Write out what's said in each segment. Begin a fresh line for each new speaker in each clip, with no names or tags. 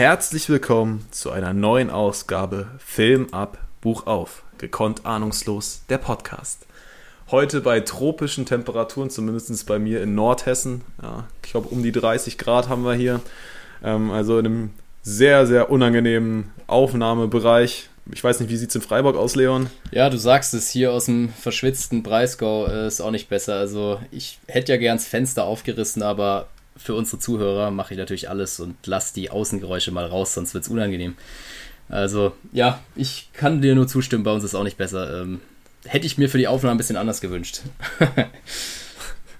Herzlich willkommen zu einer neuen Ausgabe Film ab, Buch auf. Gekonnt ahnungslos, der Podcast. Heute bei tropischen Temperaturen, zumindest bei mir in Nordhessen. Ja, ich glaube, um die 30 Grad haben wir hier. Ähm, also in einem sehr, sehr unangenehmen Aufnahmebereich. Ich weiß nicht, wie sieht es in Freiburg aus, Leon?
Ja, du sagst es, hier aus dem verschwitzten Breisgau äh, ist auch nicht besser. Also ich hätte ja gern das Fenster aufgerissen, aber für unsere Zuhörer mache ich natürlich alles und lass die Außengeräusche mal raus, sonst wird es unangenehm. Also ja, ich kann dir nur zustimmen, bei uns ist auch nicht besser. Ähm, hätte ich mir für die Aufnahme ein bisschen anders gewünscht.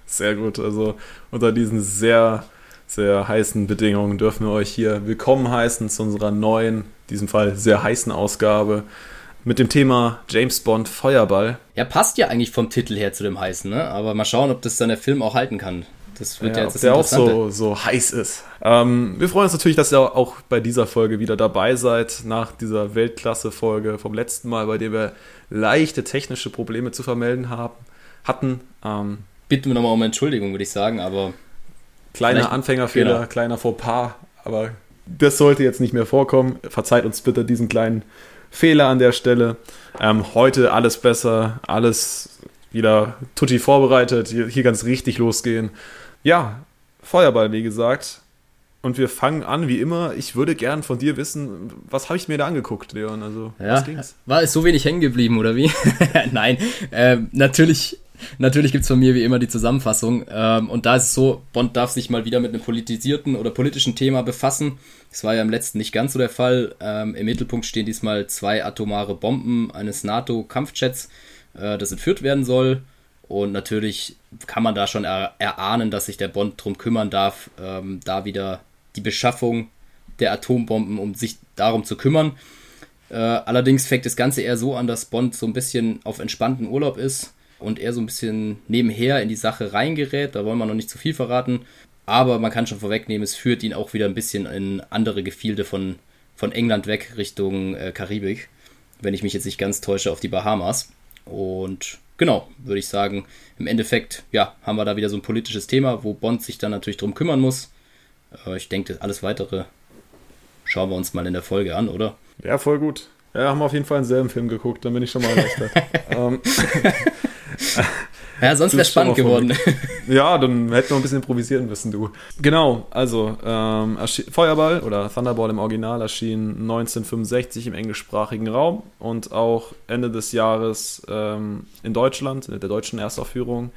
sehr gut, also unter diesen sehr sehr heißen Bedingungen dürfen wir euch hier willkommen heißen zu unserer neuen, in diesem Fall sehr heißen Ausgabe mit dem Thema James Bond Feuerball.
Ja, passt ja eigentlich vom Titel her zu dem heißen, ne? Aber mal schauen, ob das dann der Film auch halten kann.
Das wird ja, ja jetzt der auch so, so heiß ist. Ähm, wir freuen uns natürlich, dass ihr auch bei dieser Folge wieder dabei seid, nach dieser Weltklasse-Folge vom letzten Mal, bei der wir leichte technische Probleme zu vermelden haben, hatten.
Ähm, Bitten wir nochmal um Entschuldigung, würde ich sagen, aber
Kleiner Anfängerfehler, genau. kleiner Fauxpas, aber das sollte jetzt nicht mehr vorkommen. Verzeiht uns bitte diesen kleinen Fehler an der Stelle. Ähm, heute alles besser, alles wieder tutti vorbereitet, hier, hier ganz richtig losgehen. Ja, Feuerball, wie gesagt. Und wir fangen an, wie immer. Ich würde gern von dir wissen, was habe ich mir da angeguckt, Leon? Also,
ja, was ging's? War es so wenig hängen geblieben, oder wie? Nein, äh, natürlich Natürlich gibt es von mir wie immer die Zusammenfassung. Ähm, und da ist es so, Bond darf sich mal wieder mit einem politisierten oder politischen Thema befassen. Das war ja im letzten nicht ganz so der Fall. Ähm, Im Mittelpunkt stehen diesmal zwei atomare Bomben eines NATO-Kampfjets, äh, das entführt werden soll. Und natürlich kann man da schon er erahnen, dass sich der Bond drum kümmern darf, ähm, da wieder die Beschaffung der Atombomben, um sich darum zu kümmern. Äh, allerdings fängt das Ganze eher so an, dass Bond so ein bisschen auf entspannten Urlaub ist und er so ein bisschen nebenher in die Sache reingerät. Da wollen wir noch nicht zu viel verraten. Aber man kann schon vorwegnehmen, es führt ihn auch wieder ein bisschen in andere Gefilde von, von England weg Richtung äh, Karibik. Wenn ich mich jetzt nicht ganz täusche, auf die Bahamas. Und genau, würde ich sagen, im Endeffekt, ja, haben wir da wieder so ein politisches Thema, wo Bond sich dann natürlich drum kümmern muss. Äh, ich denke, alles weitere schauen wir uns mal in der Folge an, oder?
Ja, voll gut. Ja, haben wir auf jeden Fall einen selben Film geguckt, dann bin ich schon mal erleichtert. ähm,
ja, sonst wäre spannend geworden.
Ja, dann hätten wir ein bisschen improvisieren müssen, du. Genau, also ähm, Feuerball oder Thunderball im Original erschien 1965 im englischsprachigen Raum und auch Ende des Jahres ähm, in Deutschland, in der deutschen Erstaufführung.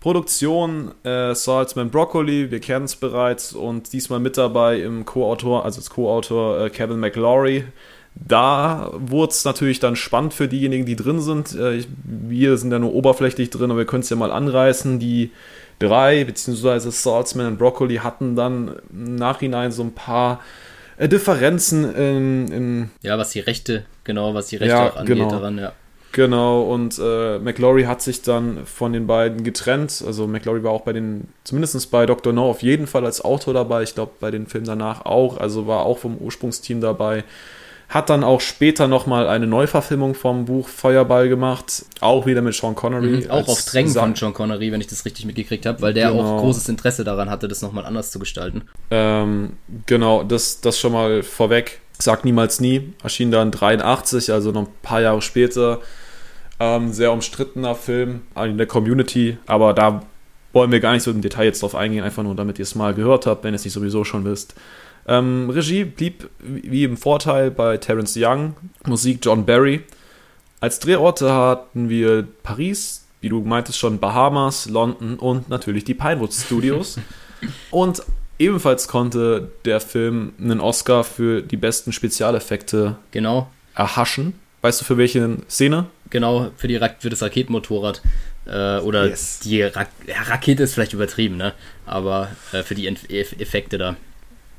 Produktion äh, Salzman Broccoli, wir kennen es bereits, und diesmal mit dabei im Co-Autor, also als Co-Autor äh, Kevin McLaury, da wurde es natürlich dann spannend für diejenigen, die drin sind. Äh, wir sind ja nur oberflächlich drin, aber wir können es ja mal anreißen. Die drei, beziehungsweise Salzman und Broccoli hatten dann im Nachhinein so ein paar äh, Differenzen in, in,
Ja, was die Rechte, genau, was die Rechte ja, auch angeht
genau.
daran, ja.
Genau, und äh, McLaury hat sich dann von den beiden getrennt. Also McLaury war auch bei den, zumindest bei Dr. No auf jeden Fall als Autor dabei. Ich glaube, bei den Filmen danach auch. Also war auch vom Ursprungsteam dabei. Hat dann auch später nochmal eine Neuverfilmung vom Buch Feuerball gemacht. Auch wieder mit Sean Connery.
Mhm, auch auf Drängen von Sean Connery, wenn ich das richtig mitgekriegt habe, weil der genau. auch großes Interesse daran hatte, das nochmal anders zu gestalten.
Ähm, genau, das, das schon mal vorweg. Sag niemals nie. Erschien dann 83, also noch ein paar Jahre später. Ähm, sehr umstrittener Film in der Community, aber da wollen wir gar nicht so im Detail jetzt drauf eingehen, einfach nur damit ihr es mal gehört habt, wenn ihr es nicht sowieso schon wisst. Ähm, Regie blieb wie im Vorteil bei Terence Young, Musik John Barry. Als Drehorte hatten wir Paris, wie du meintest schon, Bahamas, London und natürlich die Pinewood Studios. und ebenfalls konnte der Film einen Oscar für die besten Spezialeffekte
genau.
erhaschen. Weißt du für welche Szene?
Genau, für, die, für das Raketenmotorrad. Äh, oder yes. die Ra ja, Rakete ist vielleicht übertrieben, ne? Aber äh, für die Effekte da.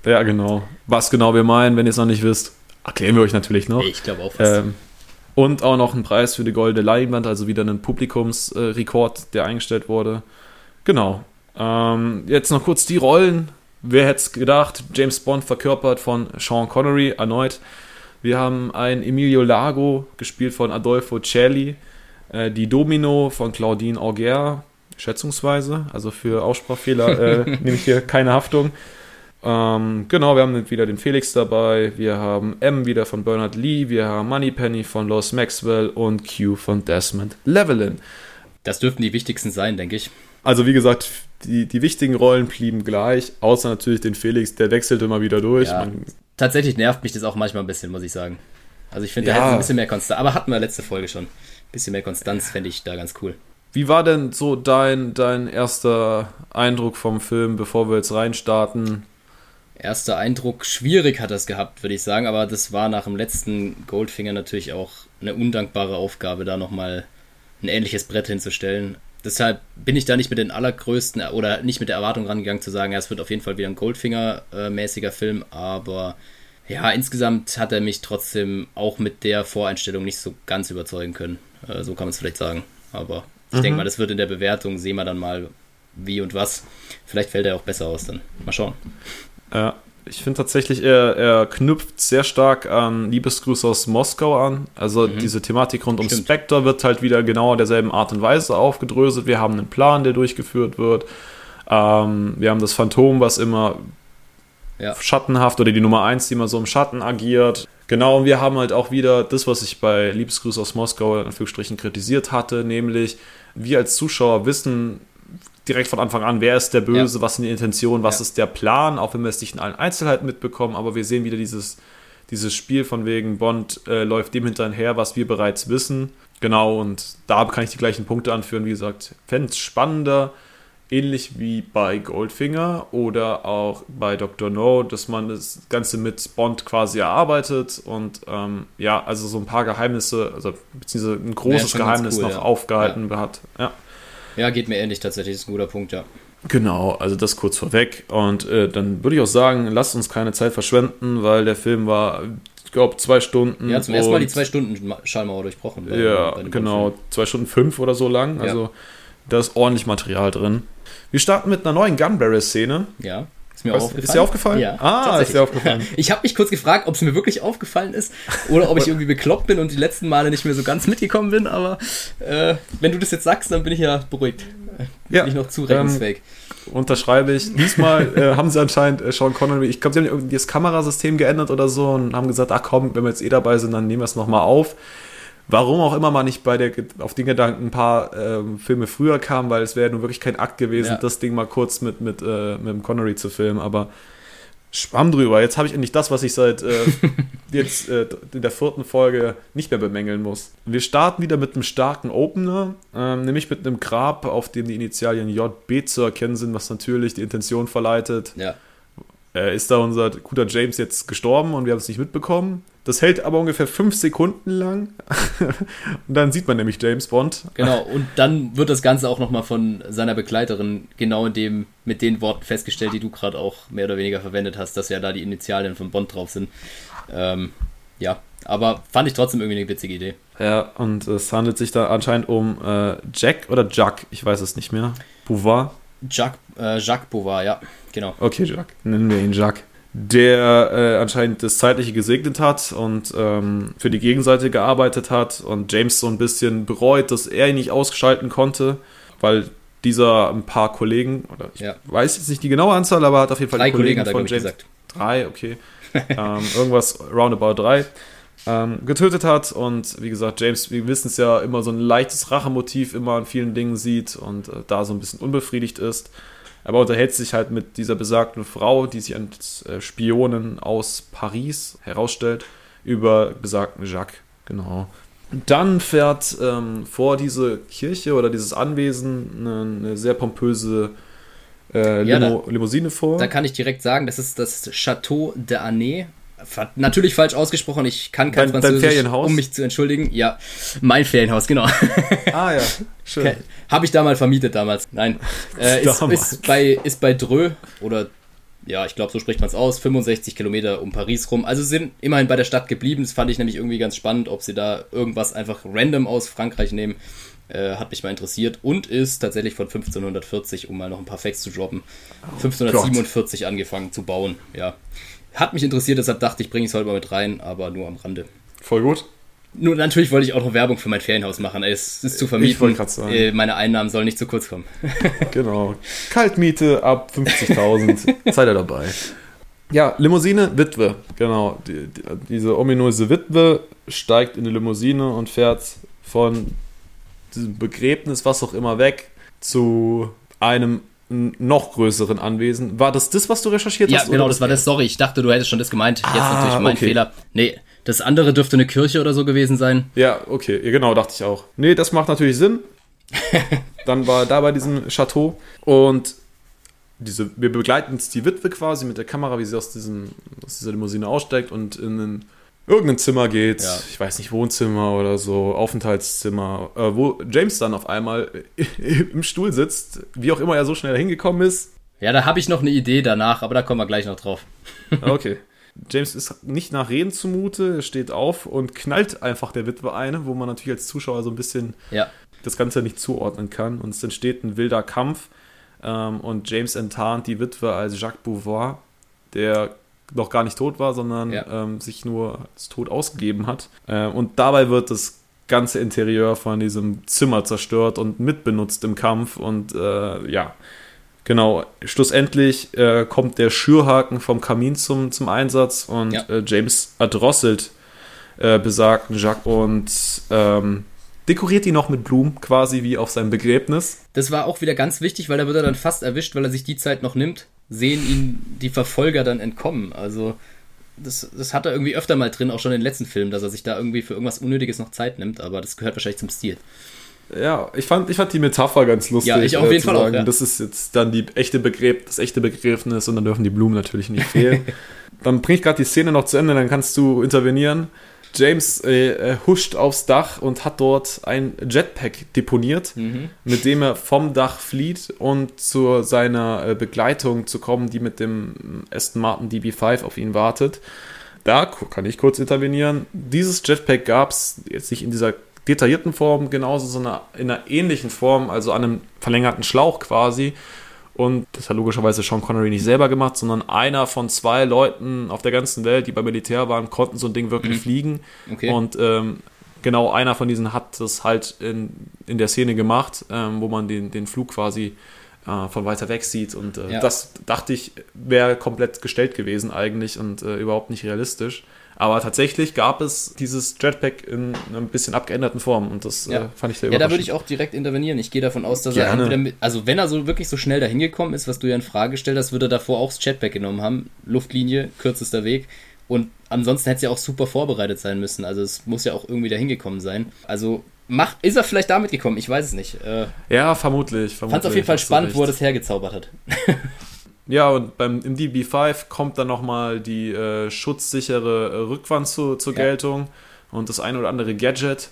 Ja, genau. Was genau wir meinen, wenn ihr es noch nicht wisst, erklären wir euch natürlich noch.
Ich glaube auch fast. Ähm,
und auch noch ein Preis für die goldene Leinwand, also wieder ein Publikumsrekord, äh, der eingestellt wurde. Genau. Ähm, jetzt noch kurz die Rollen. Wer hätte es gedacht? James Bond verkörpert von Sean Connery erneut. Wir haben einen Emilio Lago, gespielt von Adolfo Celli. Äh, die Domino von Claudine Auger, schätzungsweise. Also für Aussprachfehler äh, nehme ich hier keine Haftung. Ähm, genau, wir haben wieder den Felix dabei, wir haben M wieder von Bernard Lee, wir haben Moneypenny von Lois Maxwell und Q von Desmond Llewellyn.
Das dürften die wichtigsten sein, denke ich.
Also wie gesagt, die, die wichtigen Rollen blieben gleich, außer natürlich den Felix, der wechselt immer wieder durch.
Ja, tatsächlich nervt mich das auch manchmal ein bisschen, muss ich sagen. Also ich finde, da
Ja.
hätte ein bisschen mehr Konstanz. Aber hatten wir letzte Folge schon. Ein bisschen mehr Konstanz fände ich da ganz cool.
wie war denn so dein, dein erster Eindruck vom Film, bevor wir jetzt reinstarten?
Erster Eindruck, schwierig hat das gehabt, würde ich sagen, aber das war nach dem letzten Goldfinger natürlich auch eine undankbare Aufgabe, da nochmal ein ähnliches Brett hinzustellen. Deshalb bin ich da nicht mit den allergrößten oder nicht mit der Erwartung rangegangen zu sagen, ja, es wird auf jeden Fall wieder ein Goldfinger-mäßiger Film, aber ja, insgesamt hat er mich trotzdem auch mit der Voreinstellung nicht so ganz überzeugen können. Äh, so kann man es vielleicht sagen. Aber ich denke mal, das wird in der Bewertung, sehen wir dann mal, wie und was. Vielleicht fällt er auch besser aus dann. Mal schauen.
Ja, ich finde tatsächlich, er, er knüpft sehr stark an Liebesgrüße aus Moskau an. Also diese Thematik rund um
Stimmt.
Spectre wird halt wieder genau derselben Art und Weise aufgedröselt. Wir haben einen Plan, der durchgeführt wird. Ähm, wir haben das Phantom, was immer
Ja.
schattenhaft oder die Nummer 1, die immer so im Schatten agiert. Genau, und wir haben halt auch wieder das, was ich bei Liebesgrüße aus Moskau in Anführungsstrichen kritisiert hatte, nämlich wir als Zuschauer wissen direkt von Anfang an, wer ist der Böse,
Ja.
was sind die Intentionen, was
Ja.
ist der Plan, auch wenn wir es nicht in allen Einzelheiten mitbekommen, aber wir sehen wieder dieses, dieses Spiel von wegen Bond äh, läuft dem hinterher, was wir bereits wissen. Genau, und da kann ich die gleichen Punkte anführen. Wie gesagt, fände es spannender, ähnlich wie bei Goldfinger oder auch bei Dr. No, dass man das Ganze mit Bond quasi erarbeitet und ähm, ja, also so ein paar Geheimnisse, also beziehungsweise ein großes Geheimnis
cool,
noch
ja.
aufgehalten hat. Ja.
Ja, geht mir ähnlich tatsächlich, ist ein guter Punkt, ja.
Genau, also das kurz vorweg. Und äh, dann würde ich auch sagen, lasst uns keine Zeit verschwenden, weil der Film war, ich glaube, zwei Stunden.
Ja, zum ersten Mal die zwei Stunden Schallmauer durchbrochen. bei-
Ja,
bei
genau,
Goldfilm.
zwei Stunden fünf oder so lang. Also da ist ordentlich Material drin. Wir starten mit einer neuen Gunberry-Szene.
Ja, mir
Was-
aufgefallen.
ist dir aufgefallen?
Ja,
Ah, ist dir aufgefallen.
Ich habe mich kurz gefragt, ob es mir wirklich aufgefallen ist oder ob ich irgendwie bekloppt bin und die letzten Male nicht mehr so ganz mitgekommen bin, aber äh, wenn du das jetzt sagst, dann bin ich ja beruhigt.
Ja,
Bin ich noch zurechnungsfähig.
Unterschreibe ich. Diesmal äh, haben sie anscheinend äh, Sean Connery, ich glaube, sie haben irgendwie das Kamerasystem geändert oder so und haben gesagt, ach komm, wenn wir jetzt eh dabei sind, dann nehmen wir es nochmal auf. Warum auch immer man nicht bei der, auf den Gedanken ein paar ähm, Filme früher kam, weil es wäre nun wirklich kein Akt gewesen,
Ja.
das Ding mal kurz mit, mit, äh, mit dem Connery zu filmen, aber schwamm drüber. Jetzt habe ich endlich das, was ich seit äh, jetzt äh, in der vierten Folge nicht mehr bemängeln muss. Wir starten wieder mit einem starken Opener, ähm, nämlich mit einem Grab, auf dem die Initialien JB zu erkennen sind, was natürlich die Intention verleitet.
Ja,
Äh, ist da unser guter James jetzt gestorben und wir haben es nicht mitbekommen. Das hält aber ungefähr fünf Sekunden lang. und dann sieht man nämlich James Bond.
genau. Und dann wird das Ganze auch nochmal von seiner Begleiterin genau in dem, mit den Worten festgestellt, die du gerade auch mehr oder weniger verwendet hast, dass ja da die Initialien von Bond drauf sind. Ähm, ja, aber fand ich trotzdem irgendwie eine witzige Idee.
Ja, und es handelt sich da anscheinend um äh, Jack oder Jack, ich weiß es nicht mehr. Bouvard.
Jacques, äh, Jacques Bouvard, ja, genau.
Okay, Jack. Nennen wir ihn Jack. Der äh, anscheinend das Zeitliche gesegnet hat und ähm, für die Gegenseite gearbeitet hat und James so ein bisschen bereut, dass er ihn nicht ausschalten konnte, weil dieser ein paar Kollegen, oder ich
Ja.
weiß jetzt nicht die genaue Anzahl, aber hat auf jeden Fall
Drei
die
Kollegen
Kollegen von James.
gesagt.
Drei, okay. ähm, irgendwas roundabout drei. Ähm, getötet hat und wie gesagt, James, wir wissen es ja, immer so ein leichtes Rachemotiv immer an vielen Dingen sieht und äh, da so ein bisschen unbefriedigt ist. Aber unterhält sich halt mit dieser besagten Frau, die sich als äh, Spionin aus Paris herausstellt, über besagten Jacques. Genau. Dann fährt ähm, vor diese Kirche oder dieses Anwesen eine, eine sehr pompöse äh,
Ja,
Limo, Limousine vor.
Da kann ich direkt sagen, das ist das Château de Année. Natürlich falsch ausgesprochen, ich kann kein
Dein- dein
Französisch,
Ferienhaus?
um mich zu entschuldigen. Ja, mein Ferienhaus, genau.
ah ja, schön.
Okay. Habe ich da mal vermietet damals. Nein. Äh, ist,
Damals.
ist, bei, ist bei Dreux oder ja, ich glaube, so spricht man es aus, 65 Kilometer um Paris rum. Also sind immerhin bei der Stadt geblieben. Das fand ich nämlich irgendwie ganz spannend, ob sie da irgendwas einfach random aus Frankreich nehmen. Äh, hat mich mal interessiert und ist tatsächlich von 1540, um mal noch ein paar Facts zu droppen, 1547 angefangen zu bauen. Ja. Hat mich interessiert, deshalb dachte ich, bringe ich es heute mal mit rein, aber nur am Rande.
Voll gut.
Nur natürlich wollte ich auch noch Werbung für mein Ferienhaus machen. Es ist zu vermieten.
Ich wollte grad sagen.
Äh, Meine Einnahmen sollen nicht zu kurz kommen.
Genau. Kaltmiete ab 50.000. Seid ihr dabei. Ja, Limousine, Witwe, genau. Die, die, diese ominöse Witwe steigt in die Limousine und fährt von diesem Begräbnis, was auch immer, weg zu einem noch größeren Anwesen. War das das, was du recherchiert
ja,
hast?
Ja, genau, das war das. Sorry, ich dachte, du hättest schon das gemeint. Jetzt ah, natürlich mein okay. Fehler. Nee, das andere dürfte eine Kirche oder so gewesen sein.
Ja, okay, ja, genau, dachte ich auch. Nee, das macht natürlich Sinn. Dann war er da bei diesem Chateau und diese, wir begleiten jetzt die Witwe quasi mit der Kamera, wie sie aus, diesem, aus dieser Limousine aussteigt und in ein, irgendein Zimmer geht. Ja. Ich weiß nicht, Wohnzimmer oder so, Aufenthaltszimmer, äh, wo James dann auf einmal im Stuhl sitzt, wie auch immer er so schnell hingekommen ist.
Ja, da habe ich noch eine Idee danach, aber da kommen wir gleich noch drauf.
okay. James ist nicht nach Reden zumute, er steht auf und knallt einfach der Witwe eine, wo man natürlich als Zuschauer so ein bisschen
ja.
das Ganze nicht zuordnen kann. Und es entsteht ein wilder Kampf ähm, und James enttarnt die Witwe als Jacques Beauvoir, der noch gar nicht tot war, sondern ja. ähm, sich nur als tot ausgegeben hat. Äh, und dabei wird das ganze Interieur von diesem Zimmer zerstört und mitbenutzt im Kampf und äh, ja, Genau, schlussendlich äh, kommt der Schürhaken vom Kamin zum, zum Einsatz und ja. äh, James erdrosselt äh, besagten Jacques und ähm, dekoriert ihn noch mit Blumen, quasi wie auf seinem Begräbnis.
Das war auch wieder ganz wichtig, weil da wird er dann fast erwischt, weil er sich die Zeit noch nimmt, sehen ihn die Verfolger dann entkommen. Also das, das hat er irgendwie öfter mal drin, auch schon in den letzten Filmen, dass er sich da irgendwie für irgendwas Unnötiges noch Zeit nimmt, aber das gehört wahrscheinlich zum Stil.
Ja, ich fand, ich fand die Metapher ganz lustig.
Ja, ich auf äh, jeden Fall sagen, auch. Ja.
Das ist jetzt dann die echte Begräb, das echte Begräbnis und dann dürfen die Blumen natürlich nicht fehlen. dann bringe ich gerade die Szene noch zu Ende, dann kannst du intervenieren. James äh, huscht aufs Dach und hat dort ein Jetpack deponiert, mhm. mit dem er vom Dach flieht und zu seiner äh, Begleitung zu kommen, die mit dem Aston Martin DB5 auf ihn wartet. Da kann ich kurz intervenieren. Dieses Jetpack gab es jetzt nicht in dieser detaillierten Form, genauso so eine, in einer ähnlichen Form, also an einem verlängerten Schlauch quasi. Und das hat logischerweise Sean Connery nicht selber gemacht, sondern einer von zwei Leuten auf der ganzen Welt, die beim Militär waren, konnten so ein Ding wirklich mhm. fliegen. Okay. Und ähm, genau einer von diesen hat das halt in, in der Szene gemacht, ähm, wo man den, den Flug quasi äh, von weiter weg sieht. Und äh, ja. das dachte ich, wäre komplett gestellt gewesen eigentlich und äh, überhaupt nicht realistisch. Aber tatsächlich gab es dieses Jetpack in einer ein bisschen abgeänderten Form und das ja. äh, fand ich sehr
Ja, da würde ich auch direkt intervenieren. Ich gehe davon aus, dass Gerne. er entweder mit, also wenn er so wirklich so schnell dahin gekommen ist, was du ja in Frage gestellt hast, würde er davor auch das Jetpack genommen haben. Luftlinie, kürzester Weg. Und ansonsten hätte es ja auch super vorbereitet sein müssen. Also es muss ja auch irgendwie dahin gekommen sein. Also macht, ist er vielleicht damit gekommen? Ich weiß es nicht. Äh,
ja, vermutlich. vermutlich
Fand es auf jeden Fall spannend, wo er das hergezaubert hat.
Ja, und beim, im DB5 kommt dann nochmal die äh, schutzsichere äh, Rückwand zu, zur ja. Geltung und das ein oder andere Gadget,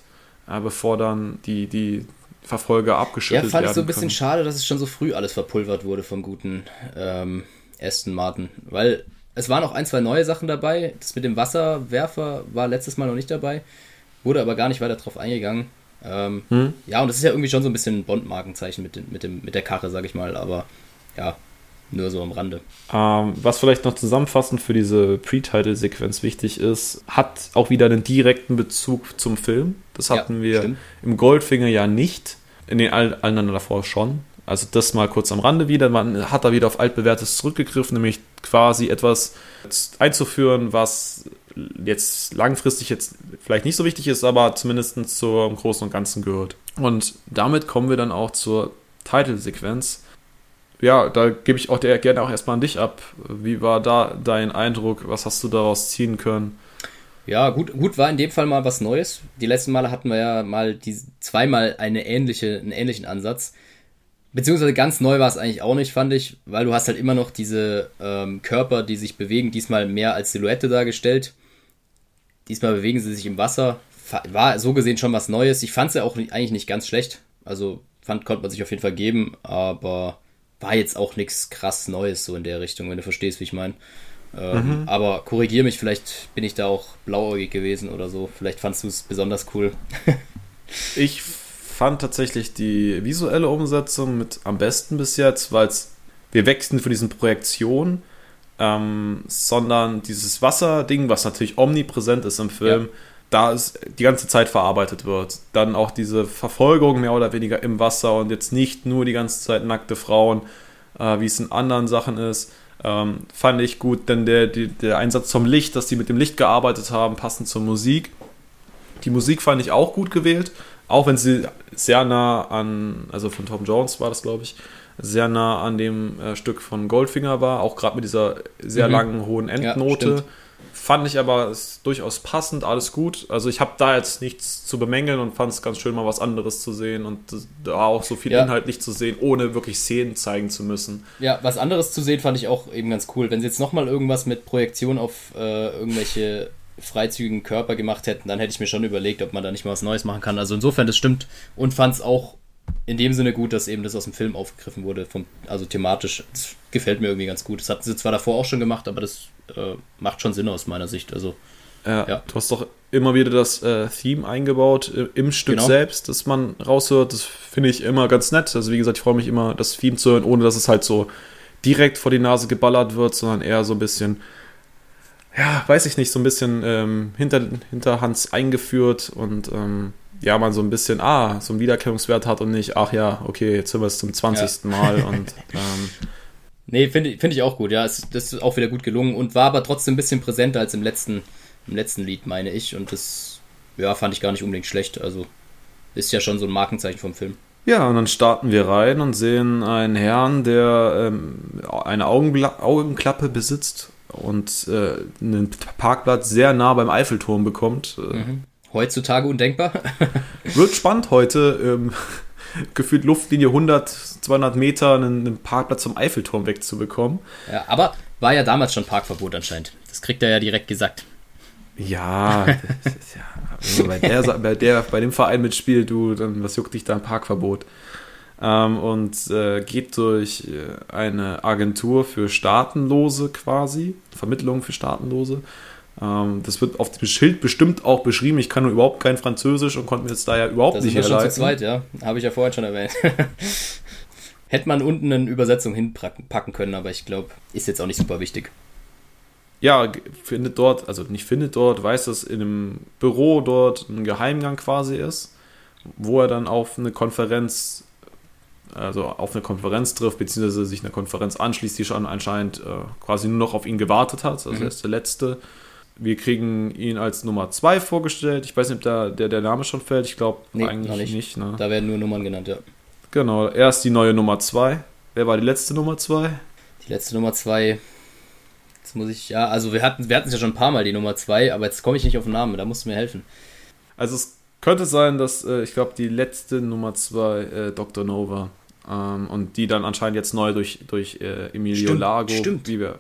äh, bevor dann die, die Verfolger abgeschüttelt werden. Ja, fand ich
so ein bisschen können. schade, dass es schon so früh alles verpulvert wurde vom guten ähm, Aston Martin, weil es waren auch ein, zwei neue Sachen dabei. Das mit dem Wasserwerfer war letztes Mal noch nicht dabei, wurde aber gar nicht weiter drauf eingegangen. Ähm, hm? Ja, und das ist ja irgendwie schon so ein bisschen ein Bond-Markenzeichen mit, mit, mit der Karre, sag ich mal, aber ja, nur so am Rande.
Ähm, was vielleicht noch zusammenfassend für diese Pre-Title-Sequenz wichtig ist, hat auch wieder einen direkten Bezug zum Film. Das hatten ja, wir stimmt. im Goldfinger ja nicht, in den allen anderen davor schon. Also das mal kurz am Rande wieder. Man hat da wieder auf altbewährtes zurückgegriffen, nämlich quasi etwas einzuführen, was jetzt langfristig jetzt vielleicht nicht so wichtig ist, aber zumindest zum Großen und Ganzen gehört. Und damit kommen wir dann auch zur Titelsequenz ja, da gebe ich auch der, gerne auch erstmal an dich ab. Wie war da dein Eindruck? Was hast du daraus ziehen können?
Ja, gut, gut war in dem Fall mal was Neues. Die letzten Male hatten wir ja mal die, zweimal eine ähnliche, einen ähnlichen Ansatz. Beziehungsweise ganz neu war es eigentlich auch nicht, fand ich, weil du hast halt immer noch diese ähm, Körper, die sich bewegen, diesmal mehr als Silhouette dargestellt. Diesmal bewegen sie sich im Wasser. War so gesehen schon was Neues. Ich fand es ja auch eigentlich nicht ganz schlecht. Also fand, konnte man sich auf jeden Fall geben, aber war jetzt auch nichts krass Neues so in der Richtung, wenn du verstehst, wie ich meine. Ähm, mhm. Aber korrigier mich, vielleicht bin ich da auch blauäugig gewesen oder so. Vielleicht fandst du es besonders cool.
ich fand tatsächlich die visuelle Umsetzung mit am besten bis jetzt, weil wir wechseln von diesen Projektionen, ähm, sondern dieses Wasserding, was natürlich omnipräsent ist im Film, ja da es die ganze Zeit verarbeitet wird. Dann auch diese Verfolgung mehr oder weniger im Wasser und jetzt nicht nur die ganze Zeit nackte Frauen, äh, wie es in anderen Sachen ist. Ähm, fand ich gut, denn der, die, der Einsatz zum Licht, dass die mit dem Licht gearbeitet haben, passend zur Musik. Die Musik fand ich auch gut gewählt, auch wenn sie sehr nah an, also von Tom Jones war das, glaube ich, sehr nah an dem äh, Stück von Goldfinger war, auch gerade mit dieser sehr mhm. langen, hohen Endnote. Ja, fand ich aber ist durchaus passend, alles gut. Also ich habe da jetzt nichts zu bemängeln und fand es ganz schön, mal was anderes zu sehen und da auch so viel ja. inhaltlich zu sehen, ohne wirklich Szenen zeigen zu müssen.
Ja, was anderes zu sehen fand ich auch eben ganz cool. Wenn sie jetzt nochmal irgendwas mit Projektion auf äh, irgendwelche freizügigen Körper gemacht hätten, dann hätte ich mir schon überlegt, ob man da nicht mal was Neues machen kann. Also insofern, das stimmt und fand es auch in dem Sinne gut, dass eben das aus dem Film aufgegriffen wurde, vom, also thematisch. Das gefällt mir irgendwie ganz gut. Das hatten sie zwar davor auch schon gemacht, aber das äh, macht schon Sinn aus meiner Sicht. Also,
ja, ja. Du hast doch immer wieder das äh, Theme eingebaut äh, im Stück genau. selbst, das man raushört. Das finde ich immer ganz nett. Also wie gesagt, ich freue mich immer, das Theme zu hören, ohne dass es halt so direkt vor die Nase geballert wird, sondern eher so ein bisschen ja, weiß ich nicht, so ein bisschen ähm, hinter, hinterhands eingeführt und ähm, ja, man so ein bisschen, ah, so einen Wiedererkennungswert hat und nicht, ach ja, okay, jetzt sind wir es zum 20. Ja. Mal und ähm,
Nee, finde find ich auch gut, ja. Es, das ist auch wieder gut gelungen und war aber trotzdem ein bisschen präsenter als im letzten, im letzten Lied, meine ich. Und das, ja, fand ich gar nicht unbedingt schlecht. Also ist ja schon so ein Markenzeichen vom Film.
Ja, und dann starten wir rein und sehen einen Herrn, der ähm, eine Augenbla Augenklappe besitzt und äh, einen Parkplatz sehr nah beim Eiffelturm bekommt.
Äh, mhm. Heutzutage undenkbar.
Wird spannend heute. Ähm, gefühlt Luftlinie 100, 200 Meter einen, einen, Parkplatz zum Eiffelturm wegzubekommen.
Ja, aber war ja damals schon Parkverbot anscheinend. Das kriegt er ja direkt gesagt.
Ja, ja also bei, der, bei, der, bei dem Verein mitspielt, du, dann was juckt dich da ein Parkverbot? Ähm, und äh, geht durch äh, eine Agentur für Staatenlose quasi, Vermittlung für Staatenlose. Ähm, das wird auf dem Schild bestimmt auch beschrieben. Ich kann nur überhaupt kein Französisch und konnte mir jetzt da ja überhaupt das nicht herleiten. Das
ist schon zu zweit, ja. Habe ich ja vorhin schon erwähnt. Hätte man unten eine Übersetzung hinpacken können, aber ich glaube, ist jetzt auch nicht super wichtig.
Ja, findet dort, also nicht findet dort, weiß, dass in einem Büro dort ein Geheimgang quasi ist, wo er dann auf eine Konferenz also auf eine Konferenz trifft, beziehungsweise sich einer Konferenz anschließt, die schon anscheinend äh, quasi nur noch auf ihn gewartet hat. Also mhm. er ist der Letzte. Wir kriegen ihn als Nummer 2 vorgestellt. Ich weiß nicht, ob der, der, der Name schon fällt. Ich glaube nee, eigentlich nicht. nicht ne?
Da werden nur Nummern genannt, ja.
Genau, er ist die neue Nummer 2. Wer war die letzte Nummer 2?
Die letzte Nummer 2. Jetzt muss ich, ja, also wir hatten wir es ja schon ein paar Mal, die Nummer 2, aber jetzt komme ich nicht auf den Namen, da musst du mir helfen.
Also es könnte sein, dass, äh, ich glaube, die letzte Nummer 2 äh, Dr. Nova ähm, und die dann anscheinend jetzt neu durch, durch äh, Emilio
stimmt,
Lago.
Stimmt. Wie wir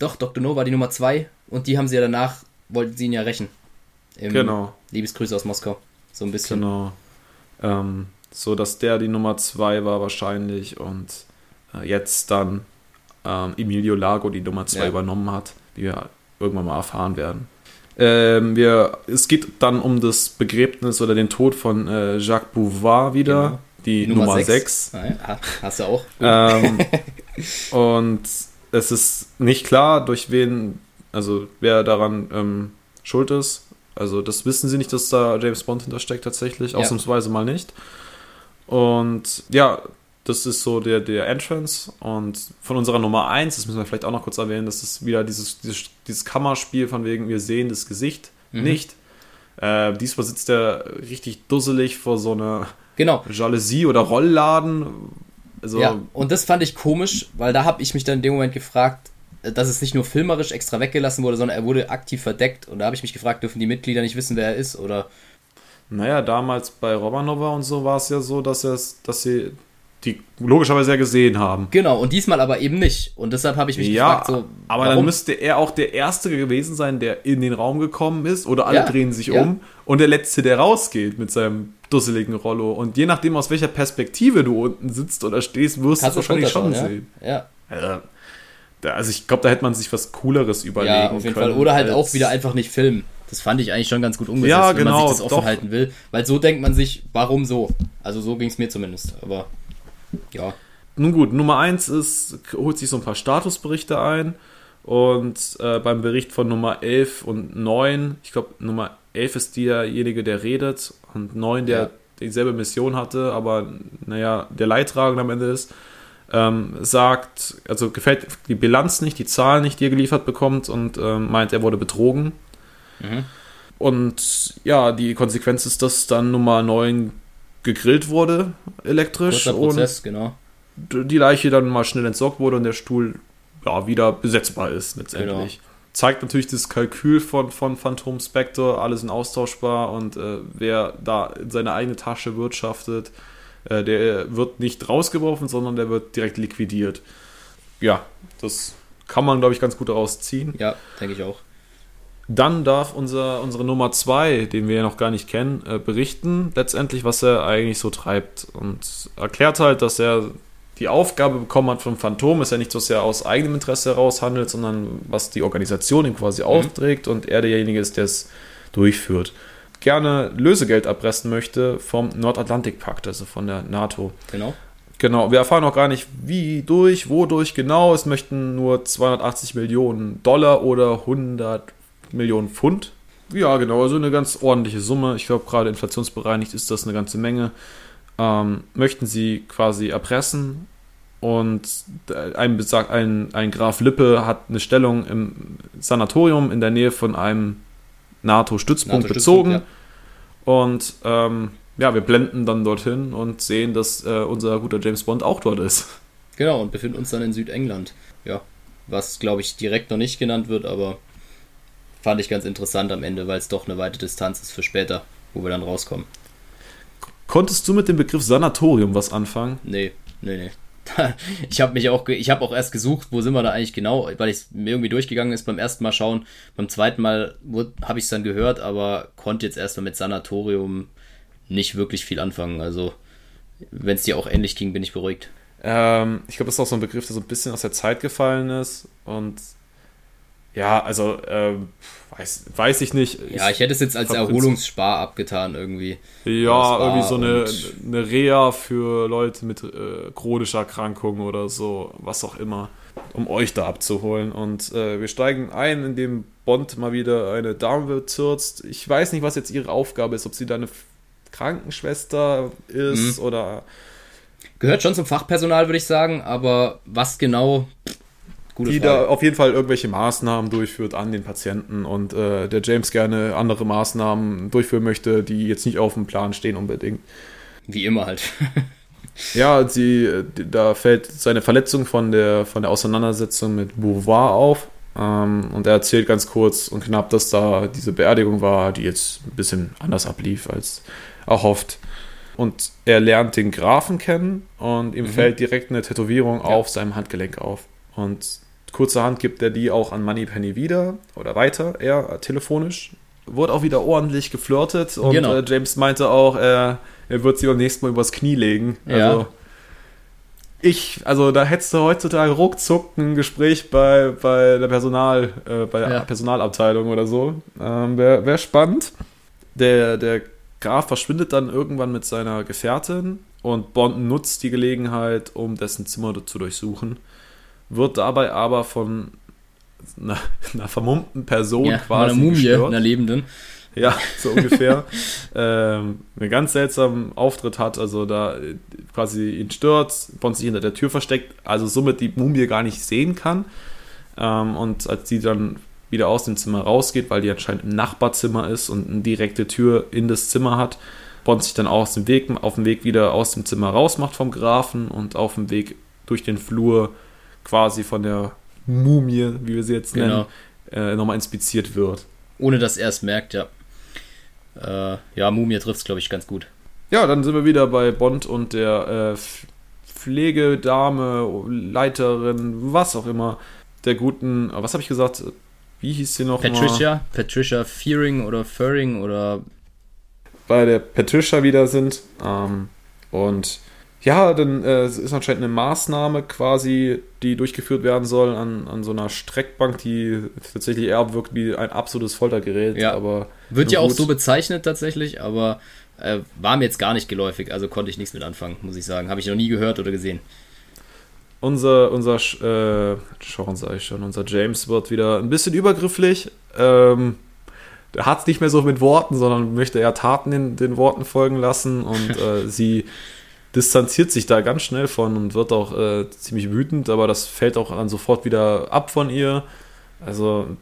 Doch, Dr. No war die Nummer 2 und die haben sie ja danach, wollten sie ihn ja rächen.
genau.
Liebesgrüße aus Moskau. So ein bisschen.
Genau. Ähm, so dass der die Nummer 2 war wahrscheinlich und äh, jetzt dann ähm, Emilio Lago die Nummer 2 ja. übernommen hat, wie wir irgendwann mal erfahren werden. Ähm, wir, es geht dann um das Begräbnis oder den Tod von äh, Jacques Bouvard wieder. Genau die Nummer 6.
Ah, hast du auch.
Ähm, und es ist nicht klar, durch wen, also wer daran ähm, schuld ist. Also das wissen sie nicht, dass da James Bond hintersteckt tatsächlich, ja. ausnahmsweise mal nicht. Und ja, das ist so der, der Entrance. Und von unserer Nummer 1, das müssen wir vielleicht auch noch kurz erwähnen, das ist wieder dieses, dieses, dieses Kammerspiel von wegen, wir sehen das Gesicht mhm. nicht. Äh, diesmal sitzt er richtig dusselig vor so einer
Genau.
Jalousie oder Rollladen.
Also ja, und das fand ich komisch, weil da habe ich mich dann in dem Moment gefragt, dass es nicht nur filmerisch extra weggelassen wurde, sondern er wurde aktiv verdeckt. Und da habe ich mich gefragt, dürfen die Mitglieder nicht wissen, wer er ist? Oder.
Naja, damals bei Romanova und so war es ja so, dass, dass sie die logischerweise ja gesehen haben.
Genau, und diesmal aber eben nicht. Und deshalb habe ich mich
ja,
gefragt, so.
Aber warum? dann müsste er auch der Erste gewesen sein, der in den Raum gekommen ist, oder alle ja, drehen sich ja. um und der Letzte, der rausgeht mit seinem dusseligen Rollo. Und je nachdem, aus welcher Perspektive du unten sitzt oder stehst, wirst du es wahrscheinlich schon sehen.
Ja.
ja. Also ich glaube, da hätte man sich was Cooleres überlegen
Ja, auf jeden können, Fall. Oder halt auch wieder einfach nicht filmen. Das fand ich eigentlich schon ganz gut umgesetzt, ja, genau, wenn man sich genau, das offen halten will. Weil so denkt man sich, warum so? Also so ging es mir zumindest. Aber ja.
Nun gut, Nummer 1 ist, holt sich so ein paar Statusberichte ein. Und äh, beim Bericht von Nummer 11 und 9, ich glaube, Nummer 11 ist derjenige, der redet und 9, der ja. dieselbe Mission hatte, aber naja, der Leidtragende am Ende ist, ähm, sagt, also gefällt die Bilanz nicht, die Zahlen nicht, die er geliefert bekommt und ähm, meint, er wurde betrogen. Mhm. Und ja, die Konsequenz ist, dass dann Nummer 9 gegrillt wurde, elektrisch.
Kurzer Prozess, genau.
Die Leiche dann mal schnell entsorgt wurde und der Stuhl ja, wieder besetzbar ist letztendlich. Genau. Zeigt natürlich das Kalkül von, von Phantom Spectre, alle sind austauschbar und äh, wer da in seine eigene Tasche wirtschaftet, äh, der wird nicht rausgeworfen, sondern der wird direkt liquidiert. Ja, das kann man, glaube ich, ganz gut daraus ziehen.
Ja, denke ich auch.
Dann darf unser, unsere Nummer 2, den wir ja noch gar nicht kennen, äh, berichten, letztendlich, was er eigentlich so treibt. Und erklärt halt, dass er die Aufgabe bekommen hat vom Phantom, ist ja nicht so sehr aus eigenem Interesse heraus handelt, sondern was die Organisation ihm quasi mhm. aufträgt und er derjenige ist, der es durchführt. Gerne Lösegeld erpressen möchte vom Nordatlantikpakt, also von der NATO.
Genau.
Genau, wir erfahren auch gar nicht, wie durch, wodurch genau. Es möchten nur 280 Millionen Dollar oder 100 Millionen Pfund. Ja, genau, also eine ganz ordentliche Summe. Ich glaube, gerade inflationsbereinigt ist das eine ganze Menge. Ähm, möchten sie quasi erpressen und ein, besagt, ein, ein Graf Lippe hat eine Stellung im Sanatorium in der Nähe von einem NATO-Stützpunkt NATO bezogen. Ja. Und ähm, ja, wir blenden dann dorthin und sehen, dass äh, unser guter James Bond auch dort ist.
Genau, und befinden uns dann in Südengland. Ja, was glaube ich direkt noch nicht genannt wird, aber fand ich ganz interessant am Ende, weil es doch eine weite Distanz ist für später, wo wir dann rauskommen.
Konntest du mit dem Begriff Sanatorium was anfangen?
Nee, nee, nee. ich habe mich auch, ich habe auch erst gesucht, wo sind wir da eigentlich genau, weil es mir irgendwie durchgegangen ist beim ersten Mal schauen. Beim zweiten Mal habe ich es dann gehört, aber konnte jetzt erstmal mit Sanatorium nicht wirklich viel anfangen. Also, wenn es dir auch ähnlich ging, bin ich beruhigt.
Ähm, ich glaube, das ist auch so ein Begriff, der so ein bisschen aus der Zeit gefallen ist und ja, also äh, weiß, weiß ich nicht.
Ja, ich hätte es jetzt als Erholungsspar abgetan irgendwie.
Ja, irgendwie so eine, eine Reha für Leute mit äh, chronischer Erkrankung oder so, was auch immer, um euch da abzuholen. Und äh, wir steigen ein, indem Bond mal wieder eine Dame bezirzt. Ich weiß nicht, was jetzt ihre Aufgabe ist, ob sie da eine Krankenschwester ist mhm. oder.
Gehört schon zum Fachpersonal, würde ich sagen, aber was genau,
Gute die Frage. da auf jeden Fall irgendwelche Maßnahmen durchführt an den Patienten und äh, der James gerne andere Maßnahmen durchführen möchte, die jetzt nicht auf dem Plan stehen unbedingt.
Wie immer halt.
ja, sie, da fällt seine Verletzung von der, von der Auseinandersetzung mit Beauvoir auf. Ähm, und er erzählt ganz kurz und knapp, dass da diese Beerdigung war, die jetzt ein bisschen anders ablief als erhofft. Und er lernt den Grafen kennen und ihm mhm. fällt direkt eine Tätowierung ja. auf seinem Handgelenk auf. Und kurzerhand gibt er die auch an Moneypenny wieder oder weiter, eher telefonisch. Wurde auch wieder ordentlich geflirtet und genau. äh, James meinte auch, äh, er wird sie beim nächsten Mal übers Knie legen. Also, ja. ich, also da hättest du heutzutage ruckzuck ein Gespräch bei, bei der Personal, äh, bei der ja. Personalabteilung oder so. Ähm, Wäre wär spannend. Der, der Graf verschwindet dann irgendwann mit seiner Gefährtin und Bond nutzt die Gelegenheit, um dessen Zimmer zu durchsuchen wird dabei aber von einer, einer vermummten Person ja, quasi.
Einer Mumie, gestört. einer lebenden.
Ja, so ungefähr. ähm, einen ganz seltsamen Auftritt hat, also da quasi ihn stört, Bond sich hinter der Tür versteckt, also somit die Mumie gar nicht sehen kann. Ähm, und als die dann wieder aus dem Zimmer rausgeht, weil die anscheinend im Nachbarzimmer ist und eine direkte Tür in das Zimmer hat, Bond sich dann auch aus dem Weg, auf dem Weg wieder aus dem Zimmer rausmacht vom Grafen und auf dem Weg durch den Flur quasi von der Mumie, wie wir sie jetzt nennen, genau. äh, nochmal inspiziert wird.
Ohne dass er es merkt, ja. Äh, ja, Mumie trifft es, glaube ich, ganz gut.
Ja, dann sind wir wieder bei Bond und der äh, Pflegedame, Leiterin, was auch immer, der guten, was habe ich gesagt? Wie hieß sie noch?
Patricia, mal? Patricia Fearing oder Furring oder.
Bei der Patricia wieder sind. Ähm, und ja, dann äh, ist anscheinend eine Maßnahme quasi, die durchgeführt werden soll an, an so einer Streckbank, die tatsächlich eher wirkt wie ein absolutes Foltergerät.
Ja,
aber
wird ja auch so bezeichnet tatsächlich, aber äh, war mir jetzt gar nicht geläufig, also konnte ich nichts mit anfangen, muss ich sagen. Habe ich noch nie gehört oder gesehen.
Unser, unser, äh, Sean sage ich schon, unser James wird wieder ein bisschen übergrifflich. Ähm, er hat es nicht mehr so mit Worten, sondern möchte eher Taten in den Worten folgen lassen und äh, sie distanziert sich da ganz schnell von und wird auch äh, ziemlich wütend, aber das fällt auch dann sofort wieder ab von ihr. Also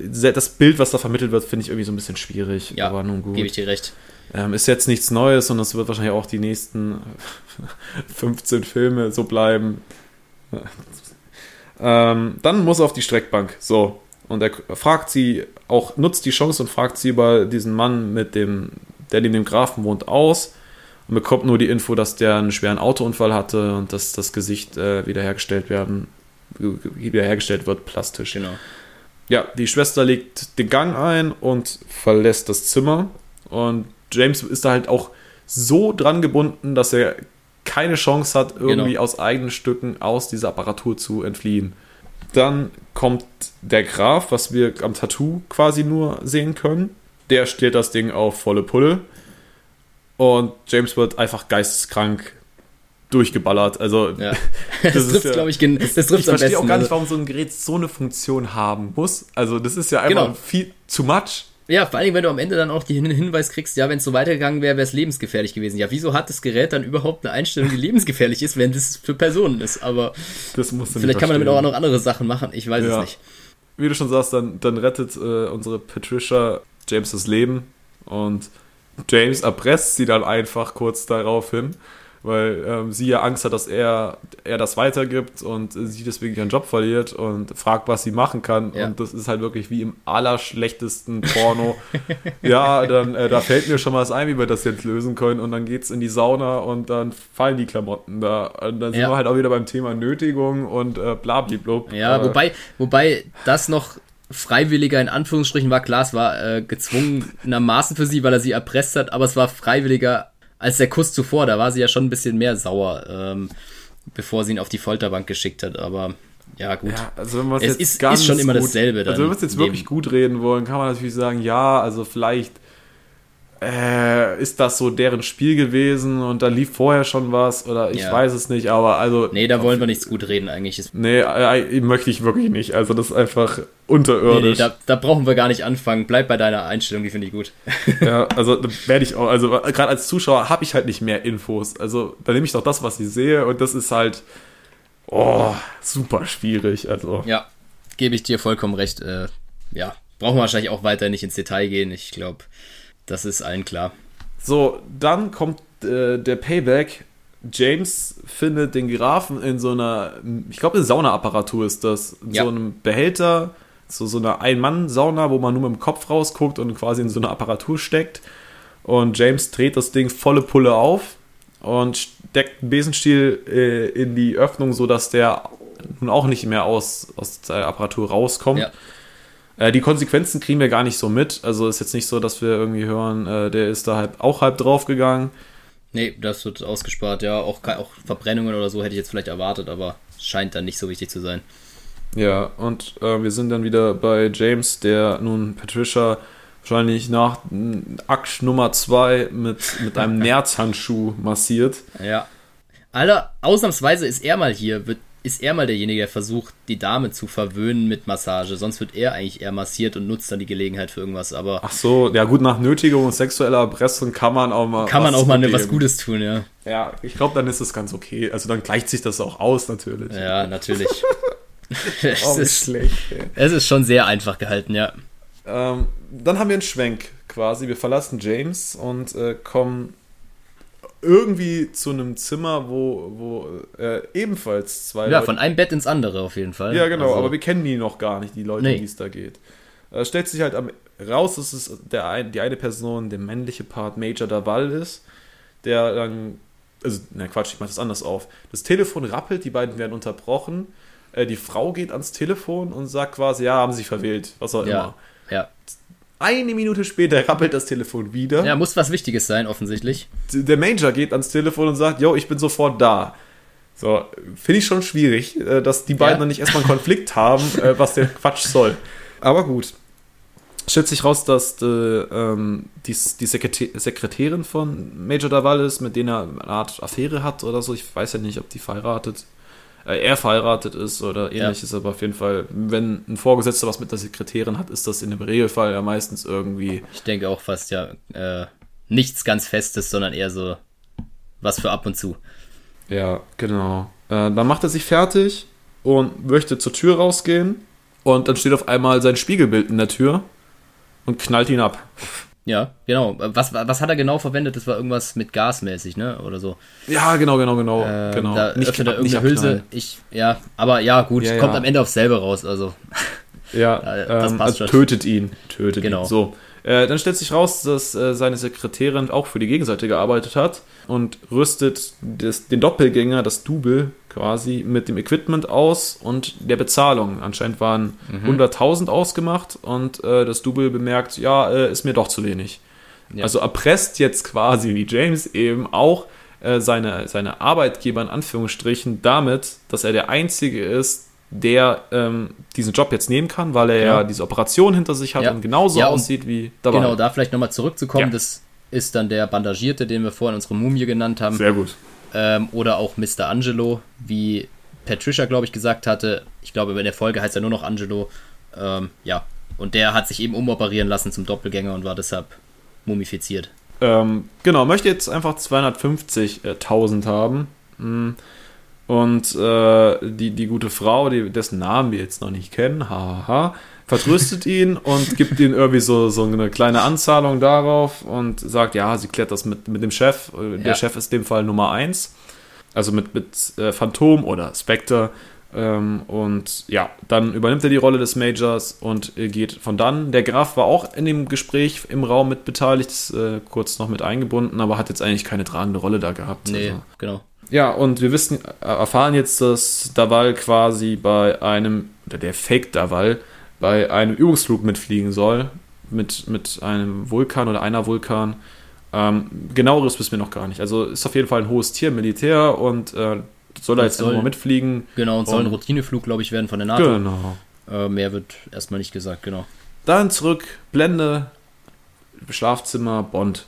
das Bild, was da vermittelt wird, finde ich irgendwie so ein bisschen schwierig.
Ja,
aber nun gut.
gebe ich dir recht.
Ähm, ist jetzt nichts Neues und es wird wahrscheinlich auch die nächsten 15 Filme so bleiben. ähm, dann muss er auf die Streckbank. So. Und er fragt sie auch, nutzt die Chance und fragt sie über diesen Mann mit dem, der neben dem Grafen wohnt, aus und bekommt nur die Info, dass der einen schweren Autounfall hatte und dass das Gesicht äh, wiederhergestellt werden, wiederhergestellt wird, plastisch.
Genau.
Ja, die Schwester legt den Gang ein und verlässt das Zimmer. Und James ist da halt auch so dran gebunden, dass er keine Chance hat, irgendwie genau. aus eigenen Stücken aus dieser Apparatur zu entfliehen. Dann kommt der Graf, was wir am Tattoo quasi nur sehen können. Der stellt das Ding auf volle Pulle. Und James wird einfach geisteskrank durchgeballert. Also,
ja. das, das trifft, ja, glaube ich, das, das trifft
Ich verstehe auch gar nicht, also warum so ein Gerät so eine Funktion haben muss. Also, das ist ja einfach genau. viel zu much.
Ja, vor allem, wenn du am Ende dann auch den Hinweis kriegst, ja, wenn es so weitergegangen wäre, wäre es lebensgefährlich gewesen. Ja, wieso hat das Gerät dann überhaupt eine Einstellung, die lebensgefährlich ist, wenn das für Personen ist? Aber vielleicht kann man damit auch noch andere Sachen machen. Ich weiß ja. es nicht.
Wie du schon sagst, dann, dann rettet äh, unsere Patricia James das Leben und James erpresst sie dann einfach kurz darauf hin weil ähm, sie ja Angst hat, dass er, er das weitergibt und sie deswegen ihren Job verliert und fragt, was sie machen kann. Ja. Und das ist halt wirklich wie im allerschlechtesten Porno. ja, dann äh, da fällt mir schon was ein, wie wir das jetzt lösen können. Und dann geht's in die Sauna und dann fallen die Klamotten da. Und dann sind ja. wir halt auch wieder beim Thema Nötigung und äh, blablablub.
Ja, äh, wobei, wobei das noch freiwilliger in Anführungsstrichen war. Klar, es war äh, gezwungenermaßen für sie, weil er sie erpresst hat, aber es war freiwilliger als der Kuss zuvor. Da war sie ja schon ein bisschen mehr sauer, ähm, bevor sie ihn auf die Folterbank geschickt hat. Aber ja, gut. Ja,
also wenn es ist, ist, schon immer gut, dasselbe. also wenn wir es jetzt wirklich gut reden wollen, kann man natürlich sagen, ja, also vielleicht äh, ist das so deren Spiel gewesen und da lief vorher schon was oder ich ja. weiß es nicht, aber also.
Nee, da wollen wir nichts gut reden eigentlich.
Nee, äh, möchte ich wirklich nicht. Also das ist einfach unterirdisch. Nee, nee
da, da, brauchen wir gar nicht anfangen. Bleib bei deiner Einstellung, die finde ich gut.
ja, also werde ich auch, also gerade als Zuschauer habe ich halt nicht mehr Infos. Also da nehme ich doch das, was ich sehe und das ist halt oh, super schwierig. Also.
Ja, gebe ich dir vollkommen recht. Äh, ja, brauchen wir wahrscheinlich auch weiter nicht ins Detail gehen. Ich glaube, das ist allen klar.
So, dann kommt äh, der Payback. James findet den Grafen in so einer, ich glaube, eine Saunaapparatur ist das, in ja. so einem Behälter, so, so einer Ein-Mann-Sauna, wo man nur mit dem Kopf rausguckt und quasi in so eine Apparatur steckt. Und James dreht das Ding volle Pulle auf und steckt einen Besenstiel äh, in die Öffnung, sodass der nun auch nicht mehr aus, aus der Apparatur rauskommt. Ja. Äh, die Konsequenzen kriegen wir gar nicht so mit. Also ist jetzt nicht so, dass wir irgendwie hören, äh, der ist da halb, auch halb draufgegangen.
Nee, das wird ausgespart, ja. Auch, auch Verbrennungen oder so hätte ich jetzt vielleicht erwartet, aber scheint dann nicht so wichtig zu sein.
Ja, und äh, wir sind dann wieder bei James, der nun Patricia wahrscheinlich nach Akt Nummer 2 mit, mit einem Nerzhandschuh massiert.
Ja. Alter, ausnahmsweise ist er mal hier, wird ist er mal derjenige, der versucht, die Dame zu verwöhnen mit Massage. Sonst wird er eigentlich eher massiert und nutzt dann die Gelegenheit für irgendwas. Aber
Ach so, ja gut, nach Nötigung und sexueller Erpressung kann man auch mal.
Kann man auch mal ne, was Gutes tun, ja.
Ja, ich glaube, dann ist es ganz okay. Also dann gleicht sich das auch aus, natürlich.
Ja, natürlich. es, ist, schlecht, es ist schon sehr einfach gehalten, ja.
Ähm, dann haben wir einen Schwenk quasi. Wir verlassen James und äh, kommen irgendwie zu einem Zimmer, wo, wo äh, ebenfalls zwei.
Ja, Leute von einem Bett ins andere auf jeden Fall.
Ja, genau, also, aber wir kennen die noch gar nicht, die Leute, nee. die es da geht. Äh, stellt sich halt am, raus, dass es der ein, die eine Person, der männliche Part Major Daval ist, der dann. Also, na Quatsch, ich mach das anders auf. Das Telefon rappelt, die beiden werden unterbrochen. Äh, die Frau geht ans Telefon und sagt quasi, ja, haben sie verwählt, was auch
ja,
immer.
Ja.
Eine Minute später rappelt das Telefon wieder.
Ja, muss was Wichtiges sein, offensichtlich.
Der Major geht ans Telefon und sagt, yo, ich bin sofort da. So, finde ich schon schwierig, äh, dass die beiden ja. dann nicht erstmal einen Konflikt haben, äh, was der Quatsch soll. Aber gut. Stellt sich raus, dass die, ähm, die, die Sekretärin von Major Daval ist, mit denen er eine Art Affäre hat oder so. Ich weiß ja nicht, ob die verheiratet äh, er verheiratet ist oder ähnliches, ja. aber auf jeden Fall, wenn ein Vorgesetzter was mit der Sekretärin hat, ist das in dem Regelfall ja meistens irgendwie.
Ich denke auch fast ja äh, nichts ganz Festes, sondern eher so was für ab und zu.
Ja, genau. Äh, dann macht er sich fertig und möchte zur Tür rausgehen. Und dann steht auf einmal sein Spiegelbild in der Tür und knallt ihn ab.
Ja, genau. Was, was hat er genau verwendet? Das war irgendwas mit gasmäßig, ne? Oder so.
Ja, genau, genau, genau.
Ähm,
genau.
Da
Nicht
öffnet er irgendeine Hülse. Ich, ja, aber ja, gut,
Ja,
kommt
ja.
am Ende aufs selbe raus. Also,
Ja,
Ja, das
ähm,
passt
also
schon.
tötet ihn. Tötet
Genau.
ihn. So. Äh, dann stellt sich raus, dass äh, seine Sekretärin auch für die Gegenseite gearbeitet hat und rüstet das, den Doppelgänger, das Double quasi, mit dem Equipment aus und der Bezahlung. Anscheinend waren
Mhm.
100.000 ausgemacht und äh, das Double bemerkt, ja, äh, ist mir doch zu wenig.
Ja.
Also erpresst jetzt quasi, wie James eben auch äh, seine, seine Arbeitgeber in Anführungsstrichen damit, dass er der Einzige ist, der ähm, diesen Job jetzt nehmen kann, weil er ja,
Genau.
diese Operation hinter sich hat
Ja.
und genauso
Ja, und
aussieht wie dabei.
genau, da vielleicht nochmal zurückzukommen.
Ja.
Das ist dann der Bandagierte, den wir vorhin unsere Mumie genannt haben.
Sehr gut.
Ähm, oder auch Mr. Angelo, wie Patricia, glaube ich, gesagt hatte. Ich glaube, in der Folge heißt er nur noch Angelo. Ähm, ja, und der hat sich eben umoperieren lassen zum Doppelgänger und war deshalb mumifiziert.
Ähm, genau, möchte jetzt einfach 250.000 haben. Mm. Und äh, die, die gute Frau, die, dessen Namen wir jetzt noch nicht kennen, haha, vertröstet ihn und gibt ihm irgendwie so, so eine kleine Anzahlung darauf und sagt, ja, sie klärt das mit, mit dem Chef. Der
Ja.
Chef ist in dem Fall Nummer 1. Also mit, mit äh, Phantom oder Spectre. Ähm, und ja, dann übernimmt er die Rolle des Majors und geht von dann. Der Graf war auch in dem Gespräch im Raum mit beteiligt, ist, äh, kurz noch mit eingebunden, aber hat jetzt eigentlich keine tragende Rolle da gehabt.
Nee,
Also.
genau.
Ja, und wir wissen, äh, erfahren jetzt, dass Daval quasi bei einem, oder der Fake Daval, bei einem Übungsflug mitfliegen soll. Mit, mit einem Vulkan oder einer Vulkan. Ähm, genaueres wissen wir noch gar nicht. Also ist auf jeden Fall ein hohes Tier, Militär und äh, soll da jetzt
soll-
einfach mal mitfliegen.
Genau, und soll ein Routineflug, glaube ich, werden von der NATO.
Genau.
Äh, mehr wird erstmal nicht gesagt, genau.
Dann zurück, Blende, Schlafzimmer, Bond.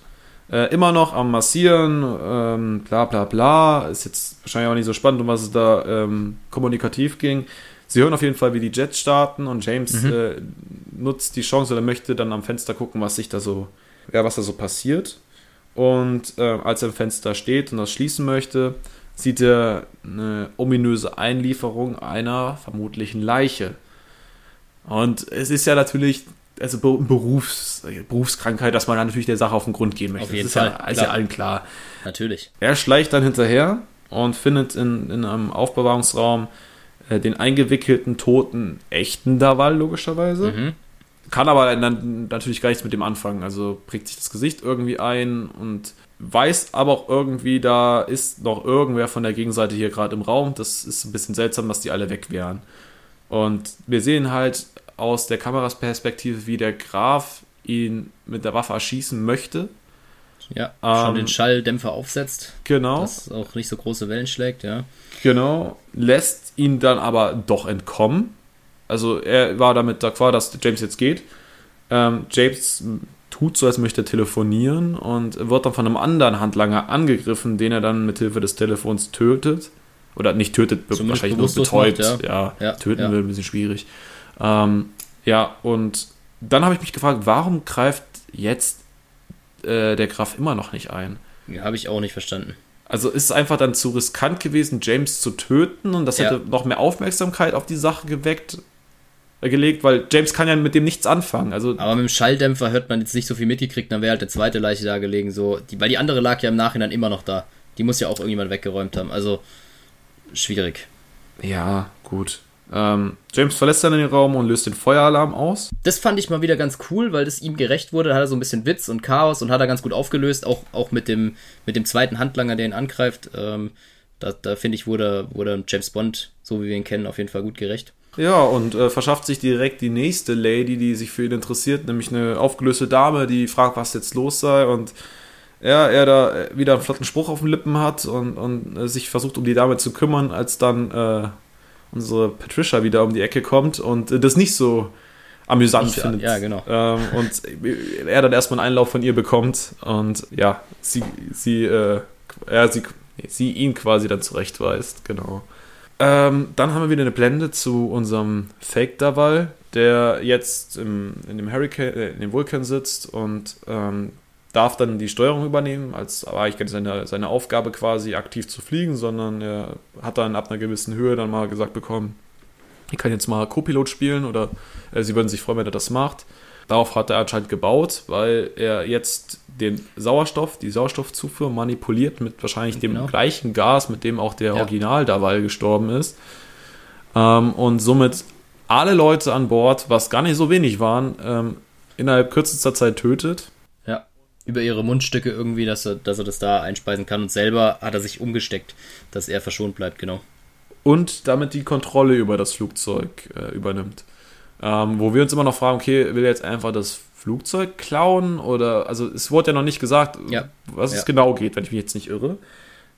Äh, immer noch am Massieren, ähm, bla bla bla. Ist jetzt wahrscheinlich auch nicht so spannend, um was es da ähm, kommunikativ ging. Sie hören auf jeden Fall, wie die Jets starten und James
Mhm.
äh, nutzt die Chance oder möchte dann am Fenster gucken, was sich da so, ja, was da so passiert. Und äh, als er am Fenster steht und das schließen möchte, sieht er eine ominöse Einlieferung einer vermutlichen Leiche. Und es ist ja natürlich, also Be- Berufs, Berufskrankheit, dass man dann natürlich der Sache auf den Grund gehen möchte.
Auf jeden
das ist
Fall,
Ja, ist ja allen klar.
Natürlich.
Er schleicht dann hinterher und findet in, in einem Aufbewahrungsraum äh, den eingewickelten, toten, echten Daval, logischerweise.
Mhm.
Kann aber dann natürlich gar nichts mit dem anfangen. Also prägt sich das Gesicht irgendwie ein und weiß aber auch irgendwie, da ist noch irgendwer von der Gegenseite hier gerade im Raum. Das ist ein bisschen seltsam, dass die alle weg wären. Und wir sehen halt aus der Kamerasperspektive, wie der Graf ihn mit der Waffe erschießen möchte.
Ja, schon
Ähm,
den Schalldämpfer aufsetzt,
Genau.
dass auch nicht so große Wellen schlägt, ja.
Genau, lässt ihn dann aber doch entkommen. Also er war damit d'accord, dass James jetzt geht. Ähm, James tut so, als möchte er telefonieren und wird dann von einem anderen Handlanger angegriffen, den er dann mit Hilfe des Telefons tötet. Oder nicht tötet, be wahrscheinlich nur betäubt.
macht,
ja.
Ja,
töten
ja.
wird ein bisschen schwierig. Ähm, ja, und dann habe ich mich gefragt, warum greift jetzt äh, der Graf immer noch nicht ein?
ja Habe ich auch nicht verstanden.
Also ist es einfach dann zu riskant gewesen, James zu töten und das
Ja.
hätte noch mehr Aufmerksamkeit auf die Sache geweckt, äh, gelegt, weil James kann ja mit dem nichts anfangen. Also
Aber mit dem Schalldämpfer hört man jetzt nicht so viel mitgekriegt, dann wäre halt der zweite Leiche da gelegen, so. Die, weil die andere lag ja im Nachhinein immer noch da. Die muss ja auch irgendjemand weggeräumt haben. Also schwierig.
ja, gut. Ähm, James verlässt dann den Raum und löst den Feueralarm aus.
Das fand ich mal wieder ganz cool, weil das ihm gerecht wurde. Da hat er so ein bisschen Witz und Chaos und hat er ganz gut aufgelöst, auch, auch mit, dem, mit dem zweiten Handlanger, der ihn angreift. Ähm, da da finde ich, wurde, wurde James Bond, so wie wir ihn kennen, auf jeden Fall gut gerecht.
Ja, und äh, verschafft sich direkt die nächste Lady, die sich für ihn interessiert, nämlich eine aufgelöste Dame, die fragt, was jetzt los sei und ja, er da äh, wieder einen flotten Spruch auf den Lippen hat und, und äh, sich versucht, um die Dame zu kümmern, als dann äh, unsere Patricia wieder um die Ecke kommt und äh, das nicht so amüsant
so-
findet.
ja, genau.
Ähm, und er dann erstmal einen Einlauf von ihr bekommt und ja, sie, sie, äh, ja, sie, sie ihn quasi dann zurechtweist, genau. Ähm, dann haben wir wieder eine Blende zu unserem Fake-Daval, der jetzt im, in dem Hurricane, äh, in dem Vulkan sitzt und ähm, darf dann die Steuerung übernehmen, als aber eigentlich seine, seine Aufgabe quasi aktiv zu fliegen, sondern er hat dann ab einer gewissen Höhe dann mal gesagt bekommen, ich kann jetzt mal Co-Pilot spielen oder äh, sie würden sich freuen, wenn er das macht. Darauf hat er anscheinend gebaut, weil er jetzt den Sauerstoff, die Sauerstoffzufuhr manipuliert mit wahrscheinlich dem genau. gleichen Gas, mit dem auch der ja. Original Daval gestorben ist. Ähm, und somit alle Leute an Bord, was gar nicht so wenig waren, ähm, innerhalb kürzester Zeit tötet.
Ja, über ihre Mundstücke irgendwie, dass er, dass er das da einspeisen kann. Und selber hat er sich umgesteckt, dass er verschont bleibt, genau.
Und damit die Kontrolle über das Flugzeug äh, übernimmt. Ähm, wo wir uns immer noch fragen, okay, will er jetzt einfach das Flugzeug klauen? Oder, also es wurde ja noch nicht gesagt, ja. was es genau geht, wenn ich mich jetzt nicht irre.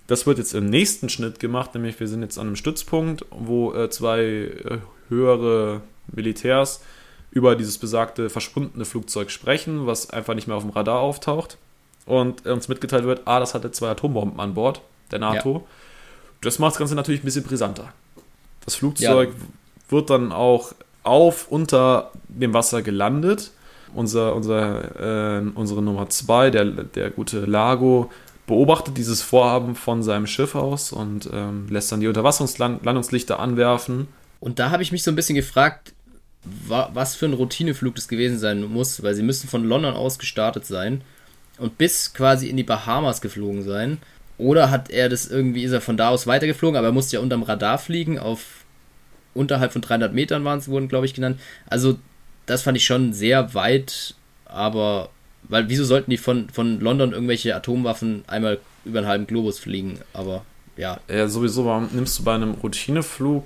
Das wird jetzt im nächsten Schnitt gemacht, nämlich wir sind jetzt an einem Stützpunkt, wo äh, zwei äh, höhere Militärs über dieses besagte verschwundene Flugzeug sprechen, was einfach nicht mehr auf dem Radar auftaucht. Und uns mitgeteilt wird, ah, das hatte zwei Atombomben an Bord, der NATO. Ja. Das macht das Ganze natürlich ein bisschen brisanter. Das Flugzeug ja. wird dann auch auf unter dem Wasser gelandet. Unser, unser, äh, unsere Nummer 2, der, der gute Lago, beobachtet dieses Vorhaben von seinem Schiff aus und ähm, lässt dann die Unterwasserungslandungslichter anwerfen.
Und da habe ich mich so ein bisschen gefragt, was für ein Routineflug das gewesen sein muss, weil sie müssen von London aus gestartet sein und bis quasi in die Bahamas geflogen sein. Oder hat er das irgendwie, ist er von da aus weitergeflogen, aber er musste ja unterm Radar fliegen, auf unterhalb von 300 Metern waren es, wurden glaube ich genannt. Also das fand ich schon sehr weit, aber weil wieso sollten die von, von London irgendwelche Atomwaffen einmal über einen halben Globus fliegen? Aber ja.
Ja, sowieso, warum nimmst du bei einem Routineflug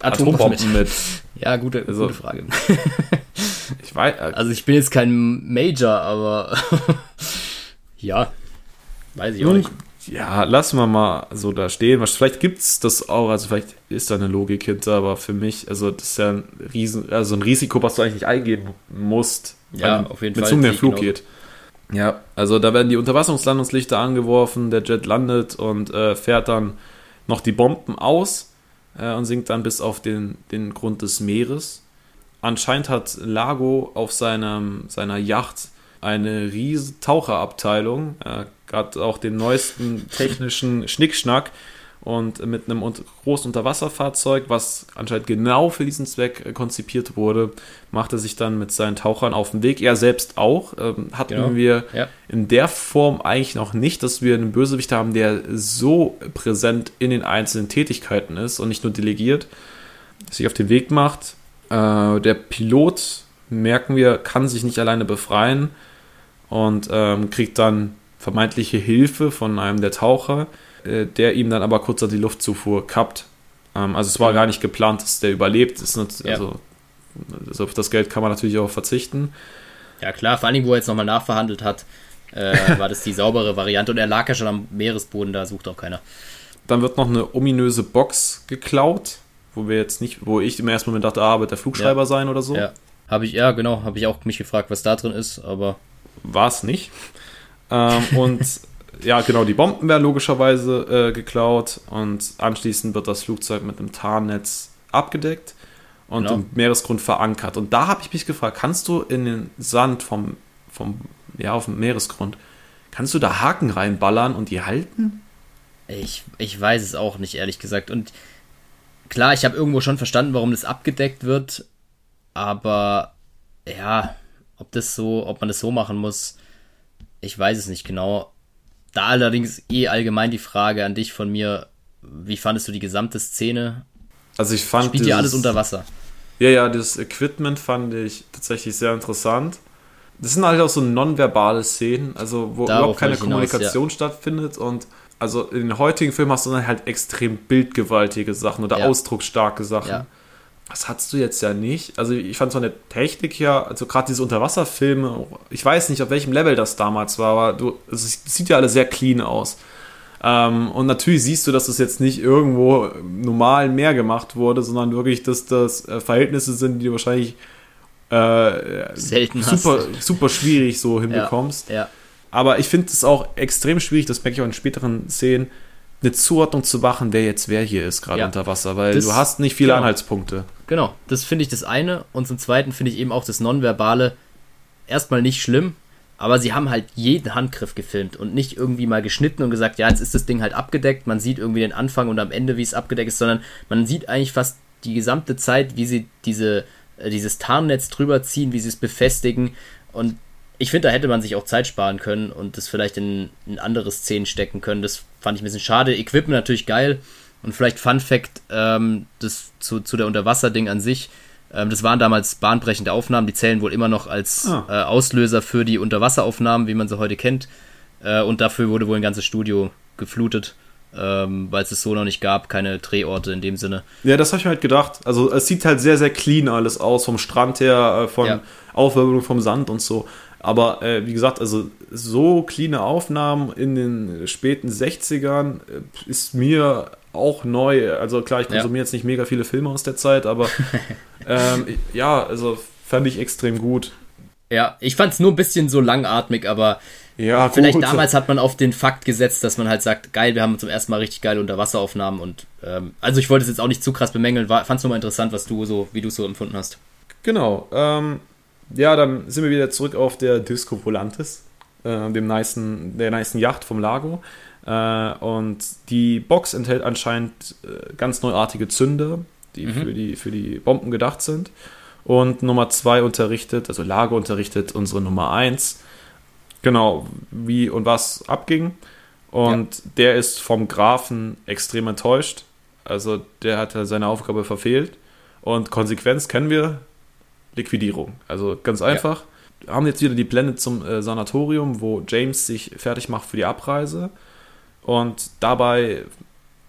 Atombomben mit? mit? Ja, gute, also, gute Frage. ich weiß. Äh, also ich bin jetzt kein Major, aber ja, weiß ich auch nicht.
Ja, lassen wir mal so da stehen. Vielleicht gibt es das auch, also vielleicht ist da eine Logik hinter, aber für mich, also das ist ja ein, Riesen, also ein Risiko, was du eigentlich nicht eingehen musst,
ja, auf jeden
wenn es um den Flug genau. geht. Ja, also da werden die Unterwasserungslandungslichter angeworfen, der Jet landet und äh, fährt dann noch die Bomben aus äh, und sinkt dann bis auf den, den Grund des Meeres. Anscheinend hat Lago auf seinem, seiner Yacht eine riesige Taucherabteilung, äh, gerade auch den neuesten technischen Schnickschnack und mit einem großen Unterwasserfahrzeug, was anscheinend genau für diesen Zweck äh, konzipiert wurde, macht er sich dann mit seinen Tauchern auf den Weg. Er selbst auch. Ähm, hatten genau. wir ja. in der Form eigentlich noch nicht, dass wir einen Bösewicht haben, der so präsent in den einzelnen Tätigkeiten ist und nicht nur delegiert, sich auf den Weg macht. Äh, der Pilot, merken wir, kann sich nicht alleine befreien und ähm, kriegt dann vermeintliche Hilfe von einem der Taucher äh, der ihm dann aber kurz die Luftzufuhr kappt. Ähm, also es war gar nicht geplant, dass der überlebt. Das nicht, ja. also, also, auf das Geld kann man natürlich auch verzichten.
Ja klar, vor Dingen, wo er jetzt nochmal nachverhandelt hat, äh, war das die saubere Variante und er lag ja schon am Meeresboden, da sucht auch keiner.
Dann wird noch eine ominöse Box geklaut, wo wir jetzt nicht, wo ich im ersten Moment dachte, ah, wird der Flugschreiber ja. sein oder so.
Ja, habe ich, ja genau, habe ich auch mich gefragt, was da drin ist, aber.
War es nicht. Ähm, und ja, genau, die Bomben werden logischerweise äh, geklaut und anschließend wird das Flugzeug mit einem Tarnnetz abgedeckt und genau. im Meeresgrund verankert. Und da habe ich mich gefragt, kannst du in den Sand vom, vom, ja, auf dem Meeresgrund, kannst du da Haken reinballern und die halten?
Ich, ich weiß es auch nicht, ehrlich gesagt. Und klar, ich habe irgendwo schon verstanden, warum das abgedeckt wird, aber ja, ob das so, ob man das so machen muss, ich weiß es nicht genau. Da allerdings eh allgemein die Frage an dich von mir, wie fandest du die gesamte Szene?
Also ich fand
Spielt ja alles unter Wasser.
Ja, ja, das Equipment fand ich tatsächlich sehr interessant. Das sind halt auch so nonverbale Szenen, also wo Darauf überhaupt keine Kommunikation hinaus, ja. stattfindet und also in den heutigen Filmen hast du dann halt extrem bildgewaltige Sachen oder ja. ausdrucksstarke Sachen. Ja. Das hattest du jetzt ja nicht. Also ich fand von der Technik her, also gerade diese Unterwasserfilme, ich weiß nicht, auf welchem Level das damals war, aber du, es sieht ja alles sehr clean aus. Ähm, und natürlich siehst du, dass das jetzt nicht irgendwo normal mehr gemacht wurde, sondern wirklich, dass das äh, Verhältnisse sind, die du wahrscheinlich äh,
Selten
super, super schwierig so hinbekommst.
Ja, ja.
Aber ich finde es auch extrem schwierig, das merke ich auch in späteren Szenen, eine Zuordnung zu machen, wer jetzt wer hier ist, gerade ja. unter Wasser, weil das, du hast nicht viele genau. Anhaltspunkte.
Genau, das finde ich das eine. Und zum Zweiten finde ich eben auch das Nonverbale erstmal nicht schlimm, aber sie haben halt jeden Handgriff gefilmt und nicht irgendwie mal geschnitten und gesagt, ja, jetzt ist das Ding halt abgedeckt, man sieht irgendwie den Anfang und am Ende, wie es abgedeckt ist, sondern man sieht eigentlich fast die gesamte Zeit, wie sie diese, äh, dieses Tarnnetz drüber ziehen, wie sie es befestigen und ich finde, da hätte man sich auch Zeit sparen können und das vielleicht in, in andere Szenen stecken können. Das fand ich ein bisschen schade. Equipment natürlich geil. Und vielleicht Fun Fact, ähm, das zu, zu der Unterwasser-Ding an sich. Ähm, das waren damals bahnbrechende Aufnahmen, die zählen wohl immer noch als ah. äh, Auslöser für die Unterwasseraufnahmen, wie man sie heute kennt. Äh, und dafür wurde wohl ein ganzes Studio geflutet. Ähm, weil es es so noch nicht gab, keine Drehorte in dem Sinne.
Ja, das habe ich mir halt gedacht. Also es sieht halt sehr, sehr clean alles aus, vom Strand her, äh, von ja. Aufwirbelung vom Sand und so. Aber äh, wie gesagt, also so cleane Aufnahmen in den späten 60ern äh, ist mir auch neu. Also klar, ich konsumiere ja. jetzt nicht mega viele Filme aus der Zeit, aber ähm, ja, also fand ich extrem gut.
Ja, ich fand es nur ein bisschen so langatmig, aber ja, vielleicht gut. damals hat man auf den Fakt gesetzt, dass man halt sagt, geil, wir haben zum ersten Mal richtig geile Unterwasseraufnahmen und ähm, also ich wollte es jetzt auch nicht zu krass bemängeln, fand es nur mal interessant, was du so, wie du es so empfunden hast.
Genau. Ähm, ja, dann sind wir wieder zurück auf der Disco Volantis, äh, dem nicen, der nicen Yacht vom Lago. Äh, und die Box enthält anscheinend äh, ganz neuartige Zünder, die, mhm. für die für die Bomben gedacht sind. Und Nummer 2 unterrichtet, also Lago unterrichtet unsere Nummer 1, genau, wie und was abging. Und ja. der ist vom Grafen extrem enttäuscht. Also der hat seine Aufgabe verfehlt. Und Konsequenz kennen wir, Liquidierung. Also ganz einfach. Ja. Haben jetzt wieder die Pläne zum äh, Sanatorium, wo James sich fertig macht für die Abreise. Und dabei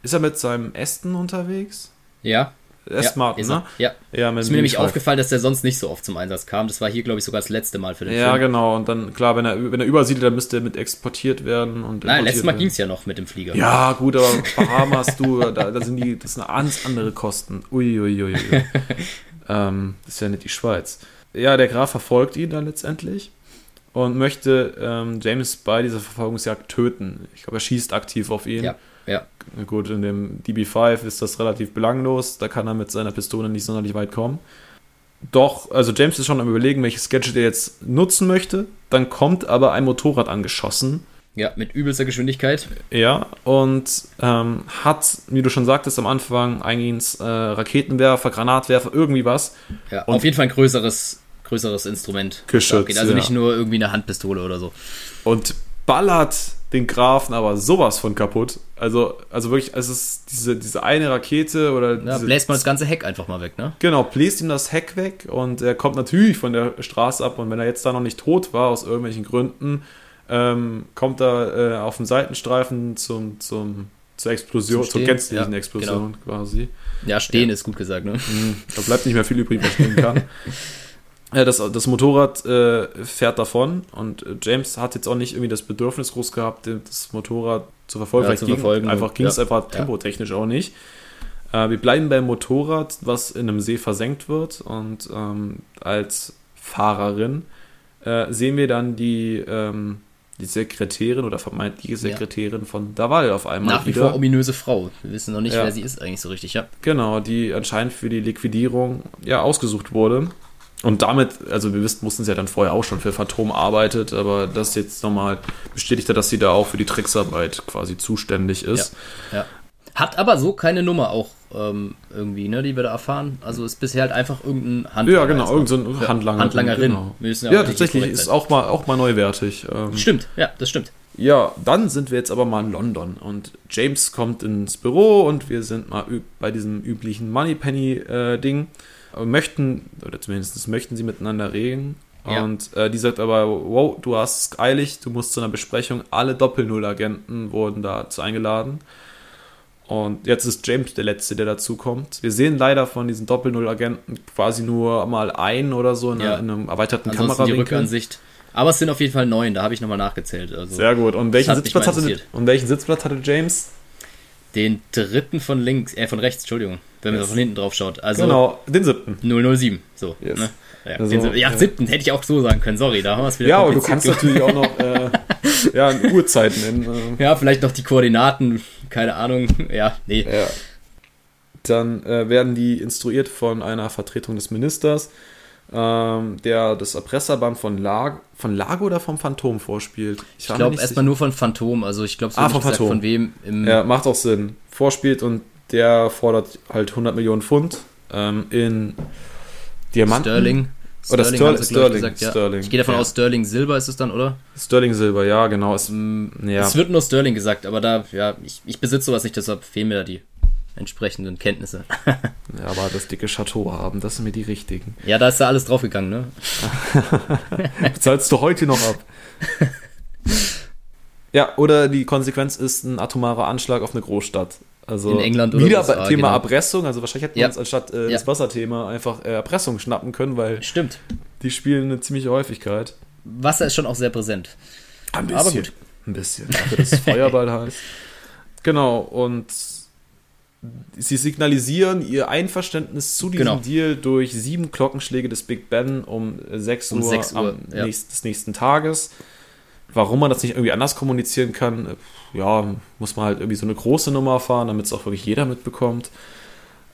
ist er mit seinem Aston unterwegs.
Ja.
Aston ja, ne?
Ja. ja ist mir nämlich aufgefallen, dass der sonst nicht so oft zum Einsatz kam. Das war hier, glaube ich, sogar das letzte Mal für den
ja, Film. Ja, genau. Und dann, klar, wenn er, wenn er übersiedelt, dann müsste er mit exportiert werden. Und
Nein, letztes Mal ging es ja noch mit dem Flieger.
Ja, gut, aber Bahamas, du, da, da, sind die, das sind ganz andere Kosten. Uiuiui. Ui, ui, ui. Ähm, das ist ja nicht die Schweiz. Ja, der Graf verfolgt ihn dann letztendlich und möchte ähm, James bei dieser Verfolgungsjagd töten. Ich glaube, er schießt aktiv auf ihn.
Ja, ja.
Gut, in dem DB5 ist das relativ belanglos. Da kann er mit seiner Pistole nicht sonderlich weit kommen. Doch, also James ist schon am überlegen, welches Gadget er jetzt nutzen möchte. Dann kommt aber ein Motorrad angeschossen
ja, mit übelster Geschwindigkeit.
Ja, und ähm, hat, wie du schon sagtest am Anfang, eigentlich äh, Raketenwerfer, Granatwerfer, irgendwie was.
Ja, und auf jeden Fall ein größeres, größeres Instrument.
Geschützt,
Also ja. nicht nur irgendwie eine Handpistole oder so.
Und ballert den Grafen aber sowas von kaputt. Also, also wirklich, es ist diese, diese eine Rakete oder. Ja,
bläst man das ganze Heck einfach mal weg, ne?
Genau, bläst ihm das Heck weg und er kommt natürlich von der Straße ab und wenn er jetzt da noch nicht tot war, aus irgendwelchen Gründen, ähm, kommt er äh, auf dem Seitenstreifen zum, zum, zur Explosion, zur gänzlichen ja, Explosion genau. quasi.
Ja, stehen ja. ist gut gesagt, ne?
Mhm. Da bleibt nicht mehr viel übrig, was stehen kann. Ja, das, das Motorrad äh, fährt davon und James hat jetzt auch nicht irgendwie das Bedürfnis groß gehabt, das Motorrad zu verfolgen. Ja, zu ging, verfolgen. Einfach ging es einfach tempotechnisch auch nicht. Äh, wir bleiben beim Motorrad, was in einem See versenkt wird und ähm, als Fahrerin äh, sehen wir dann die ähm, die Sekretärin oder vermeintliche Sekretärin ja. von Daval auf einmal.
Nach wie wieder. vor ominöse Frau. Wir wissen noch nicht, ja. wer sie ist eigentlich so richtig, ja.
Genau, die anscheinend für die Liquidierung ja ausgesucht wurde. Und damit, also wir wissen, mussten sie ja dann vorher auch schon für Phantom arbeitet, aber das jetzt nochmal bestätigt hat, dass sie da auch für die Tricksarbeit quasi zuständig ist.
Ja, ja. Hat aber so keine Nummer auch ähm, irgendwie, ne, die wir da erfahren. Also ist bisher halt einfach irgendein
Handlanger. Ja, genau, irgendein so Handlanger.
Handlangerin.
Genau. Ja, ja tatsächlich, ist auch mal, auch mal neuwertig.
Ähm, stimmt, ja, das stimmt.
Ja, dann sind wir jetzt aber mal in London und James kommt ins Büro und wir sind mal bei diesem üblichen Moneypenny-Ding. Äh, möchten, oder zumindest möchten sie miteinander reden. Ja. Und äh, die sagt aber, wow, du hast es eilig, du musst zu einer Besprechung. Alle Doppel-Null-Agenten wurden dazu eingeladen. Und jetzt ist James der Letzte, der dazukommt. Wir sehen leider von diesen Doppel-Null-Agenten quasi nur mal einen oder so in, ja. in einem erweiterten Ansonsten Kamerawinkel.
die Rückansicht. Aber es sind auf jeden Fall neun, da habe ich nochmal nachgezählt. Also
Sehr gut. Und welchen, Sitzplatz hatte, und welchen Sitzplatz hatte James?
Den dritten von links, äh, von rechts, Entschuldigung, wenn yes. man von hinten drauf schaut. Also
genau, den siebten.
007, so. Yes. Ne? Ja, also, den, ja, siebten hätte ich auch so sagen können, sorry, da haben wir es wieder
Ja, aber du kannst natürlich auch noch äh, ja, Uhrzeit nennen.
Äh. Ja, vielleicht noch die Koordinaten, keine Ahnung. Ja, nee.
Ja. Dann äh, werden die instruiert von einer Vertretung des Ministers ähm, der das Erpresserband von, Lag von Lago oder vom Phantom vorspielt.
Ich, ich glaube erstmal nur von Phantom, also ich glaube,
so ah, von, Phantom.
von wem
im. Ja, macht auch Sinn. Vorspielt und der fordert halt 100 Millionen Pfund ähm, in Diamanten.
Sterling.
Oder Sterling, Sterling,
gesagt, ja. Sterling. Ich gehe davon ja. aus, Sterling Silber ist es dann, oder?
Sterling Silber, ja, genau. Es,
mm, ja. es wird nur Sterling gesagt, aber da, ja, ich, ich besitze sowas nicht, deshalb fehlen mir da die entsprechenden Kenntnisse.
ja, aber das dicke Chateau haben, das sind mir die richtigen.
Ja, da ist da alles draufgegangen, ne?
Zahlst du heute noch ab. ja, oder die Konsequenz ist ein atomarer Anschlag auf eine Großstadt. Also
in England oder
wieder USA, Thema genau. Erpressung. Also wahrscheinlich hätten wir ja. uns anstatt äh, ja. das Wasserthema einfach äh, Erpressung schnappen können, weil
stimmt.
Die spielen eine ziemliche Häufigkeit.
Wasser ist schon auch sehr präsent.
Ein bisschen. Aber gut. Ein bisschen. Dafür, dass Feuerball heißt. Genau. Und sie signalisieren ihr Einverständnis zu diesem genau. Deal durch sieben Glockenschläge des Big Ben um 6 um Uhr, 6 Uhr ja. nächst, des nächsten Tages. Warum man das nicht irgendwie anders kommunizieren kann, ja, muss man halt irgendwie so eine große Nummer fahren, damit es auch wirklich jeder mitbekommt.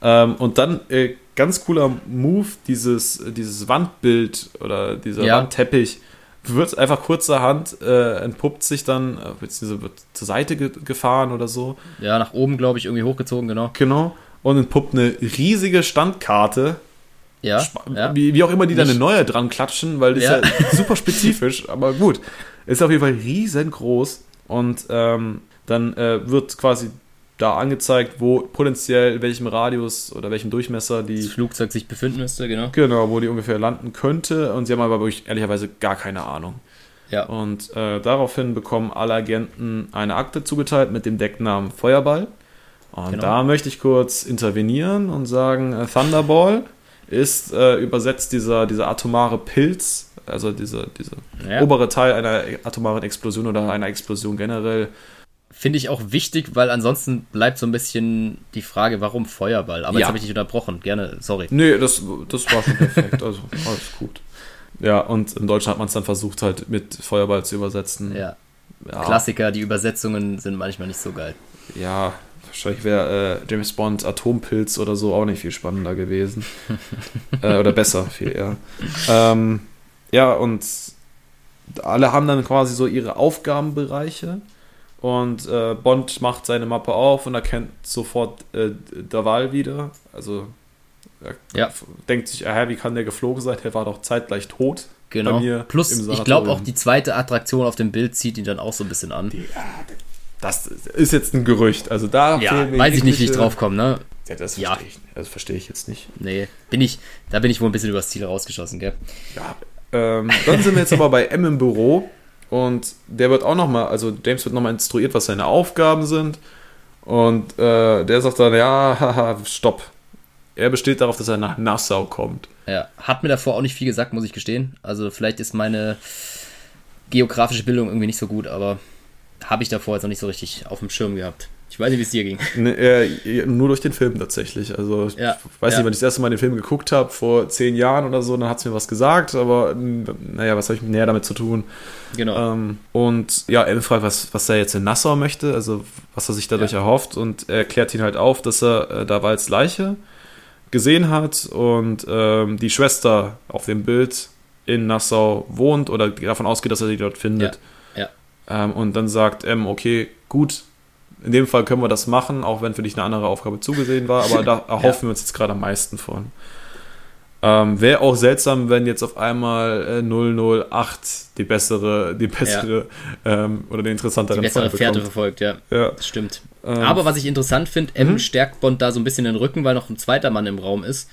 Ähm, und dann äh, ganz cooler Move, dieses, dieses Wandbild oder dieser ja. Wandteppich wird einfach kurzerhand äh, entpuppt sich dann, äh, beziehungsweise wird zur Seite ge gefahren oder so.
Ja, nach oben, glaube ich, irgendwie hochgezogen, genau.
Genau. Und entpuppt eine riesige Standkarte.
Ja. ja.
Wie, wie, auch immer die Nicht. da eine neue dran klatschen, weil das ja. ist ja super spezifisch, aber gut. Ist auf jeden Fall riesengroß. Und ähm, dann äh, wird quasi da angezeigt, wo potenziell, in welchem Radius oder welchem Durchmesser die,
das Flugzeug sich befinden müsste, genau.
Genau, wo die ungefähr landen könnte. Und sie haben aber wirklich ehrlicherweise gar keine Ahnung.
Ja.
Und äh, daraufhin bekommen alle Agenten eine Akte zugeteilt mit dem Decknamen Feuerball. Und genau. da möchte ich kurz intervenieren und sagen, äh, Thunderball ist äh, übersetzt dieser, dieser atomare Pilz, also dieser diese ja. obere Teil einer atomaren Explosion oder einer Explosion generell
Finde ich auch wichtig, weil ansonsten bleibt so ein bisschen die Frage, warum Feuerball? Aber ja. jetzt habe ich dich unterbrochen. Gerne, sorry.
Nee, das, das war schon perfekt. also alles gut. Ja, und in Deutschland hat man es dann versucht, halt mit Feuerball zu übersetzen.
Ja. ja. Klassiker, die Übersetzungen sind manchmal nicht so geil.
Ja, wahrscheinlich wäre äh, James Bond Atompilz oder so auch nicht viel spannender gewesen. äh, oder besser, viel eher. Ähm, ja, und alle haben dann quasi so ihre Aufgabenbereiche. Und äh, Bond macht seine Mappe auf und erkennt sofort äh, Daval wieder. Also er
ja.
denkt sich, aha, wie kann der geflogen sein? Der war doch zeitgleich tot.
Genau. Plus, ich glaube auch die zweite Attraktion auf dem Bild zieht ihn dann auch so ein bisschen an.
Die, das ist jetzt ein Gerücht. Also da
ja, weiß ich nicht, wie ich drauf komme, ne?
Ja, das verstehe ja. ich, das verstehe ich jetzt nicht.
Nee, bin ich, da bin ich wohl ein bisschen übers Ziel rausgeschossen, gell?
Ja. Ähm, dann sind wir jetzt aber bei M im Büro und der wird auch nochmal, also James wird nochmal instruiert, was seine Aufgaben sind. Und äh, der sagt dann, ja, haha, stopp. Er besteht darauf, dass er nach Nassau kommt.
Ja, hat mir davor auch nicht viel gesagt, muss ich gestehen. Also vielleicht ist meine geografische Bildung irgendwie nicht so gut, aber habe ich davor jetzt noch nicht so richtig auf dem Schirm gehabt. Ich weiß nicht, wie es dir ging.
Nee, äh, nur durch den Film tatsächlich. Also
ja,
ich weiß
ja.
nicht, wenn ich das erste Mal den Film geguckt habe, vor zehn Jahren oder so, dann hat es mir was gesagt, aber naja, was habe ich näher damit zu tun?
Genau.
Ähm, und ja, er fragt, was, was er jetzt in Nassau möchte, also was er sich dadurch ja. erhofft und er klärt ihn halt auf, dass er äh, da Walds Leiche gesehen hat und ähm, die Schwester auf dem Bild in Nassau wohnt oder davon ausgeht, dass er sie dort findet.
Ja.
ja. Ähm, und dann sagt M, okay, gut, in dem Fall können wir das machen, auch wenn für dich eine andere Aufgabe zugesehen war, aber da erhoffen ja. wir uns jetzt gerade am meisten von. Ähm, Wäre auch seltsam, wenn jetzt auf einmal äh, 008 die bessere, die bessere ja. ähm, oder den interessanteren
die bessere Fährte verfolgt, ja. ja. Das stimmt. Ähm, aber was ich interessant finde, M mhm. stärkt Bond da so ein bisschen den Rücken, weil noch ein zweiter Mann im Raum ist,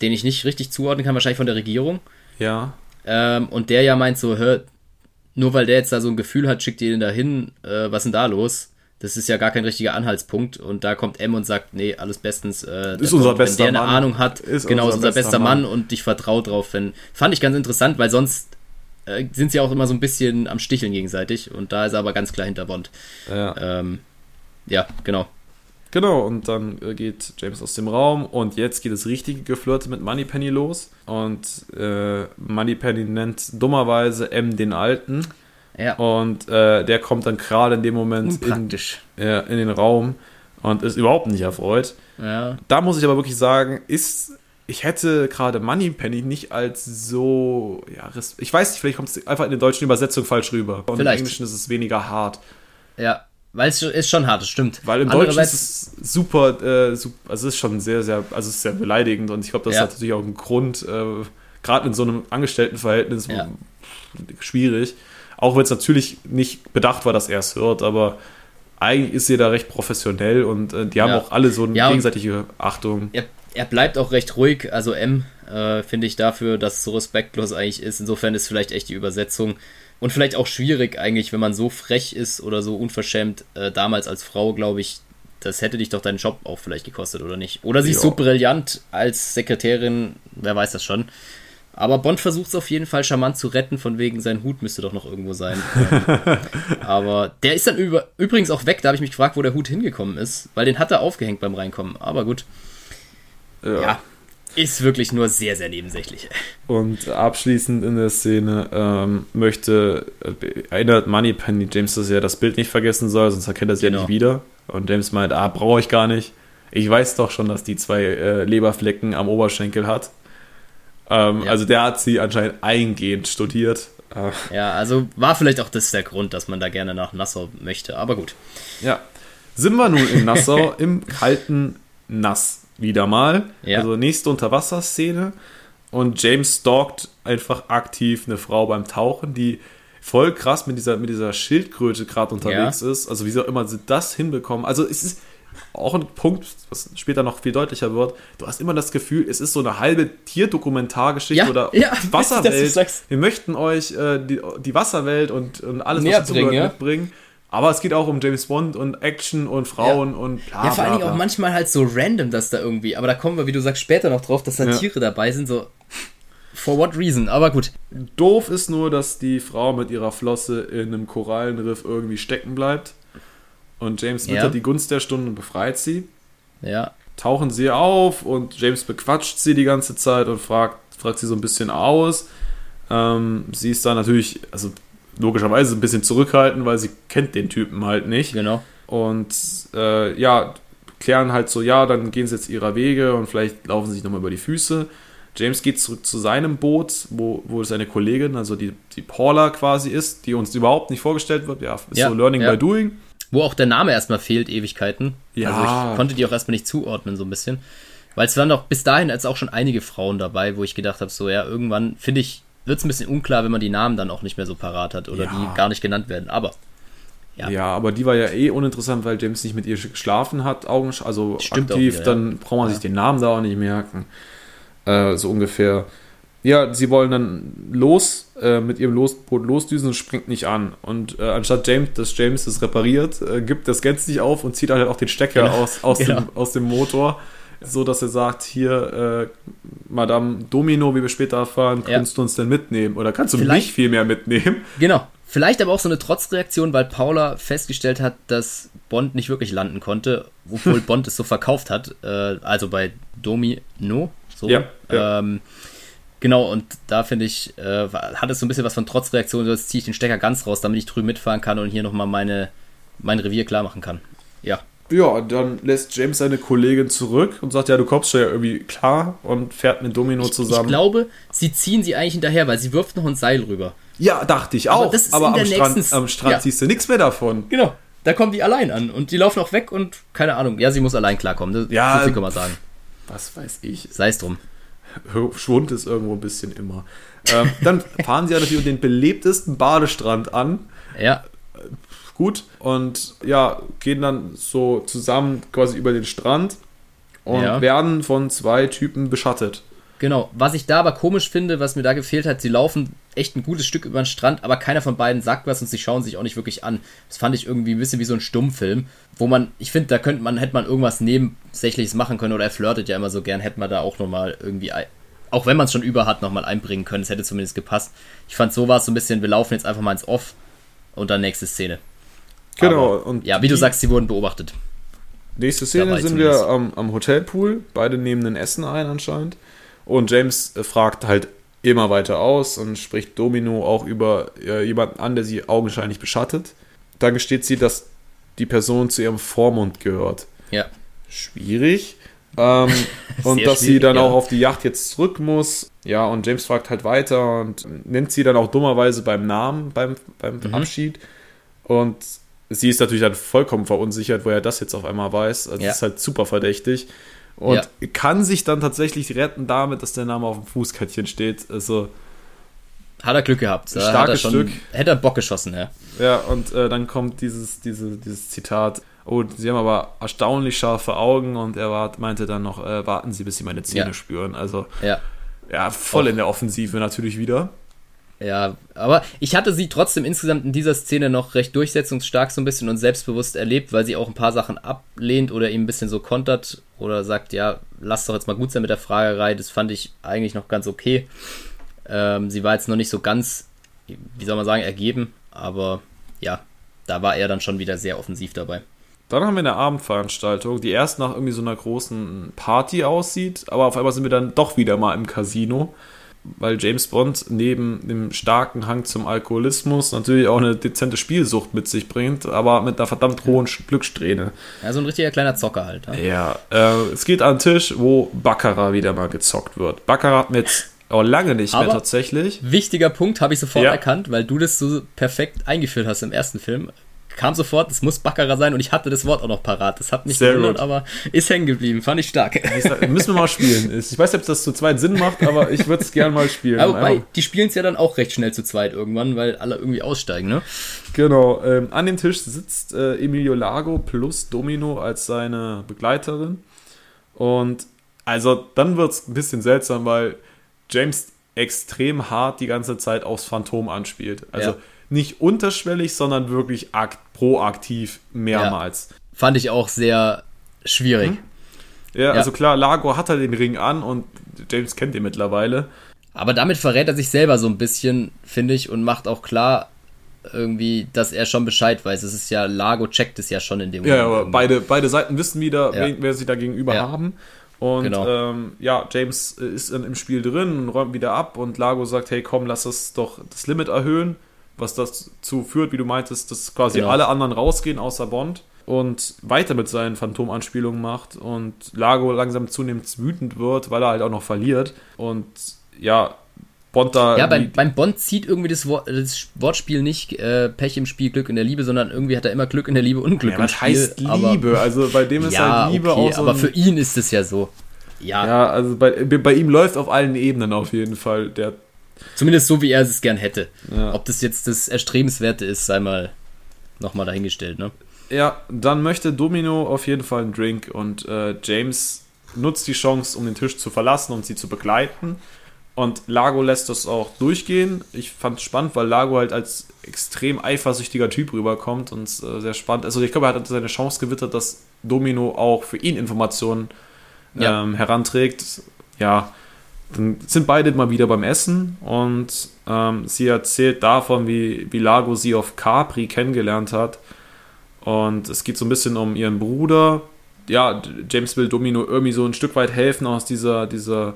den ich nicht richtig zuordnen kann, wahrscheinlich von der Regierung.
Ja.
Ähm, und der ja meint so, hör, nur weil der jetzt da so ein Gefühl hat, schickt ihr ihn dahin, äh, was ist denn da los? Das ist ja gar kein richtiger Anhaltspunkt. Und da kommt M und sagt, nee, alles bestens. Äh,
ist unser kommt, bester
wenn der eine Ahnung hat,
ist
genau, unser ist unser bester Mann. Mann. und dich vertraut drauf. Wenn, fand ich ganz interessant, weil sonst äh, sind sie auch immer so ein bisschen am Sticheln gegenseitig. Und da ist er aber ganz klar hinter Bond.
Ja,
ähm, ja genau.
Genau, und dann äh, geht James aus dem Raum und jetzt geht das richtige Geflirte mit Moneypenny los. Und äh, Moneypenny nennt dummerweise M den Alten.
Ja.
Und äh, der kommt dann gerade in dem Moment in, ja, in den Raum und ist überhaupt nicht erfreut.
Ja.
Da muss ich aber wirklich sagen, ist ich hätte gerade Moneypenny nicht als so, ja, ich weiß nicht, vielleicht kommt es einfach in der deutschen Übersetzung falsch rüber. Und
Vielleicht.
im Englischen ist es weniger hart.
Ja, weil es ist schon hart, das stimmt.
Weil im Deutschen ist es super, äh, sup- also es ist schon sehr, sehr, also es ist sehr beleidigend und ich glaube, das
Ja.
hat natürlich auch einen Grund, äh, gerade in so einem Angestelltenverhältnis
Ja.
schwierig. Auch wenn es natürlich nicht bedacht war, dass er es hört, aber eigentlich ist sie da recht professionell und äh, die haben
Ja.
auch alle so eine
Ja,
gegenseitige Achtung.
er, er bleibt auch recht ruhig, also M, äh, finde ich dafür, dass es so respektlos eigentlich ist. Insofern ist vielleicht echt die Übersetzung und vielleicht auch schwierig eigentlich, wenn man so frech ist oder so unverschämt. Äh, damals als Frau, glaube ich, das hätte dich doch deinen Job auch vielleicht gekostet, oder nicht? Oder sie ist
Ja.
so brillant als Sekretärin, wer weiß das schon. Aber Bond versucht es auf jeden Fall charmant zu retten, von wegen sein Hut müsste doch noch irgendwo sein. Aber der ist dann über, übrigens auch weg, da habe ich mich gefragt, wo der Hut hingekommen ist, weil den hat er aufgehängt beim Reinkommen. Aber gut. Ja, ist wirklich nur sehr, sehr nebensächlich.
Und abschließend in der Szene ähm, möchte, äh, erinnert Moneypenny James, dass er das Bild nicht vergessen soll, sonst erkennt er sie ja
Genau.
nicht wieder. Und James meint, ah, brauche ich gar nicht. Ich weiß doch schon, dass die zwei äh, Leberflecken am Oberschenkel hat. Ähm,
Ja.
Also der hat sie anscheinend eingehend studiert. Äh,
Ja, also war vielleicht auch das der Grund, dass man da gerne nach Nassau möchte. Aber gut.
ja. Sind wir nun in Nassau im kalten Nass wieder mal.
Ja.
Also nächste Unterwasserszene. Und James stalkt einfach aktiv eine Frau beim Tauchen, die voll krass mit dieser, mit dieser Schildkröte gerade unterwegs ist. Also wie auch immer sie das hinbekommen. Also es ist auch ein Punkt, was später noch viel deutlicher wird. Du hast immer das Gefühl, es ist so eine halbe Tierdokumentargeschichte
Ja,
oder
ja,
Wasserwelt.
sagst.
Wir möchten euch äh, die, die Wasserwelt und, und alles,
Näher
dazu
bringen, ja.
mitbringen. Aber es geht auch um James Bond und Action und Frauen und bla,
ja, vor allen Dingen auch manchmal halt so random, dass da irgendwie, aber da kommen wir, wie du sagst, später noch drauf, dass da
Ja.
Tiere dabei sind, so. For what reason? Aber gut.
Doof ist nur, dass die Frau mit ihrer Flosse in einem Korallenriff irgendwie stecken bleibt. Und James
Ja.
wittert die Gunst der Stunde und befreit sie.
Ja.
Tauchen sie auf und James bequatscht sie die ganze Zeit und fragt, fragt sie so ein bisschen aus. Ähm, sie ist da natürlich, also logischerweise ein bisschen zurückhaltend, weil sie kennt den Typen halt nicht.
Genau.
Und äh, ja, klären halt so, ja, dann gehen sie jetzt ihrer Wege und vielleicht laufen sie sich nochmal über die Füße. James geht zurück zu seinem Boot, wo, wo seine Kollegin, also die, die Paula quasi ist, die uns überhaupt nicht vorgestellt wird. Ja, ist
Ja,
so Learning
ja.
by Doing.
Wo auch der Name erstmal fehlt, Ewigkeiten.
Ja.
Also ich konnte die auch erstmal nicht zuordnen, so ein bisschen. Weil es waren doch bis dahin jetzt auch schon einige Frauen dabei, wo ich gedacht habe, so ja, irgendwann finde ich, wird es ein bisschen unklar, wenn man die Namen dann auch nicht mehr so parat hat oder
Ja.
die gar nicht genannt werden. Aber Ja.
Ja. aber die war ja eh uninteressant, weil James nicht mit ihr geschlafen hat, Augen, also
Stimmt auch
aktiv,
wieder, ja.
dann braucht man sich den Namen da auch nicht merken. Äh, so ungefähr. Ja, sie wollen dann los, äh, mit ihrem Losboot losdüsen und springt nicht an. Und äh, anstatt James, dass James das repariert, äh, gibt das Gänz nicht auf und zieht halt auch den Stecker
Genau.
aus, aus,
Genau.
dem, aus dem Motor. So dass er sagt, hier, äh, Madame Domino, wie wir später erfahren,
Ja.
kannst du uns denn mitnehmen? Oder kannst du
Vielleicht-
mich viel mehr mitnehmen?
Genau. Vielleicht aber auch so eine Trotzreaktion, weil Paula festgestellt hat, dass Bond nicht wirklich landen konnte, obwohl Bond es so verkauft hat. Äh, also bei Domino. So.
Ja, ja.
Ähm, genau, und da finde ich, äh, hat es so ein bisschen was von Trotzreaktion. So, jetzt ziehe ich den Stecker ganz raus, damit ich drüben mitfahren kann und hier nochmal meine, mein Revier klar machen kann. Ja.
Ja, dann lässt James seine Kollegin zurück und sagt, ja, du kommst schon ja irgendwie klar und fährt mit Domino
Ich
zusammen.
glaube, sie ziehen sie eigentlich hinterher, weil sie wirft noch ein Seil rüber.
ja, dachte ich
Aber
auch. aber
der
am Strand, am Strand
Ja.
siehst du nichts mehr davon.
Genau. Da kommen die allein an und die laufen auch weg und keine Ahnung. Ja, sie muss allein klarkommen. Das,
Ja,
so viel kann man sagen.
Was weiß ich.
Sei es drum.
Schwund ist irgendwo ein bisschen immer. Ähm, dann fahren sie ja natürlich den belebtesten Badestrand an.
Ja,
Gut. Und ja, gehen dann so zusammen quasi über den Strand und
Ja.
werden von zwei Typen beschattet.
Genau, was ich da aber komisch finde, was mir da gefehlt hat, sie laufen echt ein gutes Stück über den Strand, aber keiner von beiden sagt was und sie schauen sich auch nicht wirklich an. Das fand ich irgendwie ein bisschen wie so ein Stummfilm, wo man, ich finde, da könnte man, hätte man irgendwas Nebensächliches machen können oder er flirtet ja immer so gern, hätte man da auch nochmal irgendwie, auch wenn man es schon über hat, nochmal einbringen können. Es hätte zumindest gepasst. Ich fand, so war es so ein bisschen, wir laufen jetzt einfach mal ins Off und dann nächste Szene.
Genau.
Aber,
und
ja, wie du sagst, sie wurden beobachtet.
Nächste Szene sind
zumindest.
wir am, am Hotelpool. Beide nehmen ein Essen ein anscheinend. Und James äh, fragt halt immer weiter aus und spricht Domino auch über äh, jemanden an, der sie augenscheinlich beschattet. Dann gesteht sie, dass die Person zu ihrem Vormund gehört.
Ja.
Schwierig. Ähm, und dass sie dann ja. auch auf die Yacht jetzt zurück muss. Ja, und James fragt halt weiter und nennt sie dann auch dummerweise beim Namen beim, beim mhm. Abschied. Und sie ist natürlich dann vollkommen verunsichert, woher das jetzt auf einmal weiß. Also ja. das ist halt super verdächtig. Und ja. kann sich dann tatsächlich retten damit, dass der Name auf dem Fußkettchen steht. Also.
Hat er Glück gehabt.
Da starkes schon, Stück.
Hätte er Bock geschossen, ja.
Ja, und äh, dann kommt dieses, diese, dieses Zitat. Oh, sie haben aber erstaunlich scharfe Augen und er war, meinte dann noch, äh, warten Sie, bis Sie meine Zähne ja. spüren. Also,
ja,
ja voll oh. in der Offensive natürlich wieder.
Ja, aber ich hatte sie trotzdem insgesamt in dieser Szene noch recht durchsetzungsstark so ein bisschen und selbstbewusst erlebt, weil sie auch ein paar Sachen ablehnt oder ihm ein bisschen so kontert oder sagt, ja, lass doch jetzt mal gut sein mit der Fragerei. Das fand ich eigentlich noch ganz okay. Ähm, sie war jetzt noch nicht so ganz, wie soll man sagen, ergeben, aber ja, da war er dann schon wieder sehr offensiv dabei.
Dann haben wir eine Abendveranstaltung, die erst nach irgendwie so einer großen Party aussieht, aber auf einmal sind wir dann doch wieder mal im Casino weil James Bond neben dem starken Hang zum Alkoholismus natürlich auch eine dezente Spielsucht mit sich bringt, aber mit einer verdammt hohen Glückssträhne.
Ja, so ein richtiger kleiner Zocker halt.
Ja, ja äh, es geht an den Tisch, wo Baccarat wieder mal gezockt wird. Baccarat mit Oh, lange nicht aber mehr tatsächlich.
Wichtiger Punkt, habe ich sofort ja. erkannt, weil du das so perfekt eingeführt hast im ersten Film kam sofort, es muss Baccarat sein und ich hatte das Wort auch noch parat. Das hat mich Sehr gewundert, aber ist hängen geblieben. Fand ich stark.
Sag, müssen wir mal spielen. Ich weiß nicht, ob das zu zweit Sinn macht, aber ich würde es gerne mal spielen.
Aber wobei, die spielen es ja dann auch recht schnell zu zweit irgendwann, weil alle irgendwie aussteigen, ne?
Genau. Ähm, an dem Tisch sitzt äh, Emilio Lago plus Domino als seine Begleiterin. Und also dann wird es ein bisschen seltsam, weil James extrem hart die ganze Zeit aufs Phantom anspielt. Also ja nicht unterschwellig, sondern wirklich akt, proaktiv mehrmals.
Ja, fand ich auch sehr schwierig. Hm?
Ja, ja, also klar, Lago hat halt den Ring an und James kennt ihn mittlerweile.
Aber damit verrät er sich selber so ein bisschen, finde ich, und macht auch klar, irgendwie, dass er schon Bescheid weiß. Es ist ja, Lago checkt es ja schon in dem
Moment. Ja, aber beide, beide Seiten wissen wieder, ja. wer, wer sie da gegenüber ja. haben. Und genau. ähm, ja, James ist im Spiel drin und räumt wieder ab und Lago sagt, hey komm, lass es doch das Limit erhöhen was dazu führt, wie du meintest, dass quasi genau. alle anderen rausgehen außer Bond und weiter mit seinen Phantomanspielungen macht und Lago langsam zunehmend wütend wird, weil er halt auch noch verliert und ja, Bond da.
Ja, beim, beim Bond zieht irgendwie das, Wort, das Wortspiel nicht äh, Pech im Spiel, Glück in der Liebe, sondern irgendwie hat er immer Glück in der Liebe und Glück ja, im
Spiel. Was heißt Liebe? Also bei dem ist ja, halt Liebe
okay,
auch so.
Aber für ihn ist es ja so. Ja.
Ja, also bei, bei ihm läuft auf allen Ebenen auf jeden Fall der
Zumindest so, wie er es gern hätte. Ja. Ob das jetzt das Erstrebenswerte ist, sei mal nochmal dahingestellt, ne?
Ja, dann möchte Domino auf jeden Fall einen Drink und äh, James nutzt die Chance, um den Tisch zu verlassen und sie zu begleiten. Und Lago lässt das auch durchgehen. Ich fand es spannend, weil Lago halt als extrem eifersüchtiger Typ rüberkommt und äh, sehr spannend. Also ich glaube, er hat seine Chance gewittert, dass Domino auch für ihn Informationen ja. ähm, heranträgt. Ja, dann sind beide mal wieder beim Essen und ähm, sie erzählt davon, wie, wie Lago sie auf Capri kennengelernt hat. Und es geht so ein bisschen um ihren Bruder. Ja, James will Domino irgendwie so ein Stück weit helfen, aus dieser, dieser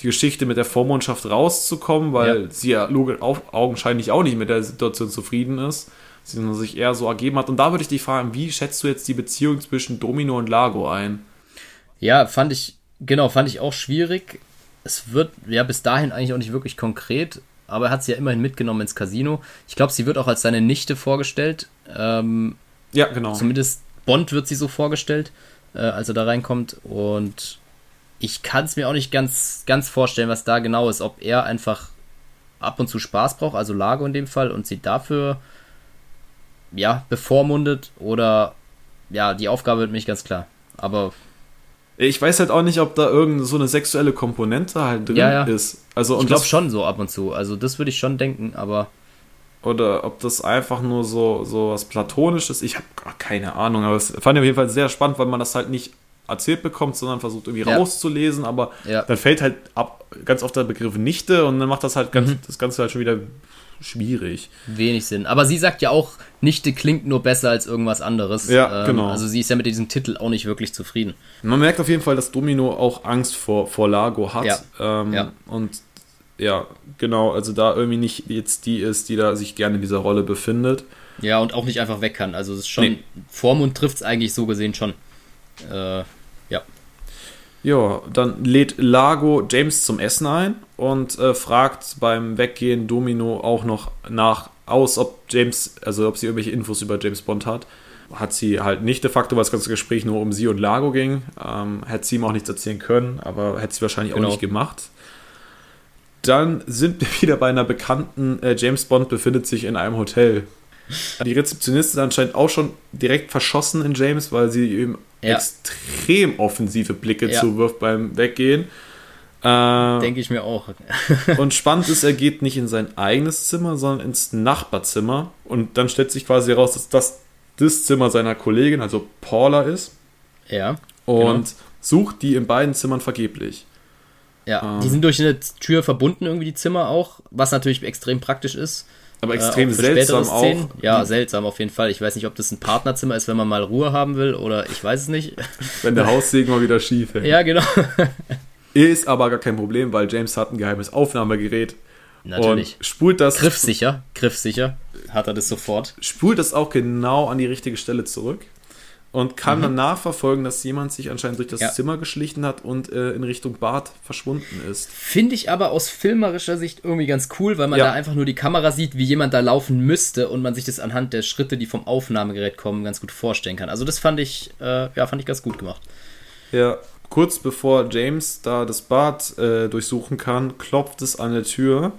die Geschichte mit der Vormundschaft rauszukommen, weil ja. sie ja augenscheinlich auch nicht mit der Situation zufrieden ist, sondern sich eher so ergeben hat. Und da würde ich dich fragen, wie schätzt du jetzt die Beziehung zwischen Domino und Lago ein?
Ja, fand ich, genau, fand ich auch schwierig es wird ja bis dahin eigentlich auch nicht wirklich konkret, aber er hat sie ja immerhin mitgenommen ins Casino. Ich glaube, sie wird auch als seine Nichte vorgestellt. Ähm,
ja, genau.
Zumindest Bond wird sie so vorgestellt, äh, als er da reinkommt. Und ich kann es mir auch nicht ganz, ganz vorstellen, was da genau ist. Ob er einfach ab und zu Spaß braucht, also Lago in dem Fall, und sie dafür ja bevormundet oder ja, die Aufgabe wird mir nicht ganz klar. Aber
ich weiß halt auch nicht, ob da irgend so eine sexuelle Komponente halt drin ja, ja. ist. Also,
ich glaube schon so ab und zu. Also das würde ich schon denken, aber.
Oder ob das einfach nur so, so was Platonisches Ich habe keine Ahnung, aber es fand ich auf jeden Fall sehr spannend, weil man das halt nicht erzählt bekommt, sondern versucht irgendwie ja. rauszulesen, aber dann fällt halt ab, ganz oft der Begriff Nichte und dann macht das halt ganz, mhm. das Ganze halt schon wieder schwierig.
Wenig Sinn. Aber sie sagt ja auch, Nichte klingt nur besser als irgendwas anderes.
Ja, ähm, genau.
Also sie ist ja mit diesem Titel auch nicht wirklich zufrieden.
Man merkt auf jeden Fall, dass Domino auch Angst vor, vor Lago hat.
Ja.
Ähm,
ja.
Und ja, genau, also da irgendwie nicht jetzt die ist, die da sich gerne in dieser Rolle befindet.
Ja, und auch nicht einfach weg kann. Also es ist schon, nee. Vormund trifft es eigentlich so gesehen schon. Äh, ja.
Dann lädt Lago James zum Essen ein und äh, fragt beim Weggehen Domino auch noch nach aus, ob James, also ob sie irgendwelche Infos über James Bond hat. Hat sie halt nicht de facto, weil das ganze Gespräch nur um sie und Lago ging. Ähm, hätte sie ihm auch nichts erzählen können, aber hätte sie wahrscheinlich
Genau.
auch nicht gemacht. Dann sind wir wieder bei einer bekannten, äh, James Bond befindet sich in einem Hotel. Die Rezeptionistin ist anscheinend auch schon direkt verschossen in James, weil sie ihm
Ja.
extrem offensive Blicke
Ja.
zuwirft beim Weggehen. Äh,
Denke ich mir auch.
und spannend ist, er geht nicht in sein eigenes Zimmer, sondern ins Nachbarzimmer. Und dann stellt sich quasi heraus, dass das das Zimmer seiner Kollegin, also Paula, ist.
Ja.
Und
Genau.
sucht die in beiden Zimmern vergeblich.
Ja,
Ah.
die sind durch eine Tür verbunden, irgendwie die Zimmer auch, was natürlich extrem praktisch ist.
Aber
Äh,
extrem
für
seltsam auch,
Ja, seltsam auf jeden Fall. Ich weiß nicht, ob das ein Partnerzimmer ist, wenn man mal Ruhe haben will oder ich weiß es nicht.
wenn der Haussegen mal wieder schief hängt.
ja, genau.
Ist aber gar kein Problem, weil James hat ein geheimes Aufnahmegerät.
Natürlich.
Und spult das,
Griffsicher, griffsicher hat er das sofort.
spult das auch genau an die richtige Stelle zurück. Und kann dann nachverfolgen, dass jemand sich anscheinend durch das
Mhm. Ja.
Zimmer geschlichen hat und äh, in Richtung Bad verschwunden ist.
Finde ich aber aus filmerischer Sicht irgendwie ganz cool, weil man
Ja.
da einfach nur die Kamera sieht, wie jemand da laufen müsste und man sich das anhand der Schritte, die vom Aufnahmegerät kommen, ganz gut vorstellen kann. Also das fand ich, äh, ja, fand ich ganz gut gemacht.
Ja, kurz bevor James da das Bad äh, durchsuchen kann, klopft es an der Tür.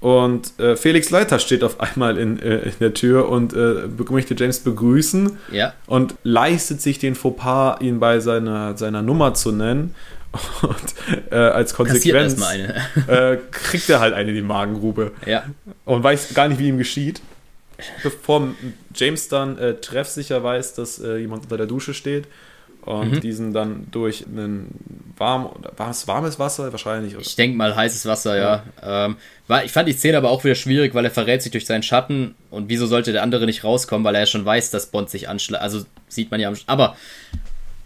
Und äh, Felix Leiter steht auf einmal in, äh, in der Tür und äh, möchte James begrüßen
Ja,
und leistet sich den Fauxpas, ihn bei seiner, seiner Nummer zu nennen. Und äh, als Konsequenz äh, kriegt er halt eine in die Magengrube
ja,
und weiß gar nicht, wie ihm geschieht. Bevor James dann äh, treffsicher weiß, dass jemand unter der Dusche steht und
Mhm.
diesen dann durch einen warm, warmes, warmes Wasser wahrscheinlich. Oder?
ich denke mal heißes Wasser, ja. Ähm, war, ich fand die Szene aber auch wieder schwierig, weil er verrät sich durch seinen Schatten und wieso sollte der andere nicht rauskommen, weil er ja schon weiß, dass Bond sich anschlägt. Also sieht man ja am. Sch- Aber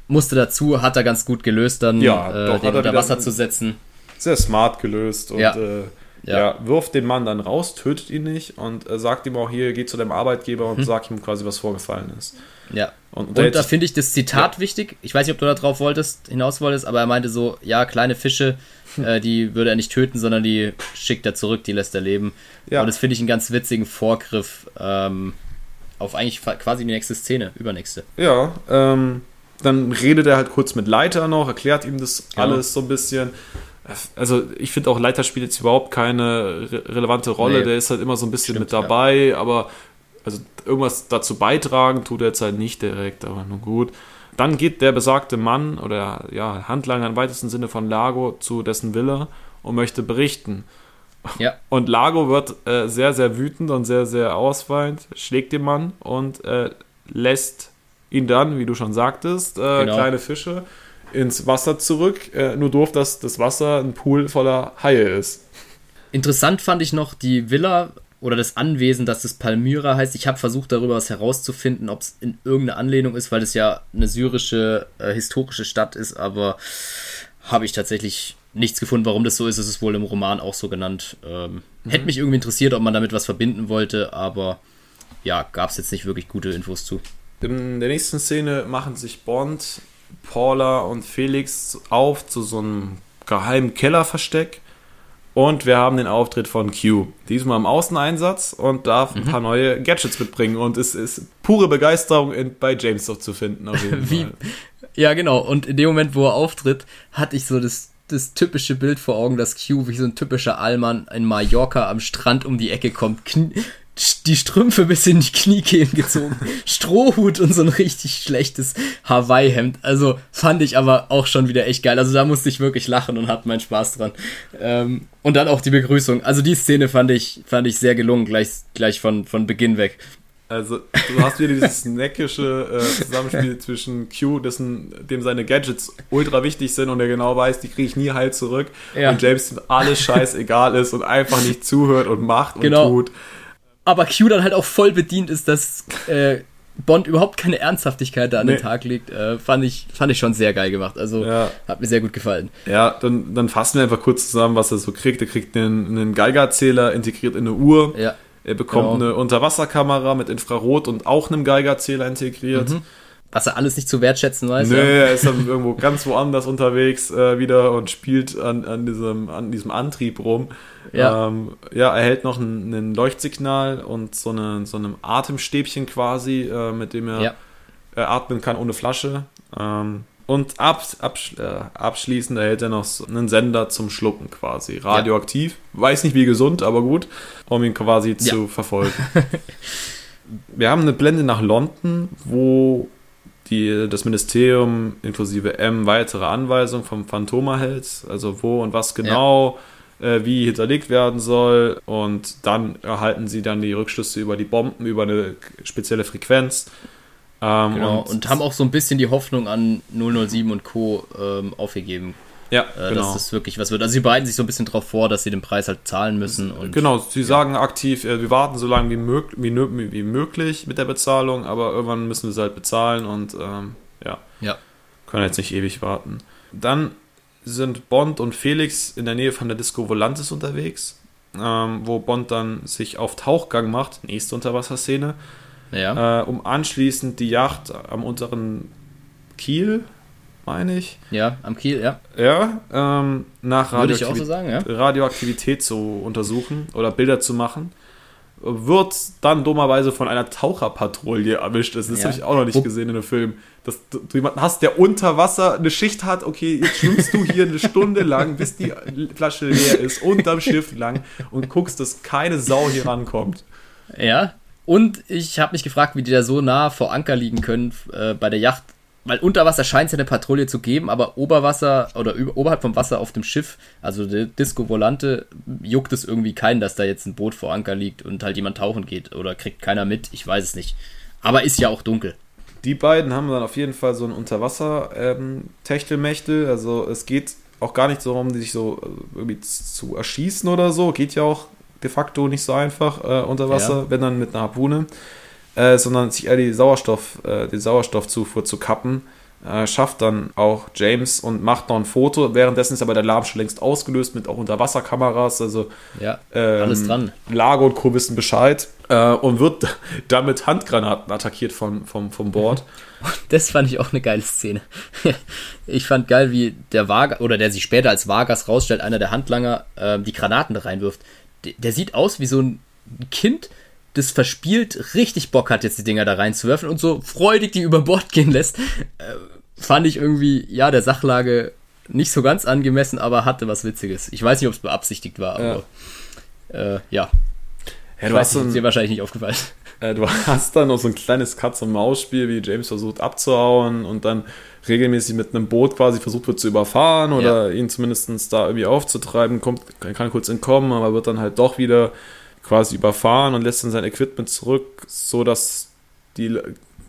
musste dazu, hat er ganz gut gelöst, dann
Ja,
äh,
doch,
den
er
unter Wasser zu setzen.
Sehr smart gelöst und
Ja.
äh,
Ja.
ja. wirft den Mann dann raus, tötet ihn nicht und äh, sagt ihm auch hier, geh zu deinem Arbeitgeber und sag ihm quasi, was vorgefallen ist.
Ja.
Und,
Und da
jetzt-
finde ich das Zitat wichtig. Ich weiß nicht, ob du da drauf wolltest, hinaus wolltest, aber er meinte so, ja, kleine Fische, äh, die würde er nicht töten, sondern die schickt er zurück, die lässt er leben.
Ja.
Und das finde ich einen ganz witzigen Vorgriff ähm, auf eigentlich quasi die nächste Szene, übernächste.
Ja, ähm, dann redet er halt kurz mit Leiter noch, erklärt ihm das
Genau.
alles so ein bisschen. Also ich finde auch, Leiter spielt jetzt überhaupt keine re relevante Rolle,
Nee.
der ist halt immer so ein bisschen
Stimmt,
mit dabei, aber also irgendwas dazu beitragen tut er jetzt halt nicht direkt, aber nun gut. Dann geht der besagte Mann oder ja, Handlanger im weitesten Sinne von Lago zu dessen Villa und möchte berichten.
Ja,
Und Lago wird äh, sehr, sehr wütend und sehr, sehr ausfallend, schlägt den Mann und äh, lässt ihn dann, wie du schon sagtest, äh,
Genau.
kleine Fische ins Wasser zurück. Äh, nur doof, dass das Wasser ein Pool voller Haie ist.
Interessant fand ich noch die Villa oder das Anwesen, dass das Palmyra heißt. Ich habe versucht, darüber was herauszufinden, ob es in irgendeine Anlehnung ist, weil es ja eine syrische äh, historische Stadt ist, aber habe ich tatsächlich nichts gefunden, warum das so ist. Es ist wohl im Roman auch so genannt. Ähm, Hätte mich irgendwie interessiert, ob man damit was verbinden wollte, aber ja, gab es jetzt nicht wirklich gute Infos zu.
In der nächsten Szene machen sich Bond, Paula und Felix auf zu so einem geheimen Kellerversteck. Und wir haben den Auftritt von Q. Diesmal im Außeneinsatz und darf
Mhm.
ein paar neue Gadgets mitbringen. Und es ist pure Begeisterung in, bei James doch zu finden. Auf jeden
Wie,
Fall.
ja, genau. Und in dem Moment, wo er auftritt, hatte ich so das, das typische Bild vor Augen, dass Q wie so ein typischer Allmann in Mallorca am Strand um die Ecke kommt. Kn die Strümpfe bis in die Kniekehlen gezogen, Strohhut und so ein richtig schlechtes Hawaii-Hemd. Also fand ich aber auch schon wieder echt geil. Also da musste ich wirklich lachen und hatte meinen Spaß dran. Ähm, und dann auch die Begrüßung. Also die Szene fand ich, fand ich sehr gelungen, gleich, gleich von, von Beginn weg.
Also, du hast wieder dieses neckische äh, Zusammenspiel zwischen Q, dessen, dem seine Gadgets ultra wichtig sind und er genau weiß, die kriege ich nie heil zurück.
Ja.
Und James alles scheißegal ist und einfach nicht zuhört und macht und
Genau.
tut.
Aber Q dann halt auch voll bedient ist, dass äh, Bond überhaupt keine Ernsthaftigkeit da an
Nee.
den Tag legt, äh, fand, ich, fand ich schon sehr geil gemacht. Also
Ja.
hat mir sehr gut gefallen.
Ja, dann, dann fassen wir einfach kurz zusammen, was er so kriegt. Er kriegt einen, einen Geigerzähler integriert in eine Uhr.
Ja,
Er bekommt
Genau.
eine Unterwasserkamera mit Infrarot und auch einem Geigerzähler integriert.
Mhm. Was er alles nicht zu wertschätzen weiß.
Nee,
ja.
er ist dann irgendwo ganz woanders unterwegs äh, wieder und spielt an, an, diesem, an diesem Antrieb rum. Ja, ähm, ja er hält noch ein, ein, Leuchtsignal und so, eine, so einem Atemstäbchen quasi, äh, mit dem er ja. atmen kann ohne Flasche. Ähm, und ab, ab, äh, abschließend erhält er noch so einen Sender zum Schlucken quasi. Radioaktiv. Ja. Weiß nicht wie gesund, aber gut, um ihn quasi zu verfolgen. Wir haben eine Blende nach London, wo die, das Ministerium inklusive M weitere Anweisungen vom Phantom erhält, also wo und was genau ja. äh, wie hinterlegt werden soll und dann erhalten sie dann die Rückschlüsse über die Bomben, über eine spezielle Frequenz.
Ähm, genau, und, und, haben auch so ein bisschen die Hoffnung an 007 und Co. Ähm, aufgegeben.
Ja,
äh, genau. Dass das wirklich was wird. Also sie bereiten sich so ein bisschen darauf vor, dass sie den Preis halt zahlen müssen. Und,
genau, sie ja. sagen aktiv, äh, wir warten so lange wie, mög wie, wie, möglich mit der Bezahlung, aber irgendwann müssen wir sie halt bezahlen und ähm, ja,
ja,
können jetzt nicht ewig warten. Dann sind Bond und Felix in der Nähe von der Disco Volantis unterwegs, ähm, wo Bond dann sich auf Tauchgang macht, nächste Unterwasserszene,
ja.
äh, um anschließend die Yacht am unteren Kiel meine ich.
Ja, am Kiel, ja.
Ja, ähm, nach
Radioaktivität, so sagen, ja?
Radioaktivität zu untersuchen oder Bilder zu machen. Wird dann dummerweise von einer Taucherpatrouille erwischt. Das, das ja. habe ich auch noch nicht Wo gesehen in dem Film. Dass du jemanden hast, der unter Wasser eine Schicht hat. Okay, jetzt schwimmst du hier eine Stunde lang, bis die Flasche leer ist, unterm Schiff lang und guckst, dass keine Sau hier rankommt.
Ja, und ich habe mich gefragt, wie die da so nah vor Anker liegen können äh, bei der Yacht weil unter Wasser scheint es ja eine Patrouille zu geben, aber Oberwasser oder über, oberhalb vom Wasser auf dem Schiff, also der Disco Volante, juckt es irgendwie keinen, dass da jetzt ein Boot vor Anker liegt und halt jemand tauchen geht oder kriegt keiner mit, ich weiß es nicht. Aber ist ja auch dunkel.
Die beiden haben dann auf jeden Fall so ein Unterwasser-Techtelmechtel, ähm, also es geht auch gar nicht so darum, sich so äh, irgendwie zu erschießen oder so, geht ja auch de facto nicht so einfach äh, unter Wasser, ja. wenn dann mit einer Harpune äh, sondern sich eher die, Sauerstoff, äh, die Sauerstoffzufuhr zu kappen. Äh, schafft dann auch James und macht noch ein Foto. Währenddessen ist aber der Alarm schon längst ausgelöst mit auch Unterwasserkameras. Also
ja, ähm, alles dran.
Lager und Co. wissen Bescheid äh, und wird damit Handgranaten attackiert von, vom, vom Bord.
Das fand ich auch eine geile Szene. Ich fand geil, wie der Vargas, oder der sich später als Vargas rausstellt, einer der Handlanger, äh, die Granaten da reinwirft. Der, der sieht aus wie so ein Kind, das verspielt richtig Bock hat, jetzt die Dinger da reinzuwerfen und so freudig die über Bord gehen lässt, äh, fand ich irgendwie, ja, der Sachlage nicht so ganz angemessen, aber hatte was Witziges. Ich weiß nicht, ob es beabsichtigt war, aber ja. Äh, ja.
ja du hast
dir wahrscheinlich nicht aufgefallen.
Äh, du hast dann noch so ein kleines Katz-und-Maus-Spiel, wie James versucht abzuhauen und dann regelmäßig mit einem Boot quasi versucht wird zu überfahren oder ja. ihn zumindest da irgendwie aufzutreiben, kommt, kann kurz entkommen, aber wird dann halt doch wieder quasi überfahren und lässt dann sein Equipment zurück, so dass die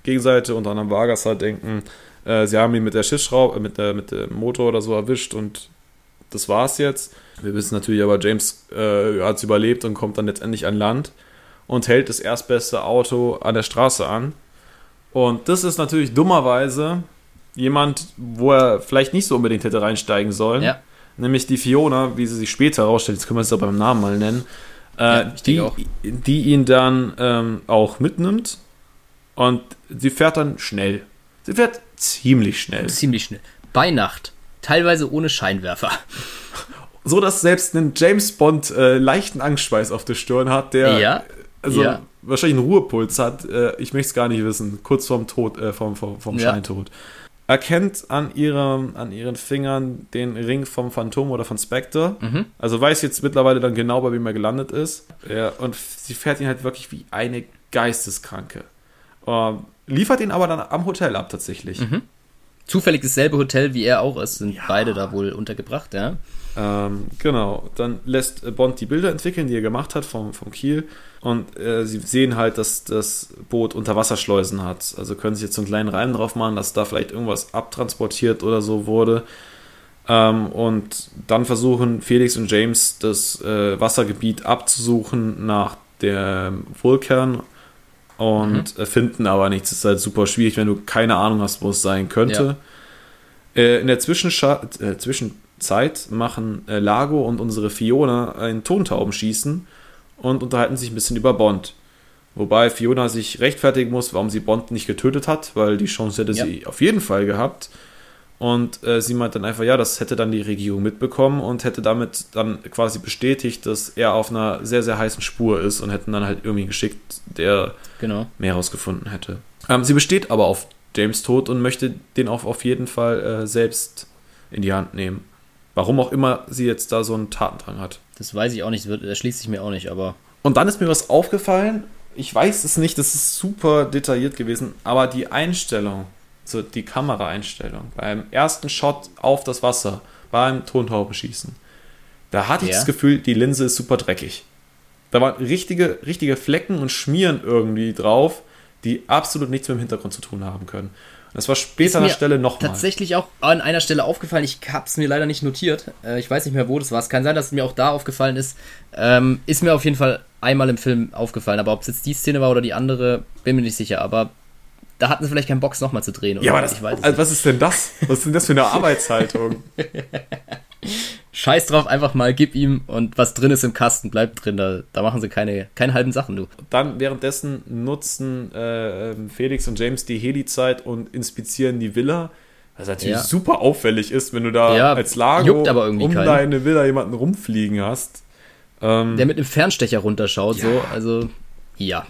Gegenseite, unter anderem Vargas, halt denken, äh, sie haben ihn mit der Schiffsschraube, mit, der, mit dem Motor oder so erwischt und das war's jetzt. Wir wissen natürlich aber, James äh, hat es überlebt und kommt dann letztendlich an Land und hält das erstbeste Auto an der Straße an. Und das ist natürlich dummerweise jemand, wo er vielleicht nicht so unbedingt hätte reinsteigen sollen.
Ja.
Nämlich die Fiona, wie sie sich später herausstellt, jetzt können wir es auch beim Namen mal nennen, äh, ja, die, die ihn dann ähm, auch mitnimmt und sie fährt dann schnell. Sie fährt ziemlich schnell.
Ziemlich schnell. Bei Nacht. Teilweise ohne Scheinwerfer.
So dass selbst ein James Bond äh, leichten Angstschweiß auf der Stirn hat, der
ja,
also
ja.
wahrscheinlich einen Ruhepuls hat. Äh, ich möchte es gar nicht wissen. Kurz vorm Tod, äh, vom, vom, vom ja. Erkennt an, ihrem, an ihren Fingern den Ring vom Phantom oder von Spectre. Mhm. Also weiß jetzt mittlerweile dann genau, bei wem er gelandet ist. Ja, und sie fährt ihn halt wirklich wie eine Geisteskranke. Ähm, liefert ihn aber dann am Hotel ab tatsächlich.
Mhm. Zufällig dasselbe Hotel wie er auch ist, sind ja. beide da wohl untergebracht, ja.
Ähm, genau, dann lässt Bond die Bilder entwickeln, die er gemacht hat vom, vom Kiel. Und äh, sie sehen halt, dass das Boot Unterwasserschleusen hat. Also können sie jetzt so einen kleinen Reim drauf machen, dass da vielleicht irgendwas abtransportiert oder so wurde. Ähm, und dann versuchen Felix und James das äh, Wassergebiet abzusuchen nach dem Vulkan und mhm. finden aber nichts. Das ist halt super schwierig, wenn du keine Ahnung hast, wo es sein könnte. Ja. Äh, in der Zwischenscha äh, Zwischenzeit machen äh, Lago und unsere Fiona ein Tontaubenschießen und unterhalten sich ein bisschen über Bond. Wobei Fiona sich rechtfertigen muss, warum sie Bond nicht getötet hat, weil die Chance hätte
Ja.
sie auf jeden Fall gehabt. Und äh, sie meint dann einfach, ja, das hätte dann die Regierung mitbekommen und hätte damit dann quasi bestätigt, dass er auf einer sehr, sehr heißen Spur ist und hätten dann halt irgendwie geschickt, der
Genau.
mehr herausgefunden hätte. Ähm, sie besteht aber auf James Tod und möchte den auch auf jeden Fall äh, selbst in die Hand nehmen. Warum auch immer sie jetzt da so einen Tatendrang hat.
Das weiß ich auch nicht, das wird- das schließt sich mir auch nicht, aber
Und dann ist mir was aufgefallen. Ich weiß es nicht, das ist super detailliert gewesen, aber die Einstellung, so die Kameraeinstellung beim ersten Shot auf das Wasser, beim Tontaubenschießen, da hatte ich
Ja.
das Gefühl, die Linse ist super dreckig. Da waren richtige, richtige Flecken und Schmieren irgendwie drauf, die absolut nichts mit dem Hintergrund zu tun haben können. Das war später an der Stelle nochmal.
tatsächlich auch an einer Stelle aufgefallen. Ich habe es mir leider nicht notiert. Äh, ich weiß nicht mehr, wo das war. Es kann sein, dass es mir auch da aufgefallen ist. Ähm, ist mir auf jeden Fall einmal im Film aufgefallen. Aber ob es jetzt die Szene war oder die andere, bin mir nicht sicher. Aber da hatten sie vielleicht keinen Bock, nochmal zu drehen. Oder?
ja, aber das,
ich weiß
also was ist denn das? Was ist denn das für eine Arbeitshaltung?
Scheiß drauf, einfach mal, gib ihm und was drin ist im Kasten, bleibt drin. Da, da machen sie keine, keine halben Sachen, du.
Dann währenddessen nutzen äh, ähm, Felix und James die Heli-Zeit und inspizieren die Villa. Was natürlich
Ja.
super auffällig ist, wenn du da
Ja,
als Lago
irgendwie
um
keinen.
deine Villa jemanden rumfliegen hast. Ähm,
Der mit einem Fernstecher runterschaut,
Ja.
so, also, ja.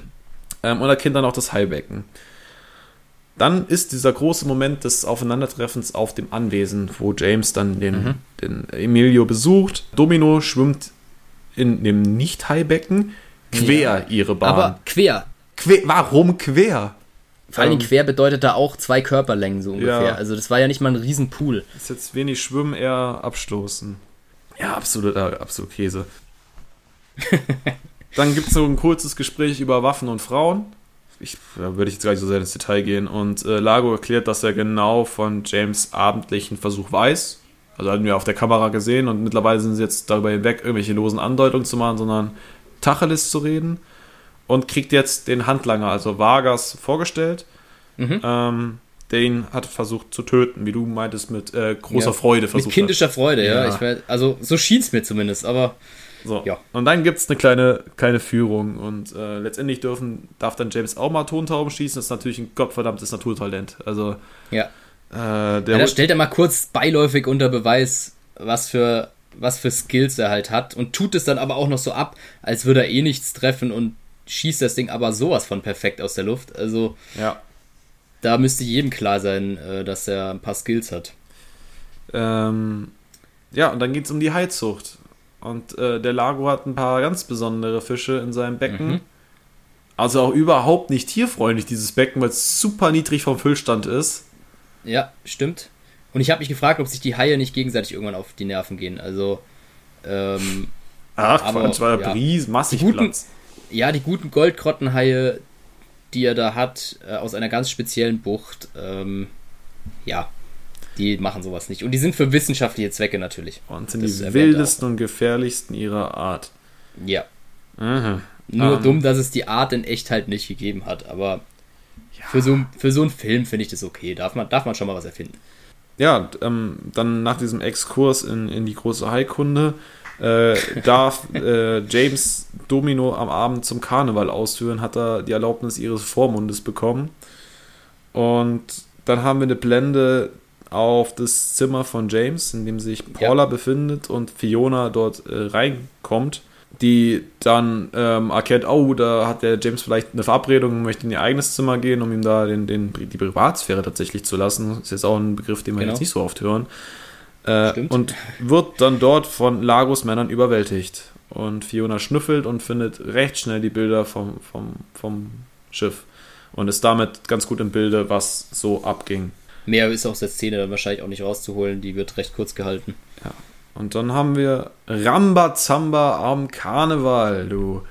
ähm, und erkennt dann auch das Heilbecken. Dann ist dieser große Moment des Aufeinandertreffens auf dem Anwesen, wo James dann den,
Mhm.
den Emilio besucht. Domino schwimmt in dem Nicht-Heilbecken quer
Ja.
ihre Bahn.
Aber quer.
quer, warum quer?
Vor allem
Ähm,
quer bedeutet da auch zwei Körperlängen so ungefähr.
Ja.
Also das war ja nicht mal ein Riesenpool.
Ist jetzt wenig Schwimmen, eher Abstoßen. Ja, absolut, äh, absolut Käse. Dann gibt es so ein kurzes Gespräch über Waffen und Frauen. Ich, da würde ich jetzt gar nicht so sehr ins Detail gehen. Und äh, Lago erklärt, dass er genau von James abendlichen Versuch weiß. Also hatten wir auf der Kamera gesehen und mittlerweile sind sie jetzt darüber hinweg, irgendwelche losen Andeutungen zu machen, sondern Tacheles zu reden. Und kriegt jetzt den Handlanger, also Vargas, vorgestellt.
Mhm.
Ähm, der ihn hat versucht zu töten, wie du meintest, mit äh, großer
Ja,
Freude
Mit
versucht
kindischer Freude, ja.
Ja.
Ich also so schien es mir zumindest, aber
hat. So.
Ja.
Und dann gibt es eine kleine, kleine Führung und äh, letztendlich dürfen, darf dann James auch mal Tontauben schießen. Das ist natürlich ein gottverdammtes Naturtalent. Also
ja.
äh, der
ja da stellt er mal kurz beiläufig unter Beweis, was für, was für Skills er halt hat und tut es dann aber auch noch so ab, als würde er eh nichts treffen und schießt das Ding aber sowas von perfekt aus der Luft. Also
ja.
da müsste jedem klar sein, äh, dass er ein paar Skills hat.
Ähm, ja, und dann geht es um die Heizucht. Und äh, der Lago hat ein paar ganz besondere Fische in seinem Becken.
Mhm.
Also auch überhaupt nicht tierfreundlich, dieses Becken, weil es super niedrig vom Füllstand ist.
Ja, stimmt. Und ich habe mich gefragt, ob sich die Haie nicht gegenseitig irgendwann auf die Nerven gehen. Also, ähm,
Ach,
Aber,
Quatsch, war
ja.
Bries, massig
Die guten-
Platz.
ja, die guten Goldkrottenhaie, die er da hat, äh, aus einer ganz speziellen Bucht, ähm, ja, die machen sowas nicht. Und die sind für wissenschaftliche Zwecke natürlich.
Und sind
Das
die wildesten und gefährlichsten ihrer Art.
Ja.
Aha.
Nur
Ähm.
dumm, dass es die Art in echt halt nicht gegeben hat. Aber für, so, für so einen Film finde ich das okay. Darf man, darf man schon mal was erfinden.
Ja, ähm, dann nach diesem Exkurs in, in die große Heilkunde äh, darf äh, James Domino am Abend zum Karneval ausführen, hat er die Erlaubnis ihres Vormundes bekommen. Und dann haben wir eine Blende auf das Zimmer von James, in dem sich Paula befindet und Fiona dort äh, reinkommt, die dann ähm, erkennt, oh, da hat der James vielleicht eine Verabredung und möchte in ihr eigenes Zimmer gehen, um ihm da den, den, die Privatsphäre tatsächlich zu lassen. Das ist jetzt auch ein Begriff, den wir
Genau.
jetzt nicht so oft hören. Äh, und wird dann dort von Lagos Männern überwältigt. Und Fiona schnüffelt und findet recht schnell die Bilder vom, vom, vom Schiff. Und ist damit ganz gut im Bilde, was so abging.
Mehr ist aus der Szene dann wahrscheinlich auch nicht rauszuholen. Die wird recht kurz gehalten.
Und dann haben wir Rambazamba am Karneval, du.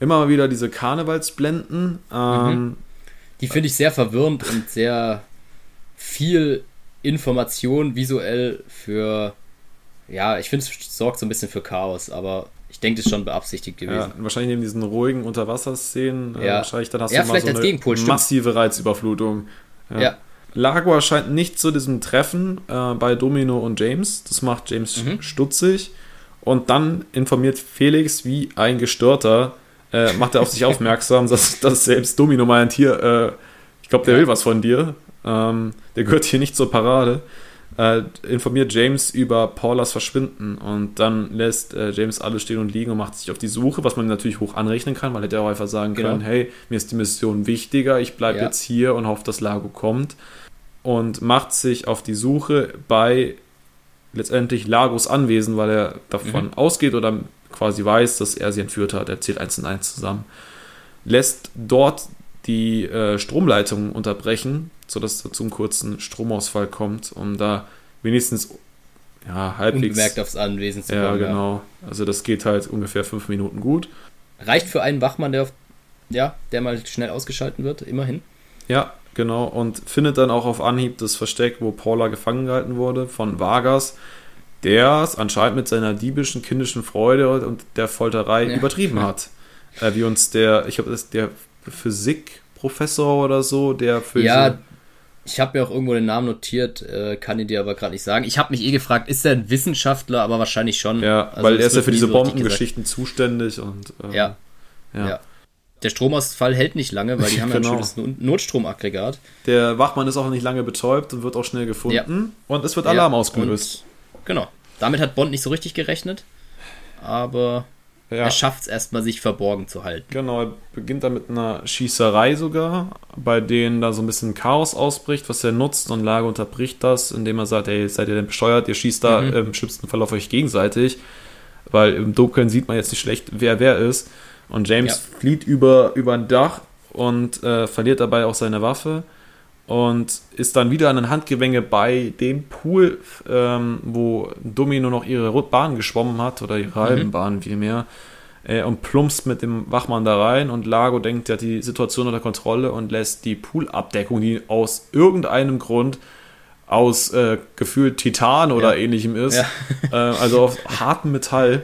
Immer mal wieder diese Karnevalsblenden. Ähm,
Die finde ich sehr verwirrend und sehr viel Information visuell für. Ja, ich finde, es sorgt so ein bisschen für Chaos, aber ich denke, das ist schon beabsichtigt
ja,
gewesen.
wahrscheinlich neben diesen ruhigen Unterwasserszenen. Äh,
Ja.
wahrscheinlich dann hast
Ja,
du mal so eine massive Reizüberflutung.
Ja.
Lago erscheint nicht zu diesem Treffen äh, bei Domino und James. Das macht James
Mhm.
stutzig. Und dann informiert Felix wie ein Gestörter äh, macht er auf sich aufmerksam, dass, dass selbst Domino meint, hier, äh, ich glaube, der will was von dir. Ähm, der gehört hier nicht zur Parade. Äh, informiert James über Paulas Verschwinden und dann lässt äh, James alles stehen und liegen und macht sich auf die Suche, was man natürlich hoch anrechnen kann, weil er hätte auch einfach sagen können, genau. hey, mir ist die Mission wichtiger, ich bleibe ja. jetzt hier und hoffe, dass Lago kommt und macht sich auf die Suche bei letztendlich Lagos Anwesen, weil er davon mhm. ausgeht oder quasi weiß, dass er sie entführt hat. Er zählt eins und eins zusammen. Lässt dort die äh, Stromleitung unterbrechen, sodass es zu einem kurzen Stromausfall kommt, um da wenigstens ja, halbwegs.
Unbemerkt aufs Anwesen
zu kommen. Ja, genau. Also das geht halt ungefähr fünf Minuten gut.
Reicht für einen Wachmann, der auf, ja, der mal schnell ausgeschalten wird, immerhin.
Ja, genau. Und findet dann auch auf Anhieb das Versteck, wo Paula gefangen gehalten wurde, von Vargas, der es anscheinend mit seiner diebischen, kindischen Freude und der Folterei ja. übertrieben hat. Äh, wie uns der, ich glaube, das der Physikprofessor oder so, der für
ja, ich habe mir auch irgendwo den Namen notiert, äh, kann ich dir aber gerade nicht sagen. Ich habe mich eh gefragt, ist er ein Wissenschaftler, aber wahrscheinlich schon.
Ja, also weil er ist ja für diese so Bombengeschichten zuständig und
ähm, ja. ja. ja. Der Stromausfall hält nicht lange, weil die haben genau. ja ein schönes Notstromaggregat.
Der Wachmann ist auch nicht lange betäubt und wird auch schnell gefunden. Ja. Und es wird Alarm ja. ausgelöst.
Und, genau. Damit hat Bond nicht so richtig gerechnet. Aber ja. Er schafft es erstmal, sich verborgen zu halten.
Genau, er beginnt dann mit einer Schießerei sogar, bei denen da so ein bisschen Chaos ausbricht, was er nutzt und Lage unterbricht das, indem er sagt, ey, seid ihr denn besteuert, ihr schießt da mhm. im schlimmsten Fall auf euch gegenseitig, weil im Dunkeln sieht man jetzt nicht schlecht, wer wer ist. Und James ja. flieht über, über ein Dach und äh, verliert dabei auch seine Waffe und ist dann wieder an ein Handgewänge bei dem Pool, ähm, wo Dummy nur noch ihre Bahn geschwommen hat oder ihre halben mhm. Bahn vielmehr äh, und plumpst mit dem Wachmann da rein und Lago denkt, er hat die Situation unter Kontrolle und lässt die Poolabdeckung, die aus irgendeinem Grund aus äh, gefühlt Titan oder ja. ähnlichem ist, ja. äh, also aus hartem Metall,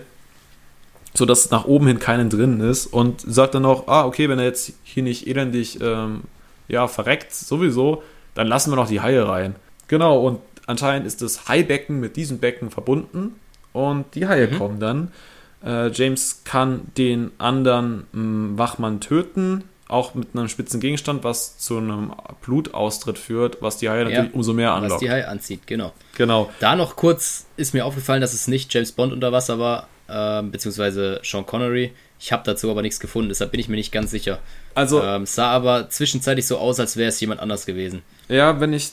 sodass nach oben hin keinen drin ist und sagt dann auch, ah, okay, wenn er jetzt hier nicht elendig ähm, ja, verreckt sowieso, dann lassen wir noch die Haie rein. Genau, und anscheinend ist das Haibecken mit diesem Becken verbunden und die Haie mhm. kommen dann. Äh, James kann den anderen mh, hm, Wachmann töten, auch mit einem spitzen Gegenstand, was zu einem Blutaustritt führt, was die Haie ja, natürlich umso mehr anlockt. Was
die Haie anzieht, genau.
Genau.
Da noch kurz ist mir aufgefallen, dass es nicht James Bond unter Wasser war, äh, beziehungsweise Sean Connery. Ich habe dazu aber nichts gefunden, deshalb bin ich mir nicht ganz sicher. Also ähm, sah aber zwischenzeitlich so aus, als wäre es jemand anders gewesen.
Ja, wenn ich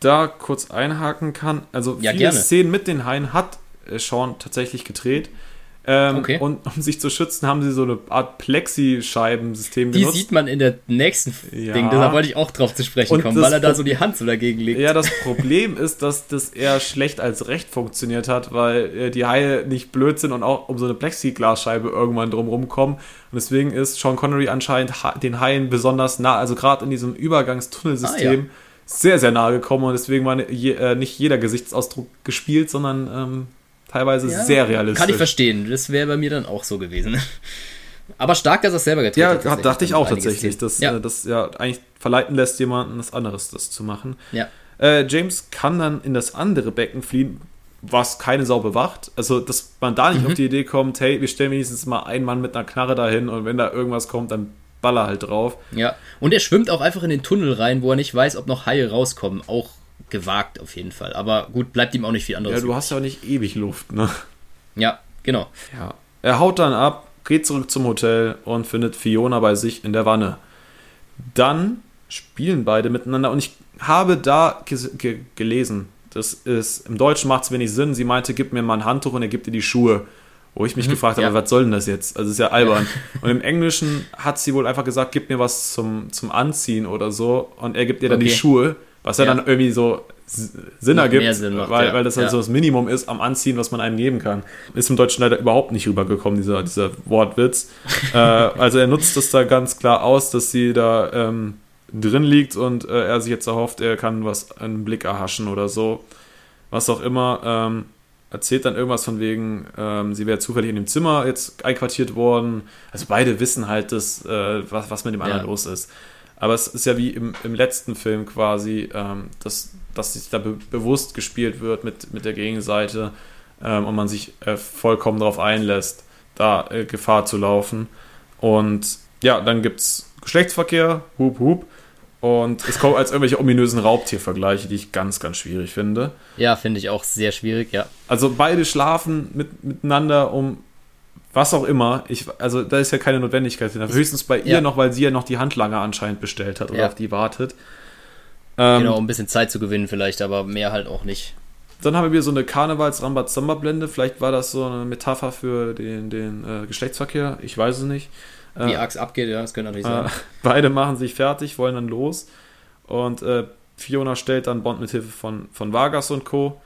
da kurz einhaken kann. Also ja, viele gerne. Szenen mit den Haien hat äh, Sean tatsächlich gedreht. Ähm, okay. Und um sich zu schützen, haben sie so eine Art Plexischeibensystem
genutzt. Die sieht man in der nächsten ja. Ding, da wollte ich auch drauf zu sprechen und kommen, weil er da so die Hand so dagegen legt.
Ja, das Problem ist, dass das eher schlecht als recht funktioniert hat, weil äh, die Haie nicht blöd sind und auch um so eine Plexiglasscheibe irgendwann drumherum kommen. Und deswegen ist Sean Connery anscheinend den Haien besonders nah, also gerade in diesem Übergangstunnelsystem. Ah, ja. Sehr, sehr nahe gekommen und deswegen war je, äh, nicht jeder Gesichtsausdruck gespielt, sondern ähm, teilweise ja, sehr realistisch.
Kann ich verstehen. Das wäre bei mir dann auch so gewesen. Aber stark, dass er es selber
getan hat. Ja, dachte ich auch tatsächlich, dass ja. Äh, das ja eigentlich verleiten lässt, jemanden was anderes das zu machen.
Ja.
Äh, James kann dann in das andere Becken fliehen, was keine Sau bewacht. Also, dass man da nicht mhm. auf die Idee kommt, hey, wir stellen wenigstens mal einen Mann mit einer Knarre dahin und wenn da irgendwas kommt, dann baller halt drauf.
Ja, und er schwimmt auch einfach in den Tunnel rein, wo er nicht weiß, ob noch Haie rauskommen. Auch gewagt auf jeden Fall. Aber gut, bleibt ihm auch nicht viel anderes.
Ja, du hast ja auch nicht ewig Luft, ne?
Ja, genau.
Ja. Er haut dann ab, geht zurück zum Hotel und findet Fiona bei sich in der Wanne. Dann spielen beide miteinander und ich habe da ge gelesen, das ist, im Deutschen macht es wenig Sinn. Sie meinte, gib mir mal ein Handtuch und er gibt ihr die Schuhe. Wo ich mich mhm, gefragt habe, ja. was soll denn das jetzt? Also ist ja albern. und im Englischen hat sie wohl einfach gesagt, gib mir was zum, zum Anziehen oder so. Und er gibt ihr dann okay. die Schuhe. Was ja, ja dann irgendwie so Sinn ergibt, Sinn macht, weil, ja. weil das halt ja. so das Minimum ist am Anziehen, was man einem geben kann. Ist im Deutschen leider überhaupt nicht rübergekommen, dieser, dieser Wortwitz. äh, also er nutzt das da ganz klar aus, dass sie da ähm, drin liegt und äh, er sich jetzt erhofft, er kann was einen Blick erhaschen oder so. Was auch immer. Ähm, erzählt dann irgendwas von wegen, ähm, sie wäre zufällig in dem Zimmer jetzt einquartiert worden. Also beide wissen halt, dass, äh, was, was mit dem anderen los ist. Aber es ist ja wie im, im letzten Film quasi, ähm, dass, dass sich da be bewusst gespielt wird mit, mit der Gegenseite ähm, und man sich äh, vollkommen darauf einlässt, da äh, Gefahr zu laufen. Und ja, dann gibt es Geschlechtsverkehr, hup, hup. Und es kommt als irgendwelche ominösen Raubtiervergleiche, die ich ganz, ganz schwierig finde.
Ja, finde ich auch sehr schwierig, ja.
Also beide schlafen mit, miteinander um was auch immer. Ich, also da ist ja keine Notwendigkeit. Höchstens bei ihr
Ja.
noch, weil sie ja noch die Handlanger anscheinend bestellt hat oder
Ja.
auf die wartet. Ähm,
genau, um ein bisschen Zeit zu gewinnen vielleicht, aber mehr halt auch nicht.
Dann haben wir wieder so eine Karnevals-Rambazamba-Blende. Vielleicht war das so eine Metapher für den, den äh, Geschlechtsverkehr. Ich weiß es nicht.
Wie
Äh,
arg es abgeht, ja, das könnte natürlich
Äh,
sein.
beide machen sich fertig, wollen dann los. Und äh, Fiona stellt dann Bond mit Hilfe von, von Vargas und Co.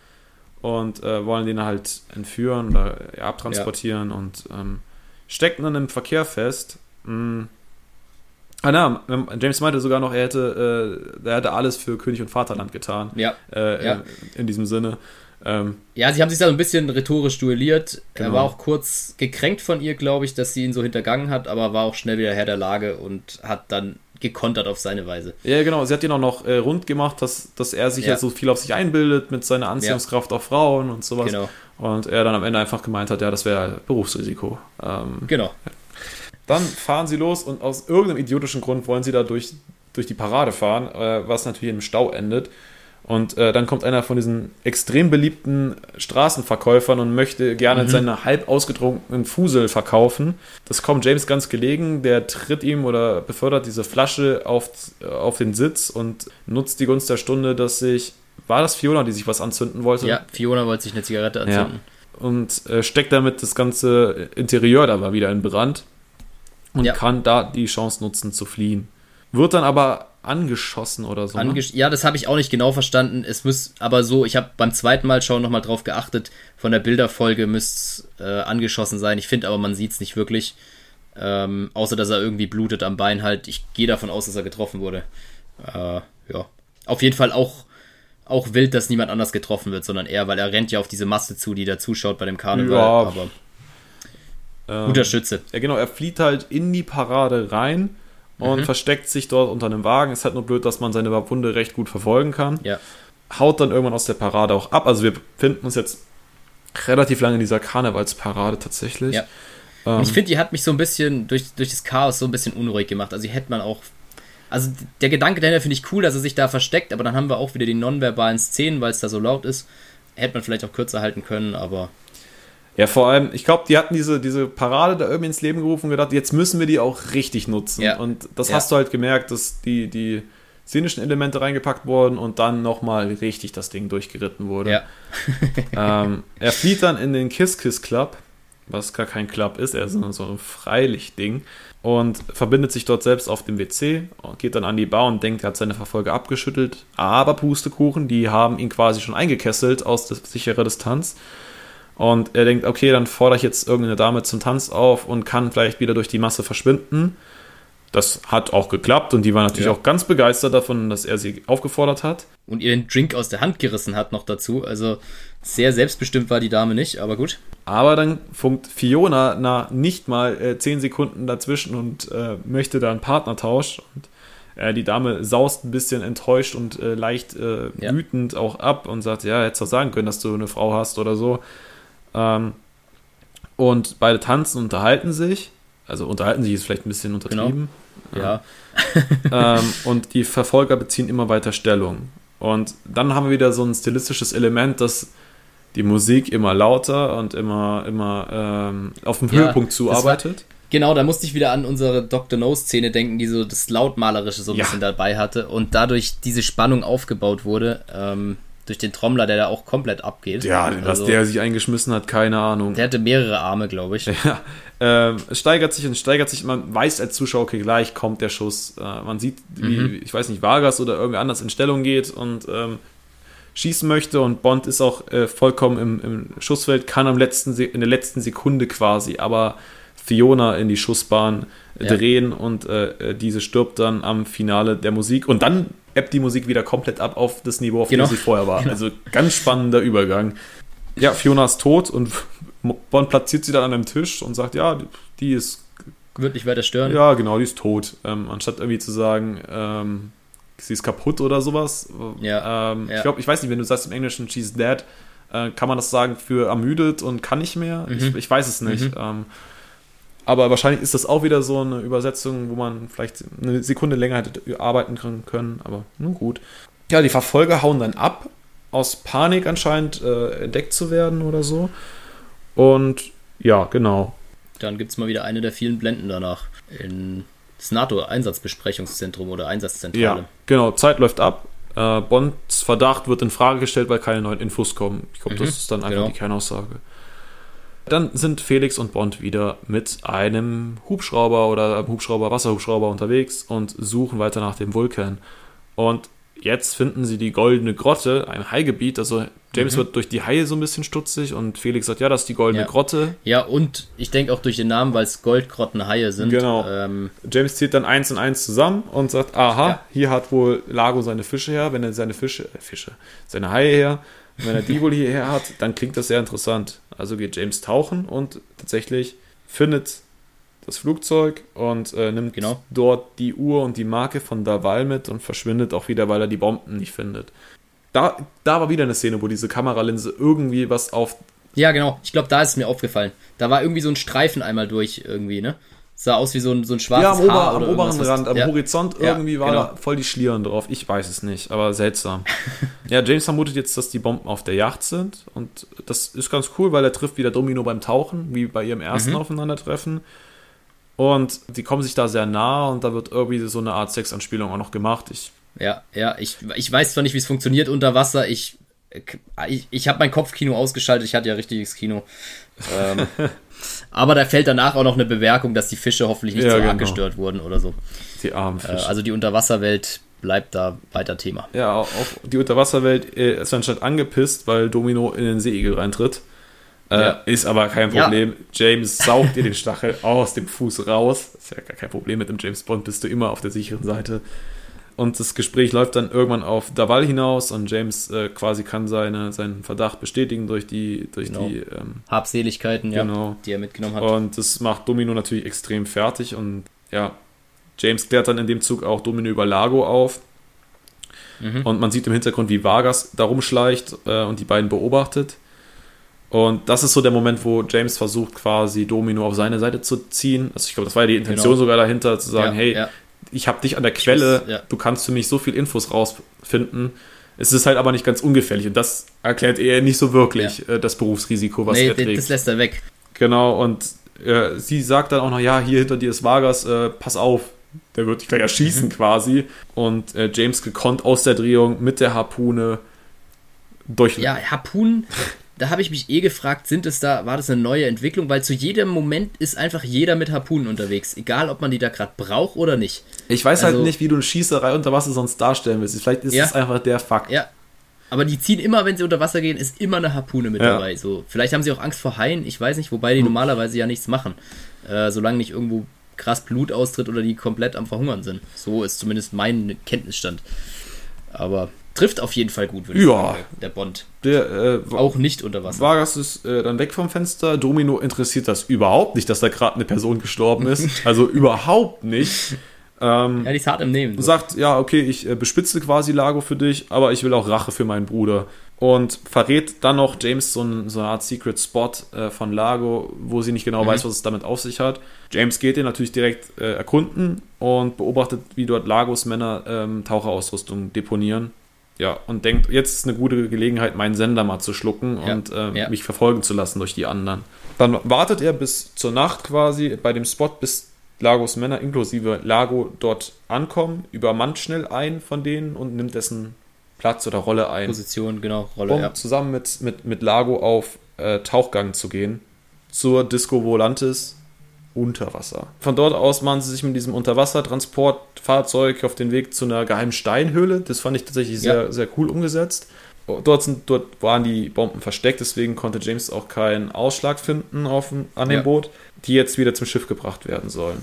Und äh, wollen den halt entführen oder ja, abtransportieren und ähm, stecken dann im Verkehr fest. Mm. Ah, na, James meinte sogar noch, er hätte, äh, er hätte alles für König und Vaterland getan.
Ja.
Äh,
Ja.
in, in diesem Sinne. Ähm,
Ja, sie haben sich da so ein bisschen rhetorisch duelliert. Er
Genau.
war auch kurz gekränkt von ihr, glaube ich, dass sie ihn so hintergangen hat, aber war auch schnell wieder Herr der Lage und hat dann gekontert auf seine Weise.
Ja, genau. Sie hat ihn auch noch äh, rund gemacht, dass, dass er sich
Ja.
ja. so viel auf sich einbildet mit seiner Anziehungskraft auf Frauen und sowas.
Genau.
Und er dann am Ende einfach gemeint hat, ja, das wäre Berufsrisiko. Ähm,
Genau.
dann fahren sie los und aus irgendeinem idiotischen Grund wollen sie da durch, durch die Parade fahren, äh, was natürlich im Stau endet. Und äh, dann kommt einer von diesen extrem beliebten Straßenverkäufern und möchte gerne
Mhm.
seine halb ausgetrunkenen Fusel verkaufen. Das kommt James ganz gelegen, der tritt ihm oder befördert diese Flasche auf, auf den Sitz und nutzt die Gunst der Stunde, dass sich. War das Fiona, die sich was anzünden wollte?
Ja, Fiona wollte sich eine Zigarette anzünden.
und äh, steckt damit das ganze Interieur da mal wieder in Brand und
Ja.
kann da die Chance nutzen zu fliehen. Wird dann aber angeschossen oder so. Ne?
Angesch ja, das habe ich auch nicht genau verstanden. Es muss aber so, ich habe beim zweiten Mal schauen nochmal drauf geachtet. Von der Bilderfolge müsste es äh, angeschossen sein. Ich finde aber, man sieht es nicht wirklich. Ähm, außer, dass er irgendwie blutet am Bein halt. Ich gehe davon aus, dass er getroffen wurde. Äh, ja. Auf jeden Fall auch, auch wild, dass niemand anders getroffen wird, sondern er, weil er rennt ja auf diese Masse zu, die da zuschaut bei dem Karneval.
Ja.
Aber
Ähm,
guter Schütze.
Ja, genau, er flieht halt in die Parade rein und
Mhm.
versteckt sich dort unter einem Wagen. Ist halt nur blöd, dass man seine Wunde recht gut verfolgen kann.
Ja.
Haut dann irgendwann aus der Parade auch ab. Also wir befinden uns jetzt relativ lange in dieser Karnevalsparade tatsächlich.
Ja.
Ähm,
ich finde, die hat mich so ein bisschen durch, durch das Chaos so ein bisschen unruhig gemacht. Also, die hätte man auch. Also, der Gedanke dahinter finde ich cool, dass er sich da versteckt, aber dann haben wir auch wieder die nonverbalen Szenen, weil es da so laut ist. Hätte man vielleicht auch kürzer halten können, aber
Ja, vor allem, ich glaube, die hatten diese, diese Parade da irgendwie ins Leben gerufen und gedacht, jetzt müssen wir die auch richtig nutzen.
Ja.
Und das
Ja.
hast du halt gemerkt, dass die, die szenischen Elemente reingepackt wurden und dann nochmal richtig das Ding durchgeritten wurde.
ja.
Ähm, er flieht dann in den Kiss Kiss Club, was gar kein Club ist, er ist so ein Freilichtding und verbindet sich dort selbst auf dem WC, und geht dann an die Bar und denkt, er hat seine Verfolger abgeschüttelt. Aber Pustekuchen, die haben ihn quasi schon eingekesselt aus der sicherer Distanz. Und er denkt, okay, dann fordere ich jetzt irgendeine Dame zum Tanz auf und kann vielleicht wieder durch die Masse verschwinden. Das hat auch geklappt und die war natürlich
Ja.
auch ganz begeistert davon, dass er sie aufgefordert hat.
Und ihr den Drink aus der Hand gerissen hat noch dazu. Also, sehr selbstbestimmt war die Dame nicht, aber gut.
Aber dann funkt Fiona nach nicht mal äh, 10 Sekunden dazwischen und äh, möchte da einen Partnertausch. Und äh, die Dame saust ein bisschen enttäuscht und äh, leicht äh,
Ja.
wütend auch ab und sagt, ja, hättest doch sagen können, dass du eine Frau hast oder so. Ähm, und beide tanzen, unterhalten sich. Also unterhalten sich ist vielleicht ein bisschen untertrieben.
Ja.
ähm, und die Verfolger beziehen immer weiter Stellung. Und dann haben wir wieder so ein stilistisches Element, dass die Musik immer lauter und immer, immer ähm, auf dem
Ja,
Höhepunkt zuarbeitet.
Genau, da musste ich wieder an unsere Dr. No-Szene denken, die so das Lautmalerische so ein
Ja.
bisschen dabei hatte und dadurch diese Spannung aufgebaut wurde, ähm, durch den Trommler, der da auch komplett abgeht.
Ja, was
Also,
der sich eingeschmissen hat, keine Ahnung.
Der hatte mehrere Arme, glaube ich.
Ja, ähm, es steigert sich und steigert sich. Man weiß als Zuschauer, okay, gleich kommt der Schuss. Äh, man sieht, wie,
Mhm.
ich weiß nicht, Vargas oder irgendwer anders in Stellung geht und ähm, schießen möchte. Und Bond ist auch äh, vollkommen im, im Schussfeld, kann am letzten, Se- in der letzten Sekunde quasi, aber Fiona in die Schussbahn äh,
Ja.
drehen und äh, äh, diese stirbt dann am Finale der Musik. Und dann ebbt die Musik wieder komplett ab auf das Niveau, auf
Genau.
dem sie vorher war. Also ganz spannender Übergang. Ja, Fiona ist tot und Bond platziert sie dann an einem Tisch und sagt, ja, die ist,
Wird nicht weiter stören.
ja, genau, die ist tot. Ähm, anstatt irgendwie zu sagen, ähm, sie ist kaputt oder sowas.
Ja,
Ähm,
ja.
Ich glaube, ich weiß nicht, wenn du sagst im Englischen, she's dead, äh, kann man das sagen für ermüdet und kann nicht mehr? Ich,
Mhm.
ich weiß es nicht.
Mhm.
Aber wahrscheinlich ist das auch wieder so eine Übersetzung, wo man vielleicht eine Sekunde länger hätte arbeiten können. Aber nun gut. Ja, die Verfolger hauen dann ab, aus Panik anscheinend äh, entdeckt zu werden oder so. Und ja, genau.
Dann gibt es mal wieder eine der vielen Blenden danach. In das NATO-Einsatzbesprechungszentrum oder Einsatzzentrale. Ja,
genau. Zeit läuft ab. Äh, Bonds Verdacht wird in Frage gestellt, weil keine neuen Infos kommen. Ich glaube, mhm, das ist dann einfach genau. die Kernaussage. Dann sind Felix und Bond wieder mit einem Hubschrauber oder einem Hubschrauber, Wasserhubschrauber unterwegs und suchen weiter nach dem Vulkan. Und jetzt finden sie die goldene Grotte, ein Haigebiet. Also James mhm. wird durch die Haie so ein bisschen stutzig und Felix sagt, ja, das ist die goldene
ja.
Grotte.
Ja, und ich denke auch durch den Namen, weil es Goldgrottenhaie sind.
Genau. Ähm, James zieht dann eins und eins zusammen und sagt, aha, ja. hier hat wohl Lago seine Fische her. Wenn er seine Fische, äh, Fische, seine Haie her, wenn er die wohl hierher hat, dann klingt das sehr interessant. Also geht James tauchen und tatsächlich findet das Flugzeug und äh, nimmt genau. dort die Uhr und die Marke von Daval mit und verschwindet auch wieder, weil er die Bomben nicht findet. Da, da war wieder eine Szene, wo diese Kameralinse irgendwie was auf.
Ja, genau. Ich glaube, da ist es mir aufgefallen. Da war irgendwie so ein Streifen einmal durch irgendwie, ne? Sah aus wie so ein, so ein schwarzes
ja, am,
Haar
Ober, am oberen Rand, am ja. Horizont irgendwie ja, war genau. da voll die Schlieren drauf. Ich weiß es nicht, aber seltsam. ja, James vermutet jetzt, dass die Bomben auf der Yacht sind und das ist ganz cool, weil er trifft wieder Domino beim Tauchen, wie bei ihrem ersten mhm. Aufeinandertreffen. Und die kommen sich da sehr nah und da wird irgendwie so eine Art Sexanspielung auch noch gemacht. Ich
ja, ja, ich, ich weiß zwar nicht, wie es funktioniert unter Wasser. Ich, ich, ich habe mein Kopfkino ausgeschaltet, ich hatte ja richtiges Kino. Ähm, aber da fällt danach auch noch eine Bemerkung, dass die Fische hoffentlich nicht ja, so genau. arg gestört wurden oder so.
Die armen
Fische. Äh, also die Unterwasserwelt bleibt da weiter Thema.
Ja, auch die Unterwasserwelt äh, ist anscheinend angepisst, weil Domino in den Seeigel reintritt. Äh, ja. Ist aber kein Problem. Ja. James saugt dir den Stachel aus dem Fuß raus. Ist ja gar kein Problem mit dem James Bond, bist du immer auf der sicheren Seite. Und das Gespräch läuft dann irgendwann auf Daval hinaus und James äh, quasi kann seine, seinen Verdacht bestätigen durch die, durch
genau.
die
ähm, Habseligkeiten,
genau.
ja, die er mitgenommen hat.
Und das macht Domino natürlich extrem fertig und ja, James klärt dann in dem Zug auch Domino über Lago auf. Mhm. Und man sieht im Hintergrund, wie Vargas da rumschleicht äh, und die beiden beobachtet. Und das ist so der Moment, wo James versucht, quasi Domino auf seine Seite zu ziehen. Also ich glaube, das war ja die Intention genau. sogar dahinter, zu sagen, ja, hey, ja ich habe dich an der Quelle, ja. du kannst für mich so viel Infos rausfinden. Es ist halt aber nicht ganz ungefährlich und das erklärt er nicht so wirklich, ja. äh, das Berufsrisiko, was nee, er trägt.
das lässt er weg.
Genau, und äh, sie sagt dann auch noch, ja, hier hinter dir ist Vargas, äh, pass auf, der wird dich gleich erschießen mhm. quasi. Und äh, James gekonnt aus der Drehung mit der Harpune durch...
Ja, Harpunen da habe ich mich eh gefragt, sind es da, war das eine neue Entwicklung? Weil zu jedem Moment ist einfach jeder mit Harpunen unterwegs, egal ob man die da gerade braucht oder nicht.
Ich weiß halt also, halt nicht, wie du eine Schießerei unter Wasser sonst darstellen willst. Vielleicht ist ja, es einfach der Fakt.
Ja. Aber die ziehen immer, wenn sie unter Wasser gehen, ist immer eine Harpune mit ja. dabei. So, vielleicht haben sie auch Angst vor Haien, ich weiß nicht, wobei die hm. normalerweise ja nichts machen. Äh, solange nicht irgendwo krass Blut austritt oder die komplett am Verhungern sind. So ist zumindest mein Kenntnisstand. Aber trifft auf jeden Fall gut,
würde ich ja, sagen,
der Bond.
Der, äh,
auch nicht unter Wasser.
Vargas ist äh, dann weg vom Fenster. Domino interessiert das überhaupt nicht, dass da gerade eine Person gestorben ist. Also überhaupt nicht.
Ähm, ja, die ist hart im Nehmen.
So. Sagt, ja, okay, ich äh, bespitze quasi Lago für dich, aber ich will auch Rache für meinen Bruder. Und verrät dann noch James so, ein, so eine Art Secret Spot äh, von Lago, wo sie nicht genau mhm. weiß, was es damit auf sich hat. James geht den natürlich direkt äh, erkunden und beobachtet, wie dort Lagos Männer ähm, Taucherausrüstung deponieren ja, und denkt, jetzt ist eine gute Gelegenheit, meinen Sender mal zu schlucken ja, und äh, ja. mich verfolgen zu lassen durch die anderen. Dann wartet er bis zur Nacht quasi bei dem Spot, bis Lagos Männer inklusive Lago dort ankommen, übermannt schnell einen von denen und nimmt dessen Platz oder Rolle ein.
Position, genau, Rolle,
um ja. zusammen mit, mit, mit Lago auf äh, Tauchgang zu gehen zur Disco Volantis unter Wasser. Von dort aus machen sie sich mit diesem Unterwassertransportfahrzeug auf den Weg zu einer geheimen Steinhöhle. Das fand ich tatsächlich sehr, ja. sehr cool umgesetzt. Dort, sind, dort waren die Bomben versteckt, deswegen konnte James auch keinen Ausschlag finden auf, an dem ja. Boot, die jetzt wieder zum Schiff gebracht werden sollen.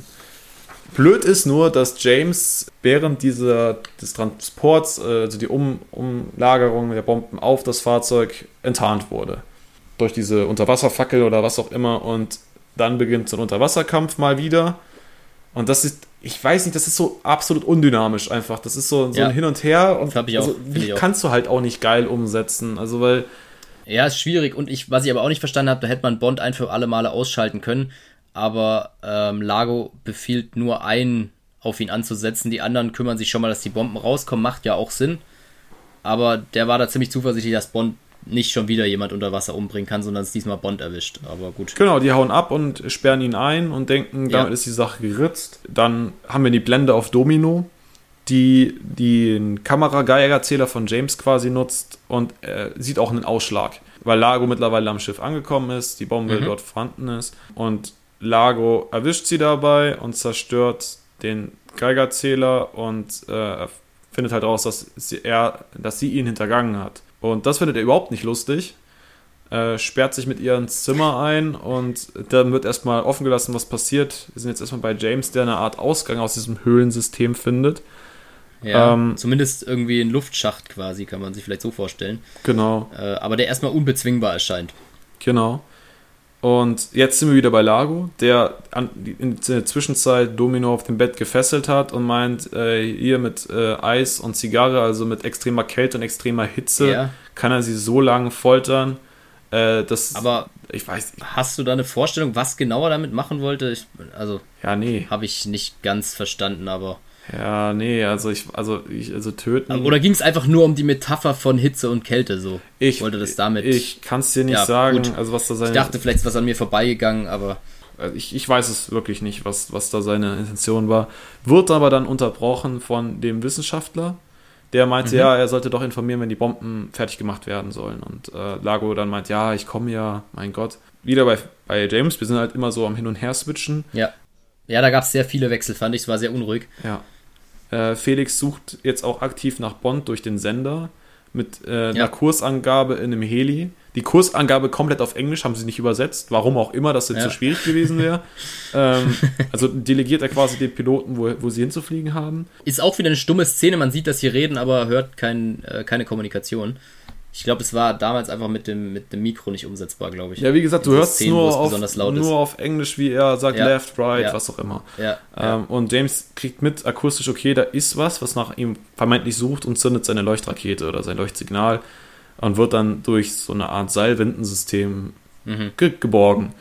Blöd ist nur, dass James während dieser, des Transports, äh, also die um Umlagerung der Bomben auf das Fahrzeug, enttarnt wurde. Durch diese Unterwasserfackel oder was auch immer. Und dann beginnt so ein Unterwasserkampf mal wieder. Und das ist, ich weiß nicht, das ist so absolut undynamisch einfach. Das ist so, so ja. ein Hin und Her. Und
ich
also, die kannst du halt auch nicht geil umsetzen. Also, weil.
Ja, ist schwierig. Und ich, was ich aber auch nicht verstanden habe, da hätte man Bond ein für alle Male ausschalten können. aber ähm, Lago befiehlt nur einen auf ihn anzusetzen. Die anderen kümmern sich schon mal, dass die Bomben rauskommen, macht ja auch Sinn. Aber der war da ziemlich zuversichtlich, dass Bond nicht schon wieder jemand unter Wasser umbringen kann, sondern es diesmal Bond erwischt. Aber gut.
Genau, die hauen ab und sperren ihn ein und denken, damit ja. ist die Sache geritzt. Dann haben wir die Blende auf Domino, die den Kamerageigerzähler von James quasi nutzt und äh, sieht auch einen Ausschlag, weil Lago mittlerweile am Schiff angekommen ist, die Bombe mhm. dort vorhanden ist und Lago erwischt sie dabei und zerstört den Geigerzähler und äh, findet halt raus, dass sie, er, dass sie ihn hintergangen hat. Und das findet er überhaupt nicht lustig. Äh, sperrt sich mit ihr ins Zimmer ein und dann wird erstmal offen gelassen, was passiert. Wir sind jetzt erstmal bei James, der eine Art Ausgang aus diesem Höhlensystem findet.
Ja, ähm, zumindest irgendwie ein Luftschacht quasi, kann man sich vielleicht so vorstellen.
Genau.
Äh, aber der erstmal unbezwingbar erscheint.
Genau. Und jetzt sind wir wieder bei Lago, der in der Zwischenzeit Domino auf dem Bett gefesselt hat und meint, äh, hier mit äh, Eis und Zigarre, also mit extremer Kälte und extremer Hitze, ja. kann er sie so lange foltern. Äh, dass,
Aber ich weiß. Hast du da eine Vorstellung, was genau er damit machen wollte? Ich, also,
ja, nee.
Habe ich nicht ganz verstanden, aber.
Ja, nee, also ich, also ich, also töten.
Oder ging es einfach nur um die Metapher von Hitze und Kälte so?
Ich wollte das damit. Ich kann es dir nicht ja, sagen, gut. also was da
seine. Ich dachte vielleicht ist was an mir vorbeigegangen, aber.
Also ich, ich weiß es wirklich nicht, was, was da seine Intention war. Wird aber dann unterbrochen von dem Wissenschaftler, der meinte, mhm. ja, er sollte doch informieren, wenn die Bomben fertig gemacht werden sollen. Und äh, Lago dann meint, ja, ich komme ja, mein Gott. Wieder bei, bei James, wir sind halt immer so am Hin und Her switchen.
Ja. Ja, da gab es sehr viele Wechsel, fand ich. Es war sehr unruhig.
Ja. Äh, Felix sucht jetzt auch aktiv nach Bond durch den Sender mit äh, einer ja. Kursangabe in einem Heli. Die Kursangabe komplett auf Englisch haben sie nicht übersetzt, warum auch immer das jetzt ja. so schwierig gewesen wäre. ähm, also delegiert er quasi den Piloten, wo, wo sie hinzufliegen haben.
Ist auch wieder eine stumme Szene, man sieht, dass sie reden, aber hört kein, äh, keine Kommunikation. Ich glaube, es war damals einfach mit dem, mit dem Mikro nicht umsetzbar, glaube ich.
Ja, wie gesagt, du hörst Szenen, nur, auf, nur auf Englisch, wie er sagt, ja. left, right, ja. was auch immer.
Ja.
Ähm, und James kriegt mit akustisch, okay, da ist was, was nach ihm vermeintlich sucht und zündet seine Leuchtrakete oder sein Leuchtsignal und wird dann durch so eine Art Seilwindensystem mhm. ge geborgen.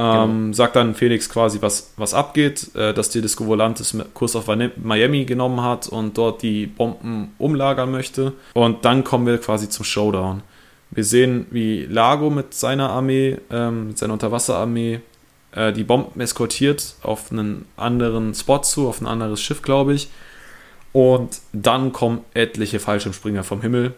Ähm, genau. Sagt dann Felix quasi, was, was abgeht, äh, dass die Disco Volantis Kurs auf Miami genommen hat und dort die Bomben umlagern möchte. Und dann kommen wir quasi zum Showdown. Wir sehen, wie Lago mit seiner Armee, ähm, mit seiner Unterwasserarmee, äh, die Bomben eskortiert auf einen anderen Spot zu, auf ein anderes Schiff, glaube ich. Und dann kommen etliche Fallschirmspringer vom Himmel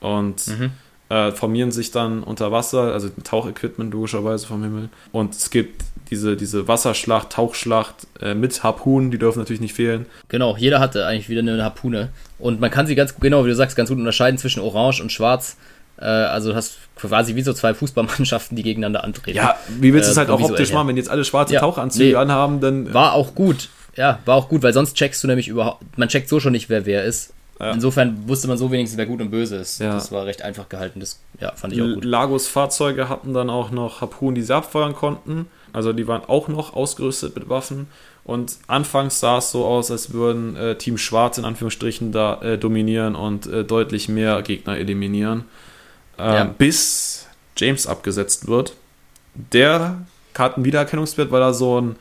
und mhm äh, formieren sich dann unter Wasser, also Tauchequipment logischerweise vom Himmel. Und es gibt diese, diese Wasserschlacht, Tauchschlacht äh, mit Harpunen, die dürfen natürlich nicht fehlen.
Genau, jeder hatte eigentlich wieder eine Harpune. Und man kann sie ganz, genau wie du sagst, ganz gut unterscheiden zwischen Orange und Schwarz. Äh, also du hast quasi wie so zwei Fußballmannschaften, die gegeneinander antreten.
Ja, wie willst du es äh, halt auch optisch machen, wenn jetzt alle schwarze ja, Tauchanzüge nee, anhaben, dann.
War auch gut. Ja, war auch gut, weil sonst checkst du nämlich überhaupt, man checkt so schon nicht, wer wer ist. Ja. Insofern wusste man so wenigstens, wer gut und böse ist. Ja. Das war recht einfach gehalten. Das ja, fand ich auch gut.
Lagos Fahrzeuge hatten dann auch noch Harpunen, die sie abfeuern konnten. Also die waren auch noch ausgerüstet mit Waffen. Und anfangs sah es so aus, als würden äh, Team Schwarz in Anführungsstrichen da äh, dominieren und äh, deutlich mehr Gegner eliminieren. Ähm, ja. Bis James abgesetzt wird. Der hat einen Wiedererkennungswert, weil er so einen,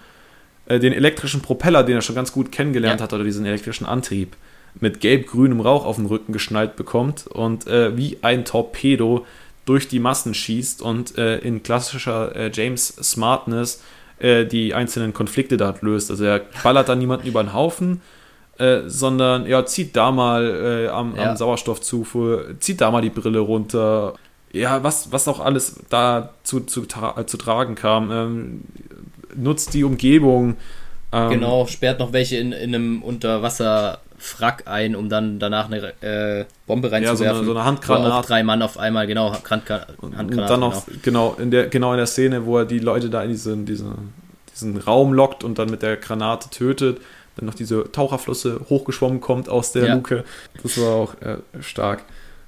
äh, den elektrischen Propeller, den er schon ganz gut kennengelernt ja. hat, oder diesen elektrischen Antrieb, mit gelb-grünem Rauch auf dem Rücken geschnallt bekommt und äh, wie ein Torpedo durch die Massen schießt und äh, in klassischer äh, James Smartness äh, die einzelnen Konflikte dort löst. Also er ballert da niemanden über den Haufen, äh, sondern er ja, zieht da mal äh, am, ja. am, Sauerstoffzufuhr, zieht da mal die Brille runter. Ja, was, was auch alles da zu, zu, tra zu tragen kam. Ähm, nutzt die Umgebung.
Ähm, genau, sperrt noch welche in, in einem Unterwasser Frack ein, um dann danach eine äh, Bombe reinzuwerfen. Ja, so eine,
so eine Handgranate.
drei Mann auf einmal, genau, Handgranate.
Und dann noch, genau. genau, in der, genau in der Szene, wo er die Leute da in diesen, diesen, diesen Raum lockt und dann mit der Granate tötet, dann noch diese Taucherflosse hochgeschwommen kommt aus der ja. Luke. Das war auch äh, stark.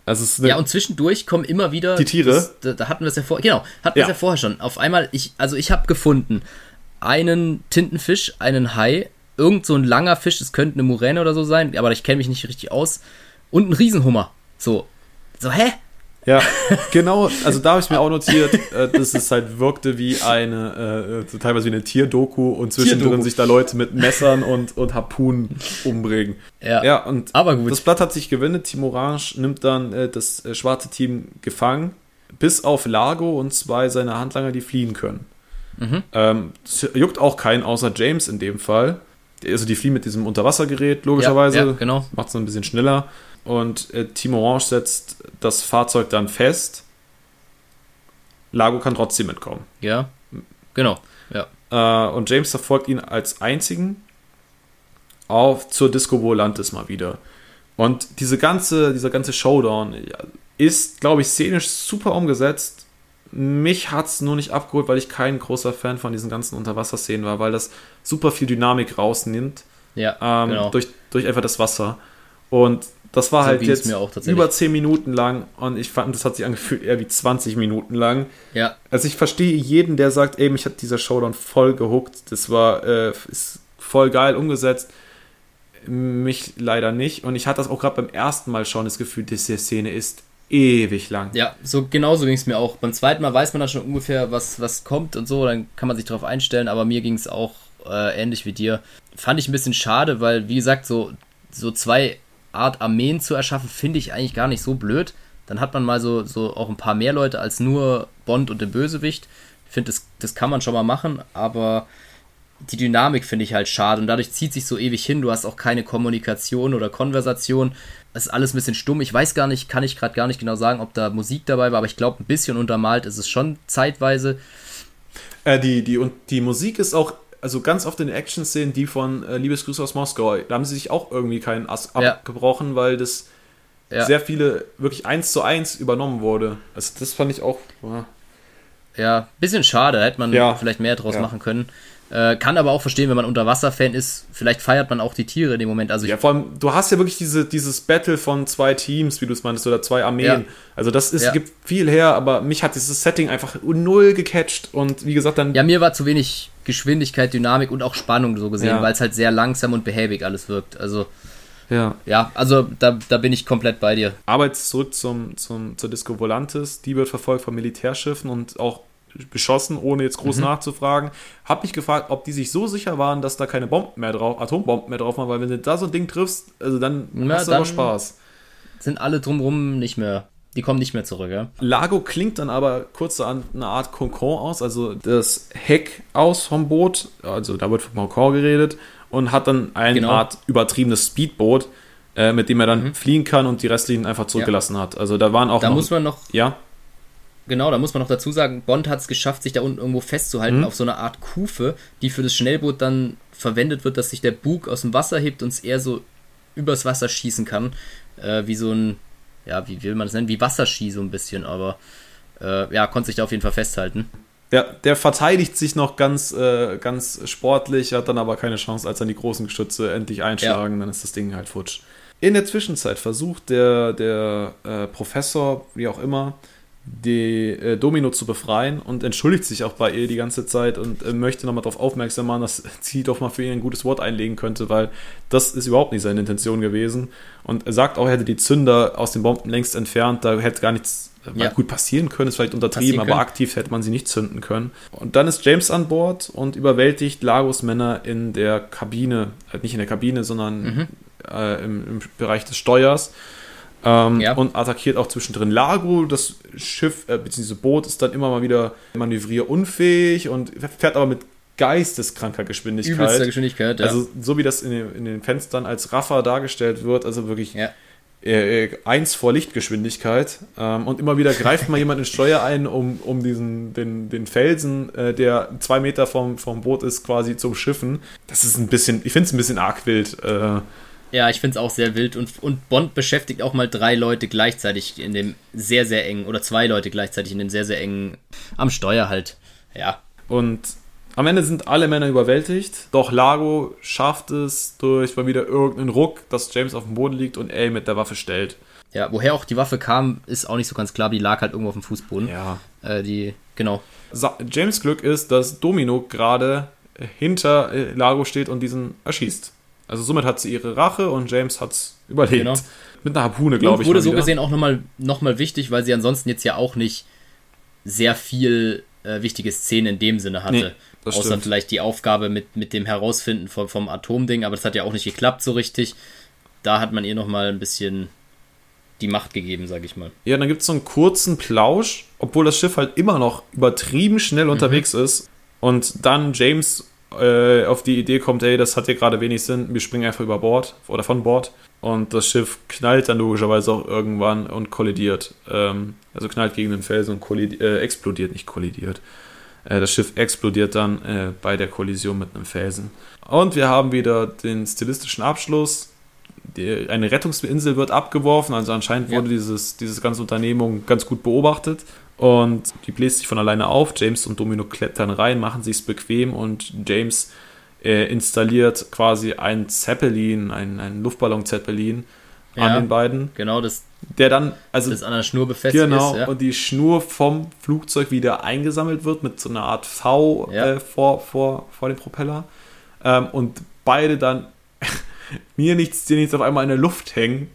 Also ja, und zwischendurch kommen immer wieder.
Die Tiere. Das,
da, da, hatten wir es ja vorher. Genau, hatten wir es ja vorher schon. Auf einmal, ich, also ich habe gefunden, einen Tintenfisch, einen Hai, irgend so ein langer Fisch, es könnte eine Muräne oder so sein, aber ich kenne mich nicht richtig aus. Und ein Riesenhummer. So. So, hä?
Ja, genau, also da habe ich mir auch notiert, äh, dass es halt wirkte wie eine, äh, teilweise wie eine Tierdoku und zwischendrin
Tierdoku.
sich da Leute mit Messern und, und Harpunen umbringen.
Ja.
ja und
Aber gut.
das Blatt hat sich gewinnt. Team Orange nimmt dann äh, das äh, schwarze Team gefangen, bis auf Lago und zwei seiner Handlanger, die fliehen können.
Mhm.
Ähm, juckt auch keinen, außer James in dem Fall. Also die fliehen mit diesem Unterwassergerät, logischerweise.
Ja, ja, genau.
Macht es ein bisschen schneller. Und äh, Team Orange setzt das Fahrzeug dann fest. Lago kann trotzdem entkommen.
Ja, genau. Ja.
Äh, und James verfolgt ihn als einzigen auf zur Disco Volantis mal wieder. Und diese ganze, dieser ganze Showdown ist, glaube ich, szenisch super umgesetzt. Mich hat es nur nicht abgeholt, weil ich kein großer Fan von diesen ganzen Unterwasserszenen war, weil das super viel Dynamik rausnimmt
Ja,
ähm,
genau.
durch, durch einfach das Wasser. Und das war
So
halt jetzt über 10 Minuten lang und ich fand, das hat sich angefühlt eher wie 20 Minuten lang.
ja,
Also ich verstehe jeden, der sagt, ey, mich hat dieser Showdown voll gehuckt. Das war äh, ist voll geil umgesetzt. Mich leider nicht. Und ich hatte das auch gerade beim ersten Mal schon das Gefühl, diese Szene ist ewig lang.
ja, so genauso ging es mir auch. Beim zweiten Mal weiß man dann schon ungefähr, was, was kommt und so, dann kann man sich darauf einstellen, aber mir ging es auch äh, ähnlich wie dir. Fand ich ein bisschen schade, weil, wie gesagt, so, so zwei Art Armeen zu erschaffen, finde ich eigentlich gar nicht so blöd. Dann hat man mal so, so auch ein paar mehr Leute als nur Bond und den Bösewicht. Ich finde, das, das kann man schon mal machen, aber die Dynamik finde ich halt schade und dadurch zieht sich so ewig hin. Du hast auch keine Kommunikation oder Konversation. Es ist alles ein bisschen stumm. Ich weiß gar nicht, kann ich gerade gar nicht genau sagen, ob da Musik dabei war, aber ich glaube, ein bisschen untermalt ist es schon zeitweise.
Äh, die, die, und die Musik ist auch, also ganz oft in den Action-Szenen, die von äh, Liebesgrüße aus Moskau, da haben sie sich auch irgendwie keinen Ass
Ja.
abgebrochen, weil das
Ja.
sehr viele wirklich eins zu eins übernommen wurde. Also das fand ich auch. ja.
Ja, bisschen schade, da hätte man
Ja.
vielleicht mehr draus
Ja.
machen können. Äh, kann aber auch verstehen, wenn man Unterwasser-Fan ist, vielleicht feiert man auch die Tiere in dem Moment. Also
Ja, vor allem, du hast ja wirklich diese, dieses Battle von zwei Teams, wie du es meintest, oder zwei Armeen.
Ja.
Also das ist,
Ja.
gibt viel her, aber mich hat dieses Setting einfach null gecatcht und wie gesagt, dann
ja, mir war zu wenig Geschwindigkeit, Dynamik und auch Spannung so gesehen,
Ja.
weil es halt sehr langsam und behäbig alles wirkt. Also
ja.
ja, also da, da bin ich komplett bei dir.
Aber jetzt zurück zum, zum, zur Disco Volantis. Die wird verfolgt von Militärschiffen und auch beschossen, ohne jetzt
Mhm.
groß nachzufragen. Hab mich gefragt, ob die sich so sicher waren, dass da keine Bomben mehr drauf, Atombomben mehr drauf waren, weil wenn du da so ein Ding triffst, also dann
Na,
hast du aber Spaß.
Sind alle drumrum nicht mehr, die kommen nicht mehr zurück, ja?
Lago klingt dann aber kurz an eine Art Concon aus, also das Heck aus vom Boot, also da wird vom Concon geredet und hat dann eine
Genau.
Art übertriebenes Speedboot, äh, mit dem er dann fliehen kann und die restlichen einfach zurückgelassen hat. Also da waren auch
Mhm. Da
noch,
muss man noch
ja,
Genau, da muss man noch dazu sagen, Bond hat es geschafft, sich da unten irgendwo festzuhalten
Mhm.
auf so einer Art Kufe, die für das Schnellboot dann verwendet wird, dass sich der Bug aus dem Wasser hebt und es eher so übers Wasser schießen kann. Äh, wie so ein, ja, wie will man das nennen? Wie Wasserski so ein bisschen, aber äh, ja, konnte sich da auf jeden Fall festhalten.
Ja, der verteidigt sich noch ganz, äh, ganz sportlich, hat dann aber keine Chance, als dann die großen Geschütze endlich einschlagen, dann ist das Ding halt futsch. In der Zwischenzeit versucht der, der äh, Professor, wie auch immer, die äh, Domino zu befreien und entschuldigt sich auch bei ihr die ganze Zeit und äh, möchte nochmal darauf aufmerksam machen, dass sie doch mal für ihn ein gutes Wort einlegen könnte, weil das ist überhaupt nicht seine Intention gewesen. Und er sagt auch, er hätte die Zünder aus den Bomben längst entfernt, da hätte gar nichts äh,
Ja.
gut passieren können, ist vielleicht untertrieben, aber aktiv hätte man sie nicht zünden können. Und dann ist James an Bord und überwältigt Lagos Männer in der Kabine, äh, nicht in der Kabine, sondern
Mhm.
äh, im, im Bereich des Steuers. Ähm,
Ja.
Und attackiert auch zwischendrin Lago. Das Schiff, äh, beziehungsweise Boot ist dann immer mal wieder manövrierunfähig und fährt aber mit geisteskranker Geschwindigkeit.
Übelster Geschwindigkeit, ja.
Also so wie das in den, in den Fenstern als Raffer dargestellt wird, also wirklich
ja.
äh, äh, eins vor Lichtgeschwindigkeit. Ähm, und immer wieder greift mal jemand ins Steuer ein, um, um diesen, den, den Felsen, äh, der zwei Meter vom, vom Boot ist, quasi zum Schiffen. Das ist ein bisschen, ich finde es ein bisschen arg wild. Äh,
Ja, ich finde es auch sehr wild und, und Bond beschäftigt auch mal drei Leute gleichzeitig in dem sehr, sehr engen, oder zwei Leute gleichzeitig in dem sehr, sehr engen, am Steuer halt. Ja,
und am Ende sind alle Männer überwältigt, doch Lago schafft es durch mal wieder irgendeinen Ruck, dass James auf dem Boden liegt und A mit der Waffe stellt.
Ja, woher auch die Waffe kam, ist auch nicht so ganz klar, die lag halt irgendwo auf dem Fußboden.
Ja.
Äh, die, genau.
Sa James Glück ist, dass Domino gerade hinter äh, Lago steht und diesen erschießt. Also somit hat sie ihre Rache und James hat es überlebt. Genau. Mit einer Harpune, glaube ich.
Wurde so gesehen auch nochmal noch mal wichtig, weil sie ansonsten jetzt ja auch nicht sehr viel äh, wichtige Szenen in dem Sinne hatte. Nee, Außer stimmt. vielleicht die Aufgabe mit, mit dem Herausfinden vom, vom Atomding, aber das hat ja auch nicht geklappt so richtig. Da hat man ihr nochmal ein bisschen die Macht gegeben, sage ich mal.
Ja, dann gibt es so einen kurzen Plausch, obwohl das Schiff halt immer noch übertrieben schnell mhm. unterwegs ist. Und dann James äh, auf die Idee kommt, ey, das hat hier gerade wenig Sinn, wir springen einfach über Bord oder von Bord. Und das Schiff knallt dann logischerweise auch irgendwann und kollidiert. Ähm, also knallt gegen den Felsen und äh, explodiert, nicht kollidiert. Äh, das Schiff explodiert dann äh, bei der Kollision mit einem Felsen. Und wir haben wieder den stilistischen Abschluss. Die, eine Rettungsinsel wird abgeworfen, also anscheinend wurde ja. dieses, dieses ganze Unternehmung ganz gut beobachtet. Und die bläst sich von alleine auf. James und Domino klettern rein, machen sich's bequem und James äh, installiert quasi ein Zeppelin, ein, ein Luftballon-Zeppelin ja, an den beiden.
Genau, das.
Der dann, also.
Das an der Schnur befestigt
genau, ist. Ja. Und die Schnur vom Flugzeug wieder eingesammelt wird mit so einer Art V ja. äh, vor, vor, vor dem Propeller. Ähm, und beide dann mir nichts, dir nichts auf einmal in der Luft hängen.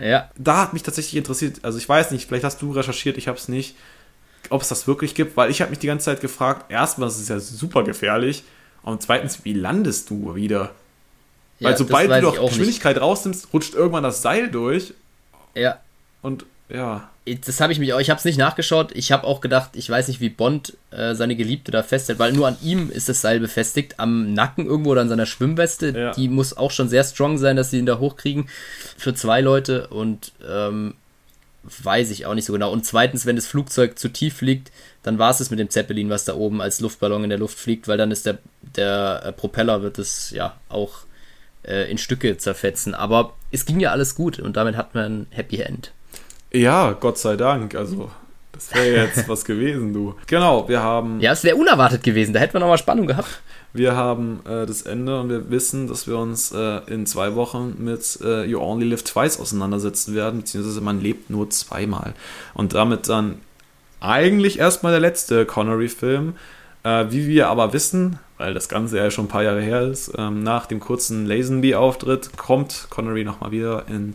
Ja.
Da hat mich tatsächlich interessiert, also ich weiß nicht, vielleicht hast du recherchiert, ich habe es nicht, ob es das wirklich gibt, weil ich habe mich die ganze Zeit gefragt, erstmal, das ist ja super gefährlich und zweitens, wie landest du wieder? Ja, Weil sobald du doch Geschwindigkeit nicht. rausnimmst, rutscht irgendwann das Seil durch.
Ja.
Und ja.
Das habe ich mich auch, ich habe es nicht nachgeschaut. Ich habe auch gedacht, ich weiß nicht, wie Bond äh, seine Geliebte da festhält, weil nur an ihm ist das Seil befestigt, am Nacken irgendwo oder an seiner Schwimmweste. Ja. Die muss auch schon sehr strong sein, dass sie ihn da hochkriegen für zwei Leute und ähm, weiß ich auch nicht so genau. Und zweitens, wenn das Flugzeug zu tief fliegt, dann war es es mit dem Zeppelin, was da oben als Luftballon in der Luft fliegt, weil dann ist der, der äh, Propeller wird es ja auch äh, in Stücke zerfetzen. Aber es ging ja alles gut und damit hat man ein Happy End.
Ja, Gott sei Dank. Also, das wäre jetzt was gewesen, du. Genau, wir haben.
Ja, es wäre unerwartet gewesen. Da hätten wir nochmal Spannung gehabt.
Wir haben äh, das Ende und wir wissen, dass wir uns äh, in zwei Wochen mit äh, You Only Live Twice auseinandersetzen werden, beziehungsweise man lebt nur zweimal. Und damit dann eigentlich erstmal der letzte Connery-Film. Äh, wie wir aber wissen, weil das Ganze ja schon ein paar Jahre her ist, ähm, nach dem kurzen Lazenby-Auftritt kommt Connery nochmal wieder in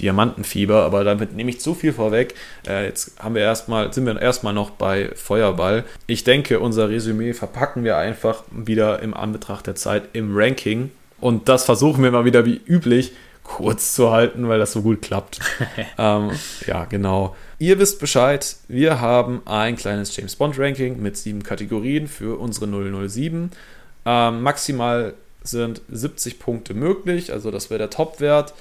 Diamantenfieber, aber damit nehme ich zu viel vorweg. Äh, jetzt haben wir erstmal, sind wir erstmal noch bei Feuerball. Ich denke, unser Resümee verpacken wir einfach wieder im Anbetracht der Zeit im Ranking. Und das versuchen wir mal wieder wie üblich kurz zu halten, weil das so gut klappt. ähm, ja, genau. Ihr wisst Bescheid, wir haben ein kleines James Bond Ranking mit sieben Kategorien für unsere 007. Ähm, maximal sind 70 Punkte möglich, also das wäre der Topwert.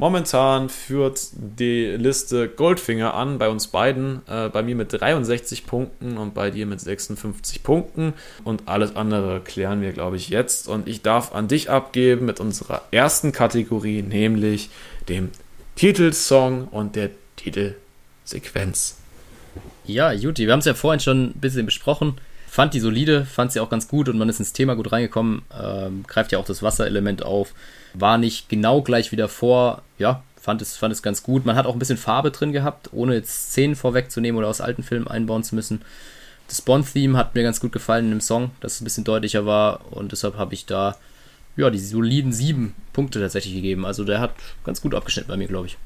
Momentan führt die Liste Goldfinger an bei uns beiden, äh, bei mir mit 63 Punkten und bei dir mit 56 Punkten. Und alles andere klären wir, glaube ich, jetzt. Und ich darf an dich abgeben mit unserer ersten Kategorie, nämlich dem Titelsong und der Titelsequenz.
Ja, Juti, wir haben es ja vorhin schon ein bisschen besprochen. Fand die solide, fand sie auch ganz gut und man ist ins Thema gut reingekommen. Ähm, greift ja auch das Wasserelement auf. War nicht genau gleich wieder vor. Ja, fand es, fand es ganz gut. Man hat auch ein bisschen Farbe drin gehabt, ohne jetzt Szenen vorwegzunehmen oder aus alten Filmen einbauen zu müssen. Das Bond-Theme hat mir ganz gut gefallen in dem Song, dass es ein bisschen deutlicher war und deshalb habe ich da ja, die soliden sieben Punkte tatsächlich gegeben. Also der hat ganz gut abgeschnitten bei mir, glaube ich.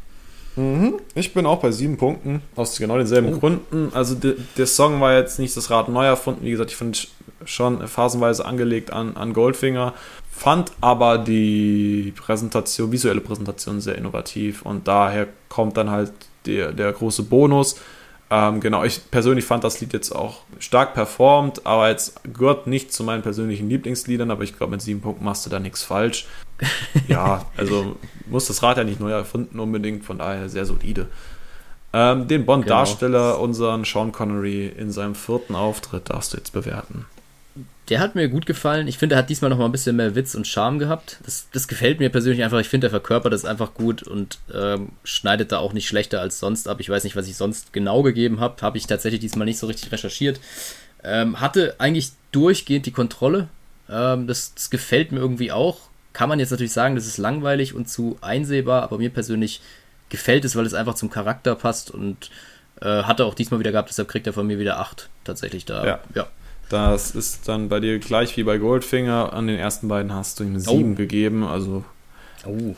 Mhm. Ich bin auch bei sieben Punkten, aus genau denselben oh. Gründen. Also de, der Song war jetzt nicht das Rad neu erfunden. Wie gesagt, ich finde schon phasenweise angelegt an, an Goldfinger. Fand aber die Präsentation, visuelle Präsentation sehr innovativ und daher kommt dann halt der, der große Bonus. Ähm, genau, ich persönlich fand das Lied jetzt auch stark performt, aber jetzt gehört nicht zu meinen persönlichen Lieblingsliedern, aber ich glaube, mit sieben Punkten machst du da nichts falsch. ja, also muss das Rad ja nicht neu erfinden unbedingt, von daher sehr solide. Ähm, den Bond-Darsteller, genau. unseren Sean Connery, in seinem vierten Auftritt darfst du jetzt bewerten.
Der hat mir gut gefallen. Ich finde, er hat diesmal noch mal ein bisschen mehr Witz und Charme gehabt. Das, das gefällt mir persönlich einfach. Ich finde, er verkörpert das einfach gut und ähm, schneidet da auch nicht schlechter als sonst ab. Ich weiß nicht, was ich sonst genau gegeben habe. Habe ich tatsächlich diesmal nicht so richtig recherchiert. Ähm, hatte eigentlich durchgehend die Kontrolle. Ähm, das, das gefällt mir irgendwie auch. Kann man jetzt natürlich sagen, das ist langweilig und zu einsehbar, aber mir persönlich gefällt es, weil es einfach zum Charakter passt und äh, hatte auch diesmal wieder gehabt, deshalb kriegt er von mir wieder 8 tatsächlich da.
Ja. ja. Das ist dann bei dir gleich wie bei Goldfinger. An den ersten beiden hast du ihm sieben oh. gegeben. Also
Oh.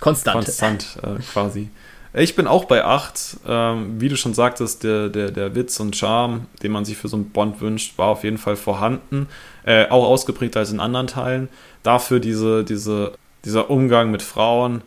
Konstant.
Konstant äh, quasi. Ich bin auch bei 8. Ähm, wie du schon sagtest, der, der, der Witz und Charme, den man sich für so einen Bond wünscht, war auf jeden Fall vorhanden. Äh, auch ausgeprägter als in anderen Teilen. Dafür diese, diese, dieser Umgang mit Frauen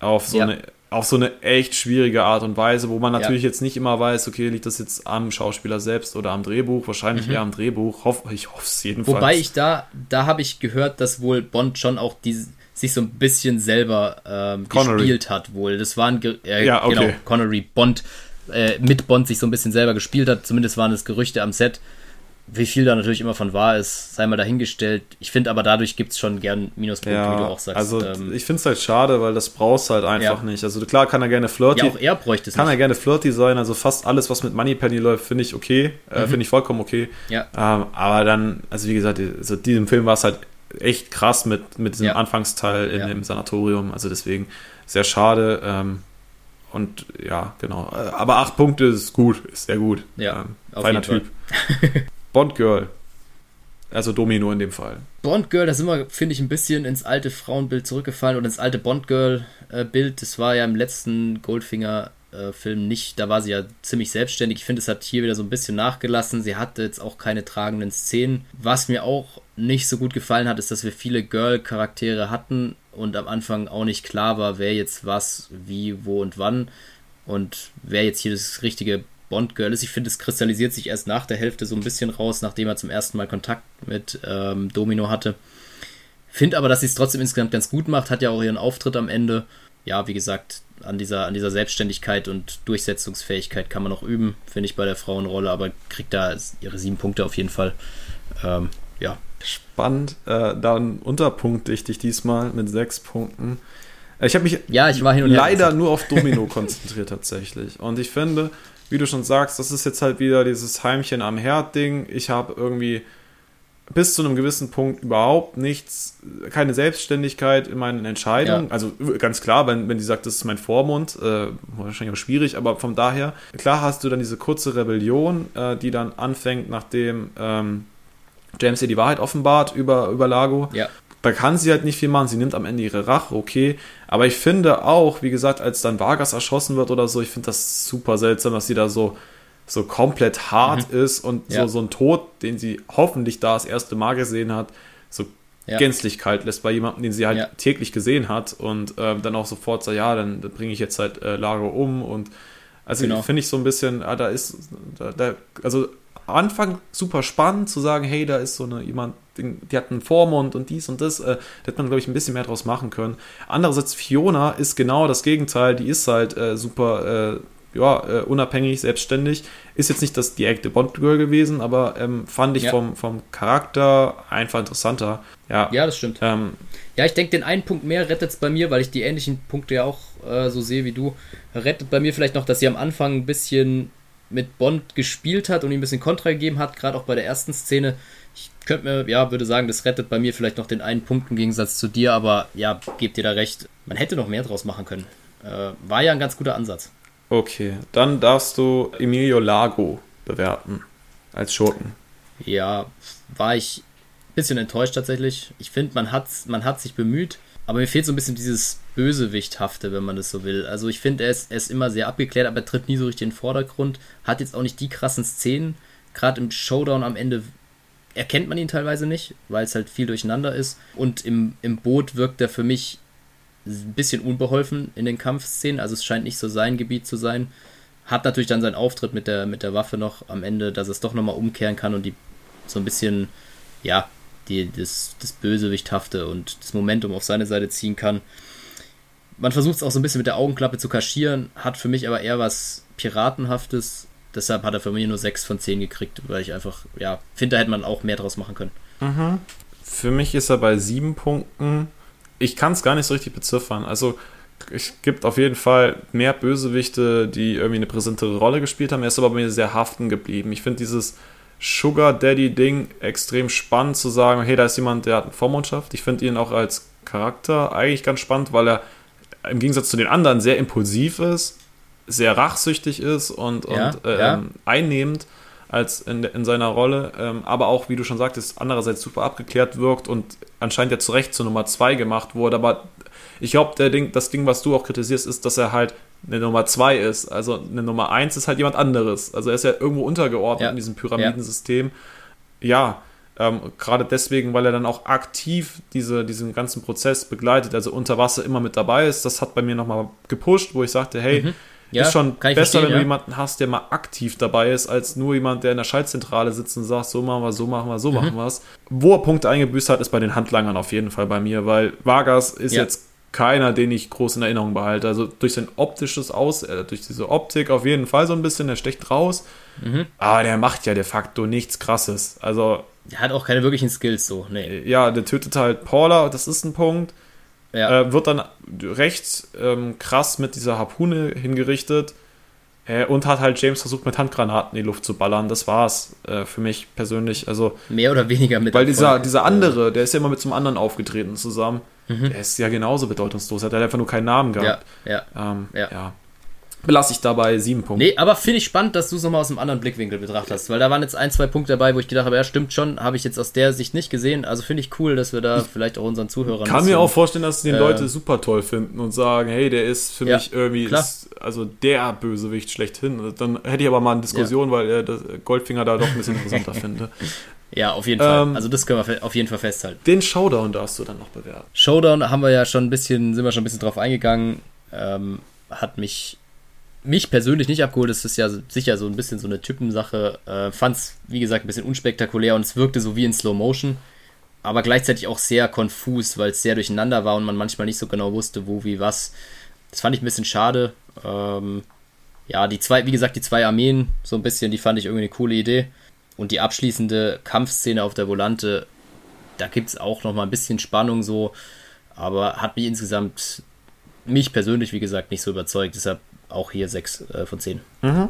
auf so, ja. eine, auf so eine echt schwierige Art und Weise, wo man natürlich ja. jetzt nicht immer weiß, okay, liegt das jetzt am Schauspieler selbst oder am Drehbuch? Wahrscheinlich mhm. eher am Drehbuch. Hoff, ich hoffe es jedenfalls.
Wobei ich da, da habe ich gehört, dass wohl Bond schon auch diese sich so ein bisschen selber ähm, gespielt hat wohl. Das waren äh, ja, okay. genau Connery Bond äh, mit Bond sich so ein bisschen selber gespielt hat. Zumindest waren es Gerüchte am Set. Wie viel da natürlich immer von wahr ist, sei mal dahingestellt. Ich finde aber dadurch gibt es schon gern Minuspunkte,
ja,
wie du auch sagst.
Also ähm, ich finde es halt schade, weil das brauchst halt einfach ja. nicht. Also klar kann er gerne flirty.
Ja, auch er bräuchte es
Kann nicht. er gerne flirty sein. Also fast alles, was mit Moneypenny läuft, finde ich okay. Äh, mhm. finde ich vollkommen okay.
Ja.
Ähm, aber dann, also wie gesagt, also diesem Film war es halt echt krass mit, mit diesem ja. Anfangsteil in ja. dem Sanatorium. Also deswegen sehr schade. Ähm, und ja, genau. Aber acht Punkte ist gut, ist sehr gut.
Ja,
ähm, feiner Typ. Bond Girl. Also Domino in dem Fall.
Bond Girl, da sind wir, finde ich, ein bisschen ins alte Frauenbild zurückgefallen und ins alte Bond Girl-Bild. Das war ja im letzten Goldfinger äh, Film nicht, da war sie ja ziemlich selbstständig. Ich finde, es hat hier wieder so ein bisschen nachgelassen. Sie hatte jetzt auch keine tragenden Szenen. Was mir auch nicht so gut gefallen hat, ist, dass wir viele Girl-Charaktere hatten und am Anfang auch nicht klar war, wer jetzt was, wie, wo und wann und wer jetzt hier das richtige Bond-Girl ist. Ich finde, es kristallisiert sich erst nach der Hälfte so ein bisschen raus, nachdem er zum ersten Mal Kontakt mit ähm, Domino hatte. Finde aber, dass sie es trotzdem insgesamt ganz gut macht, hat ja auch ihren Auftritt am Ende. Ja, wie gesagt, an dieser, an dieser Selbstständigkeit und Durchsetzungsfähigkeit kann man noch üben, finde ich bei der Frauenrolle, aber kriegt da ihre sieben Punkte auf jeden Fall. Ähm, ja.
Spannend. Äh, dann unterpunkte ich dich diesmal mit sechs Punkten. Äh, ich habe mich
ja, ich war
leider nur auf Domino konzentriert tatsächlich. Und ich finde, wie du schon sagst, das ist jetzt halt wieder dieses Heimchen am Herd-Ding. Ich habe irgendwie bis zu einem gewissen Punkt überhaupt nichts, keine Selbstständigkeit in meinen Entscheidungen. Ja. Also ganz klar, wenn, wenn die sagt, das ist mein Vormund, äh, wahrscheinlich auch schwierig, aber von daher, klar hast du dann diese kurze Rebellion, äh, die dann anfängt, nachdem ähm, James ihr die Wahrheit offenbart über, über Lago.
Ja.
Da kann sie halt nicht viel machen. Sie nimmt am Ende ihre Rache, okay. Aber ich finde auch, wie gesagt, als dann Vargas erschossen wird oder so, ich finde das super seltsam, dass sie da so so komplett hart mhm. ist und ja. so, so ein Tod, den sie hoffentlich da das erste Mal gesehen hat, so ja. gänzlich kalt lässt bei jemandem, den sie halt ja. täglich gesehen hat und äh, dann auch sofort sagt, ja, dann, dann bringe ich jetzt halt äh, Lago um und also genau. finde ich so ein bisschen, ah, da ist, da, da, also Anfang super spannend zu sagen, hey, da ist so eine jemand, die hat einen Vormund und dies und das, äh, da hätte man, glaube ich, ein bisschen mehr draus machen können. Andererseits, Fiona ist genau das Gegenteil, die ist halt äh, super äh, ja, äh, unabhängig, selbstständig. Ist jetzt nicht das direkte Bond-Girl gewesen, aber ähm, fand ich ja. vom, vom Charakter einfach interessanter. Ja,
ja das stimmt. Ähm, ja, ich denke, den einen Punkt mehr rettet es bei mir, weil ich die ähnlichen Punkte ja auch äh, so sehe wie du. Rettet bei mir vielleicht noch, dass sie am Anfang ein bisschen mit Bond gespielt hat und ihm ein bisschen Kontra gegeben hat, gerade auch bei der ersten Szene. Ich könnte mir, ja, würde sagen, das rettet bei mir vielleicht noch den einen Punkt im Gegensatz zu dir, aber ja, gebt ihr da recht. Man hätte noch mehr draus machen können. Äh, war ja ein ganz guter Ansatz.
Okay, dann darfst du Emilio Lago bewerten als Schurken.
Ja, war ich ein bisschen enttäuscht tatsächlich. Ich finde, man hat, man hat sich bemüht, aber mir fehlt so ein bisschen dieses Bösewichthafte, wenn man das so will. Also ich finde, er ist, er ist immer sehr abgeklärt, aber er tritt nie so richtig in den Vordergrund. Hat jetzt auch nicht die krassen Szenen. Gerade im Showdown am Ende erkennt man ihn teilweise nicht, weil es halt viel durcheinander ist. Und im, im Boot wirkt er für mich ein bisschen unbeholfen in den Kampfszenen, also es scheint nicht so sein Gebiet zu sein. Hat natürlich dann seinen Auftritt mit der, mit der Waffe noch am Ende, dass es doch nochmal umkehren kann und die so ein bisschen, ja, die, das, das Bösewichthafte und das Momentum auf seine Seite ziehen kann. Man versucht es auch so ein bisschen mit der Augenklappe zu kaschieren, hat für mich aber eher was Piratenhaftes. Deshalb hat er für mich nur 6 von 10 gekriegt, weil ich einfach, ja, finde, da hätte man auch mehr draus machen können.
Mhm. Für mich ist er bei 7 Punkten ich kann es gar nicht so richtig beziffern. Also es gibt auf jeden Fall mehr Bösewichte, die irgendwie eine präsentere Rolle gespielt haben. Er ist aber bei mir sehr haften geblieben. Ich finde dieses Sugar Daddy-Ding extrem spannend zu sagen, hey, da ist jemand, der hat eine Vormundschaft. Ich finde ihn auch als Charakter eigentlich ganz spannend, weil er im Gegensatz zu den anderen sehr impulsiv ist, sehr rachsüchtig ist und, ja, und äh, ja. einnehmend als in, in seiner Rolle, ähm, aber auch, wie du schon sagtest, andererseits super abgeklärt wirkt und anscheinend ja zu Recht zur Nummer 2 gemacht wurde, aber Ich glaube, Ding, das Ding, was du auch kritisierst, ist, dass er halt eine Nummer 2 ist. Also eine Nummer 1 ist halt jemand anderes. Also er ist ja irgendwo untergeordnet ja. in diesem Pyramidensystem. Ja, ja ähm, gerade deswegen, weil er dann auch aktiv diese, diesen ganzen Prozess begleitet, also unter Wasser immer mit dabei ist. Das hat bei mir nochmal gepusht, wo ich sagte, hey, mhm. Ja, ist schon besser, wenn du jemanden hast, der mal aktiv dabei ist, als nur jemand, der in der Schaltzentrale sitzt und sagt, so machen wir, so machen wir, so mhm. machen wir es. Wo er Punkte eingebüßt hat, ist bei den Handlangern auf jeden Fall bei mir, weil Vargas ist jetzt keiner, den ich groß in Erinnerung behalte. Also durch sein optisches Aus, äh, durch diese Optik auf jeden Fall so ein bisschen, der stecht raus. Mhm. Aber der macht ja de facto nichts krasses. Also.
Der hat auch keine wirklichen Skills so, nee.
Ja, der tötet halt Paula, das ist ein Punkt. Ja. Äh, wird dann recht ähm, krass mit dieser Harpune hingerichtet. Äh, und hat halt James versucht, mit Handgranaten in die Luft zu ballern. Das war's äh, für mich persönlich. Also,
Mehr oder weniger mit
Weil dieser, dieser andere, der ist ja immer mit zum anderen aufgetreten zusammen. Mhm. Der ist ja genauso bedeutungslos. Er hat einfach nur keinen Namen gehabt.
Ja, ja. Ähm,
ja. ja. Belasse ich dabei sieben Punkte.
Nee, aber finde ich spannend, dass du es nochmal aus einem anderen Blickwinkel betrachtet hast, weil da waren jetzt ein, zwei Punkte dabei, wo ich gedacht habe, ja, stimmt schon, habe ich jetzt aus der Sicht nicht gesehen. Also finde ich cool, dass wir da vielleicht auch unseren Zuhörern.
Ich kann mir auch vorstellen, dass den äh, Leute super toll finden und sagen, hey, der ist für ja, mich irgendwie ist, also der Bösewicht schlechthin. Dann hätte ich aber mal eine Diskussion, ja. weil äh, Goldfinger da doch ein bisschen interessanter finde.
Ja, auf jeden Fall. Ähm, also das können wir auf jeden Fall festhalten.
Den Showdown darfst du dann noch bewerten.
Showdown haben wir ja schon ein bisschen, sind wir schon ein bisschen drauf eingegangen. Ähm, hat mich, mich persönlich nicht abgeholt. Das ist ja sicher so ein bisschen so eine Typensache. Äh, Fand es, wie gesagt, ein bisschen unspektakulär und es wirkte so wie in Slow Motion. Aber gleichzeitig auch sehr konfus, weil es sehr durcheinander war und man manchmal nicht so genau wusste, wo, wie, was. Das fand ich ein bisschen schade. Ähm, ja, die zwei, wie gesagt, die zwei Armeen, so ein bisschen, die fand ich irgendwie eine coole Idee. Und die abschließende Kampfszene auf der Volante, da gibt es auch noch mal ein bisschen Spannung so, aber hat mich insgesamt, mich persönlich, wie gesagt, nicht so überzeugt. Deshalb auch hier 6 äh, von 10.
Mhm.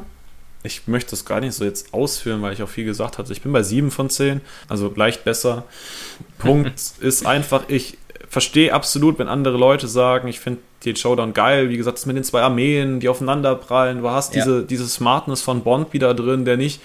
Ich möchte das gar nicht so jetzt ausführen, weil ich auch viel gesagt hatte. Ich bin bei 7 von 10, also leicht besser. Punkt ist einfach, ich verstehe absolut, wenn andere Leute sagen, ich finde den Showdown geil. Wie gesagt, das mit den zwei Armeen, die aufeinander prallen. Du hast ja. diese, diese Smartness von Bond wieder drin, der nicht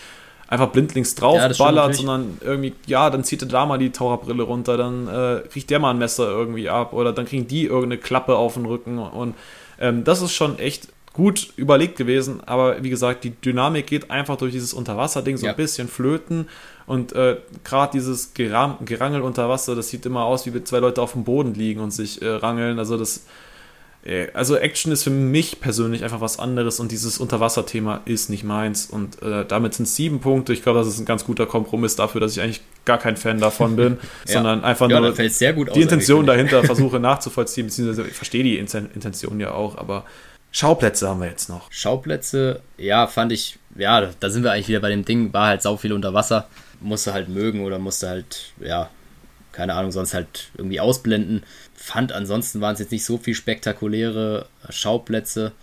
einfach blindlings drauf ja, sondern irgendwie, ja, dann zieht er da mal die Taucherbrille runter, dann äh, kriegt der mal ein Messer irgendwie ab oder dann kriegen die irgendeine Klappe auf den Rücken und ähm, das ist schon echt gut überlegt gewesen, aber wie gesagt, die Dynamik geht einfach durch dieses Unterwasserding so ja. ein bisschen flöten und äh, gerade dieses Geram Gerangel unter Wasser, das sieht immer aus, wie zwei Leute auf dem Boden liegen und sich äh, rangeln, also das äh, also Action ist für mich persönlich einfach was anderes und dieses Unterwasserthema ist nicht meins. Und äh, damit sind es sieben Punkte. Ich glaube, das ist ein ganz guter Kompromiss dafür, dass ich eigentlich gar kein Fan davon bin, ja. sondern einfach ja, nur
die
Intention dahinter versuche nachzuvollziehen, beziehungsweise ich verstehe die Intention ja auch, aber Schauplätze haben wir jetzt noch.
Schauplätze, ja, fand ich, ja, da sind wir eigentlich wieder bei dem Ding, war halt sau viel unter Wasser, musste halt mögen oder musste halt, ja, keine Ahnung, sonst halt irgendwie ausblenden fand ansonsten waren es jetzt nicht so viel spektakuläre Schauplätze.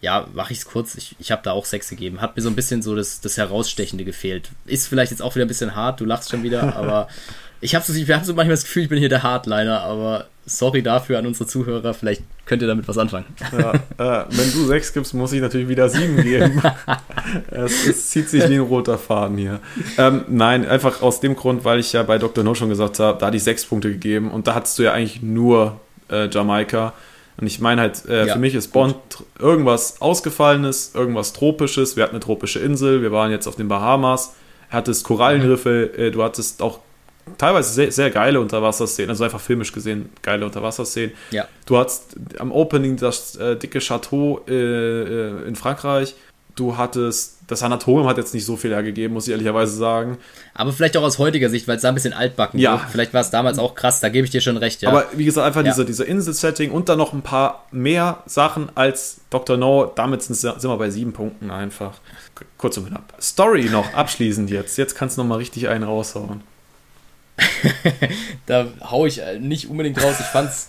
Ja, mache ich es kurz. Ich, ich habe da auch sechs gegeben. Hat mir so ein bisschen so das, das Herausstechende gefehlt. Ist vielleicht jetzt auch wieder ein bisschen hart, du lachst schon wieder, aber ich habe so, hab so manchmal das Gefühl, ich bin hier der Hardliner, aber sorry dafür an unsere Zuhörer, vielleicht könnt ihr damit was anfangen.
Ja, äh, wenn du sechs gibst, muss ich natürlich wieder sieben geben. es, es, zieht sich wie ein roter Faden hier. Ähm, nein, einfach aus dem Grund, weil ich ja bei Dr. No schon gesagt habe, da hatte ich sechs Punkte gegeben und da hattest du ja eigentlich nur äh, Jamaika. Und ich meine halt, äh, ja, für mich ist Bond gut. irgendwas Ausgefallenes, irgendwas Tropisches. Wir hatten eine tropische Insel, wir waren jetzt auf den Bahamas, hattest Korallenriffe, mhm. du hattest auch teilweise sehr, sehr geile Unterwasserszenen, also einfach filmisch gesehen geile Unterwasserszenen.
Ja.
Du hast am Opening das äh, dicke Chateau äh, äh, in Frankreich. Du hattest, das Sanatorium hat jetzt nicht so viel hergegeben, muss ich ehrlicherweise sagen.
Aber vielleicht auch aus heutiger Sicht, weil es da ein bisschen altbacken
ja.
Wird. Vielleicht war es damals auch krass, da gebe ich dir schon recht, ja.
Aber wie gesagt, einfach ja. diese, diese Insel-Setting und dann noch ein paar mehr Sachen als Dr. No. Damit sind, sind wir bei sieben Punkten einfach. Kurz und knapp. Story noch abschließend jetzt. Jetzt kannst du noch mal richtig einen raushauen.
da hau ich äh, nicht unbedingt raus. Ich fand's.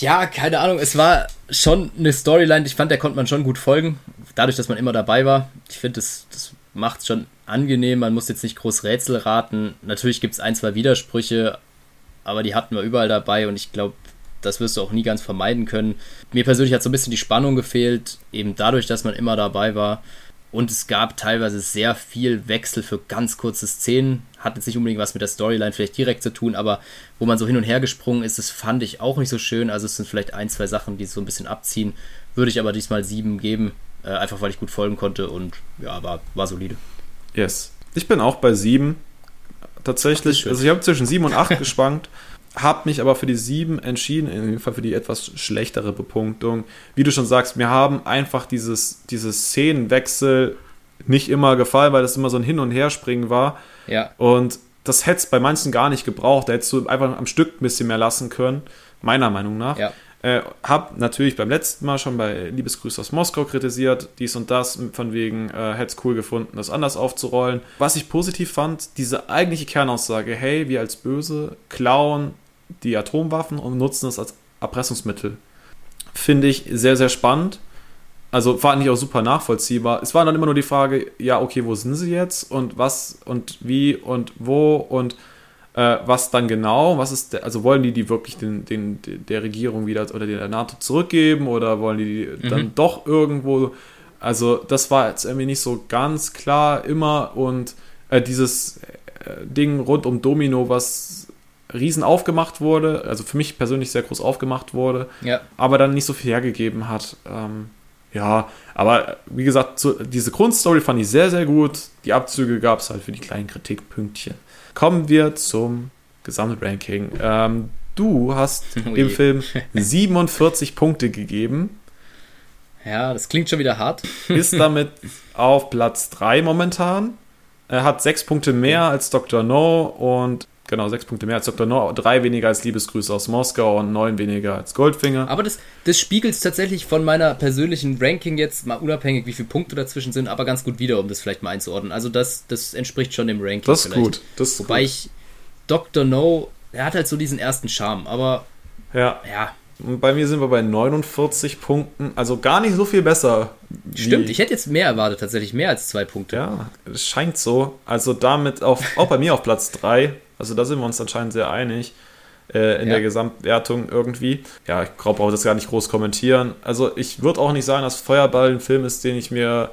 Ja, keine Ahnung. Es war schon eine Storyline. Ich fand, der konnte man schon gut folgen. Dadurch, dass man immer dabei war. Ich finde, das, das macht es schon angenehm. Man muss jetzt nicht groß Rätsel raten. Natürlich gibt es ein, zwei Widersprüche, aber die hatten wir überall dabei und ich glaube, das wirst du auch nie ganz vermeiden können. Mir persönlich hat so ein bisschen die Spannung gefehlt, eben dadurch, dass man immer dabei war. Und es gab teilweise sehr viel Wechsel für ganz kurze Szenen. Hat jetzt nicht unbedingt was mit der Storyline vielleicht direkt zu tun, aber wo man so hin und her gesprungen ist, das fand ich auch nicht so schön. Also es sind vielleicht ein, zwei Sachen, die so ein bisschen abziehen. Würde ich aber diesmal sieben geben, äh, einfach weil ich gut folgen konnte und ja, war, war solide.
Yes. Ich bin auch bei sieben. Tatsächlich, also ich habe zwischen sieben und acht geschwankt habe mich aber für die 7 entschieden, in dem Fall für die etwas schlechtere Bepunktung. Wie du schon sagst, mir haben einfach dieses, dieses Szenenwechsel nicht immer gefallen, weil das immer so ein Hin- und Herspringen war.
Ja.
Und das hätte es bei manchen gar nicht gebraucht. Da hättest du einfach am Stück ein bisschen mehr lassen können, meiner Meinung nach.
Ja.
Äh, hab natürlich beim letzten Mal schon bei Liebesgrüße aus Moskau kritisiert, dies und das, von wegen, äh, hätte es cool gefunden, das anders aufzurollen. Was ich positiv fand, diese eigentliche Kernaussage, hey, wir als Böse klauen die Atomwaffen und nutzen es als Erpressungsmittel. Finde ich sehr, sehr spannend. Also fand ich auch super nachvollziehbar. Es war dann immer nur die Frage, ja, okay, wo sind sie jetzt und was und wie und wo und äh, was dann genau? Was ist der, also wollen die die wirklich den, den, der Regierung wieder oder der NATO zurückgeben oder wollen die, die mhm. dann doch irgendwo? Also das war jetzt irgendwie nicht so ganz klar immer und äh, dieses äh, Ding rund um Domino, was riesen aufgemacht wurde, also für mich persönlich sehr groß aufgemacht wurde,
ja.
aber dann nicht so viel hergegeben hat. Ähm, ja, aber wie gesagt, so, diese Grundstory fand ich sehr, sehr gut. Die Abzüge gab es halt für die kleinen Kritikpünktchen. Kommen wir zum Gesamtranking. Ähm, du hast oh dem Film 47 Punkte gegeben.
Ja, das klingt schon wieder hart.
Ist damit auf Platz 3 momentan. Er hat 6 Punkte mehr als Dr. No und Genau, sechs Punkte mehr als Dr. No, drei weniger als Liebesgrüße aus Moskau und neun weniger als Goldfinger.
Aber das, das spiegelt tatsächlich von meiner persönlichen Ranking jetzt, mal unabhängig, wie viele Punkte dazwischen sind, aber ganz gut wieder, um das vielleicht mal einzuordnen. Also das, das entspricht schon dem Ranking.
Das ist vielleicht. gut. Das ist
Wobei
gut.
ich Dr. No, er hat halt so diesen ersten Charme, aber
ja.
ja.
Und bei mir sind wir bei 49 Punkten, also gar nicht so viel besser.
Stimmt, ich hätte jetzt mehr erwartet, tatsächlich mehr als zwei Punkte.
Ja, es scheint so. Also damit auf, auch bei mir auf Platz 3 also da sind wir uns anscheinend sehr einig äh, in ja. der Gesamtwertung irgendwie. Ja, ich glaube auch das gar nicht groß kommentieren. Also ich würde auch nicht sagen, dass Feuerball ein Film ist, den ich mir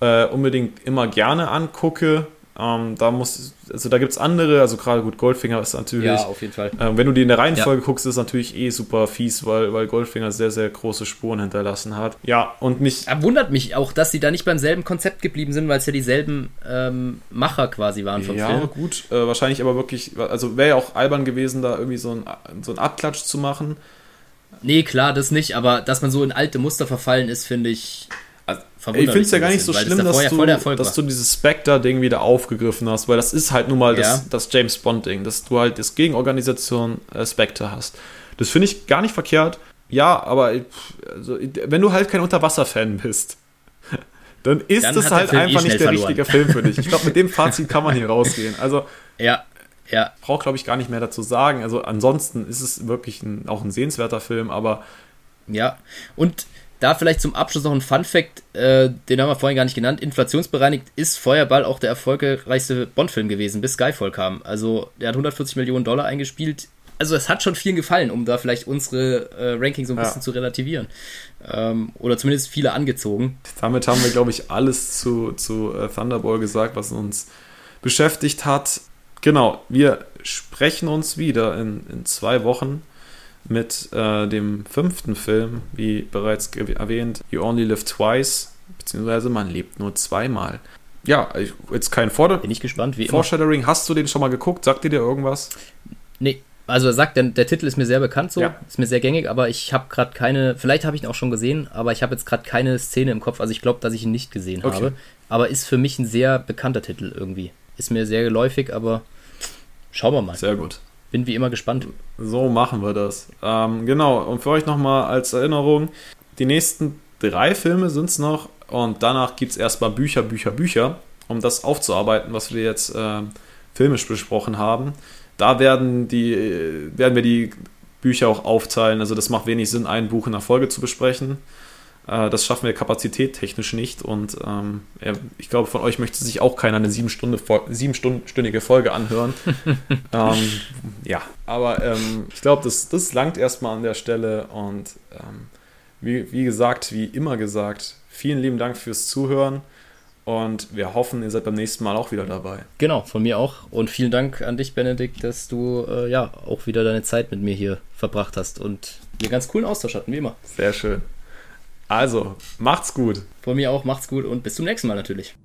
äh, unbedingt immer gerne angucke. Ähm, da muss, also da gibt es andere, also gerade gut, Goldfinger ist natürlich. Ja,
auf jeden Fall.
Ähm, wenn du die in der Reihenfolge ja. guckst, ist es natürlich eh super fies, weil, weil Goldfinger sehr, sehr große Spuren hinterlassen hat. Ja, und mich.
Er wundert mich auch, dass sie da nicht beim selben Konzept geblieben sind, weil es ja dieselben ähm, Macher quasi waren vom
ja,
Film.
Ja, gut, äh, wahrscheinlich aber wirklich, also wäre ja auch albern gewesen, da irgendwie so ein, so ein Abklatsch zu machen.
Nee, klar, das nicht, aber dass man so in alte Muster verfallen ist, finde ich
ich finde es ja gar nicht so schlimm, dass, du, dass du dieses Spectre-Ding wieder aufgegriffen hast, weil das ist halt nun mal ja. das, das James Bond-Ding, dass du halt das Gegenorganisation äh, Spectre hast. Das finde ich gar nicht verkehrt. Ja, aber also, wenn du halt kein Unterwasser-Fan bist, dann ist dann das halt einfach eh nicht der verloren. richtige Film für dich. Ich glaube, mit dem Fazit kann man hier rausgehen. Also,
ja, ja.
Braucht, glaube ich, gar nicht mehr dazu sagen. Also, ansonsten ist es wirklich ein, auch ein sehenswerter Film, aber.
Ja, und da vielleicht zum Abschluss noch ein Fun Fact, äh, den haben wir vorhin gar nicht genannt. Inflationsbereinigt ist Feuerball auch der erfolgreichste Bond-Film gewesen, bis Skyfall kam. Also der hat 140 Millionen Dollar eingespielt. Also es hat schon vielen gefallen, um da vielleicht unsere äh, Ranking so ein bisschen ja. zu relativieren. Ähm, oder zumindest viele angezogen.
Damit haben wir, glaube ich, alles zu, zu äh, Thunderball gesagt, was uns beschäftigt hat. Genau, wir sprechen uns wieder in, in zwei Wochen mit äh, dem fünften Film, wie bereits erwähnt, You Only Live Twice, beziehungsweise man lebt nur zweimal. Ja, jetzt kein Vorder
Bin ich gespannt, wie
Foreshadowing. Immer. Hast du den schon mal geguckt? Sagt dir dir irgendwas?
Nee, also er sagt, der, der Titel ist mir sehr bekannt so, ja. ist mir sehr gängig, aber ich habe gerade keine, vielleicht habe ich ihn auch schon gesehen, aber ich habe jetzt gerade keine Szene im Kopf, also ich glaube, dass ich ihn nicht gesehen okay. habe. Aber ist für mich ein sehr bekannter Titel irgendwie. Ist mir sehr geläufig, aber schauen wir mal.
Sehr gut.
Bin wie immer gespannt.
So machen wir das. Ähm, genau, und für euch nochmal als Erinnerung, die nächsten drei Filme sind es noch und danach gibt es erstmal Bücher, Bücher, Bücher, um das aufzuarbeiten, was wir jetzt äh, filmisch besprochen haben. Da werden, die, werden wir die Bücher auch aufteilen. Also das macht wenig Sinn, ein Buch in der Folge zu besprechen. Äh, das schaffen wir kapazitättechnisch nicht. Und ähm, ich glaube, von euch möchte sich auch keiner eine siebenstündige Folge anhören. ähm, ja, aber ähm, ich glaube, das, das langt erstmal an der Stelle. Und ähm, wie, wie gesagt, wie immer gesagt, vielen lieben Dank fürs Zuhören. Und wir hoffen, ihr seid beim nächsten Mal auch wieder dabei.
Genau, von mir auch. Und vielen Dank an dich, Benedikt, dass du äh, ja auch wieder deine Zeit mit mir hier verbracht hast und wir ganz coolen Austausch hatten, wie immer.
Sehr schön. Also, macht's gut.
Von mir auch, macht's gut und bis zum nächsten Mal natürlich.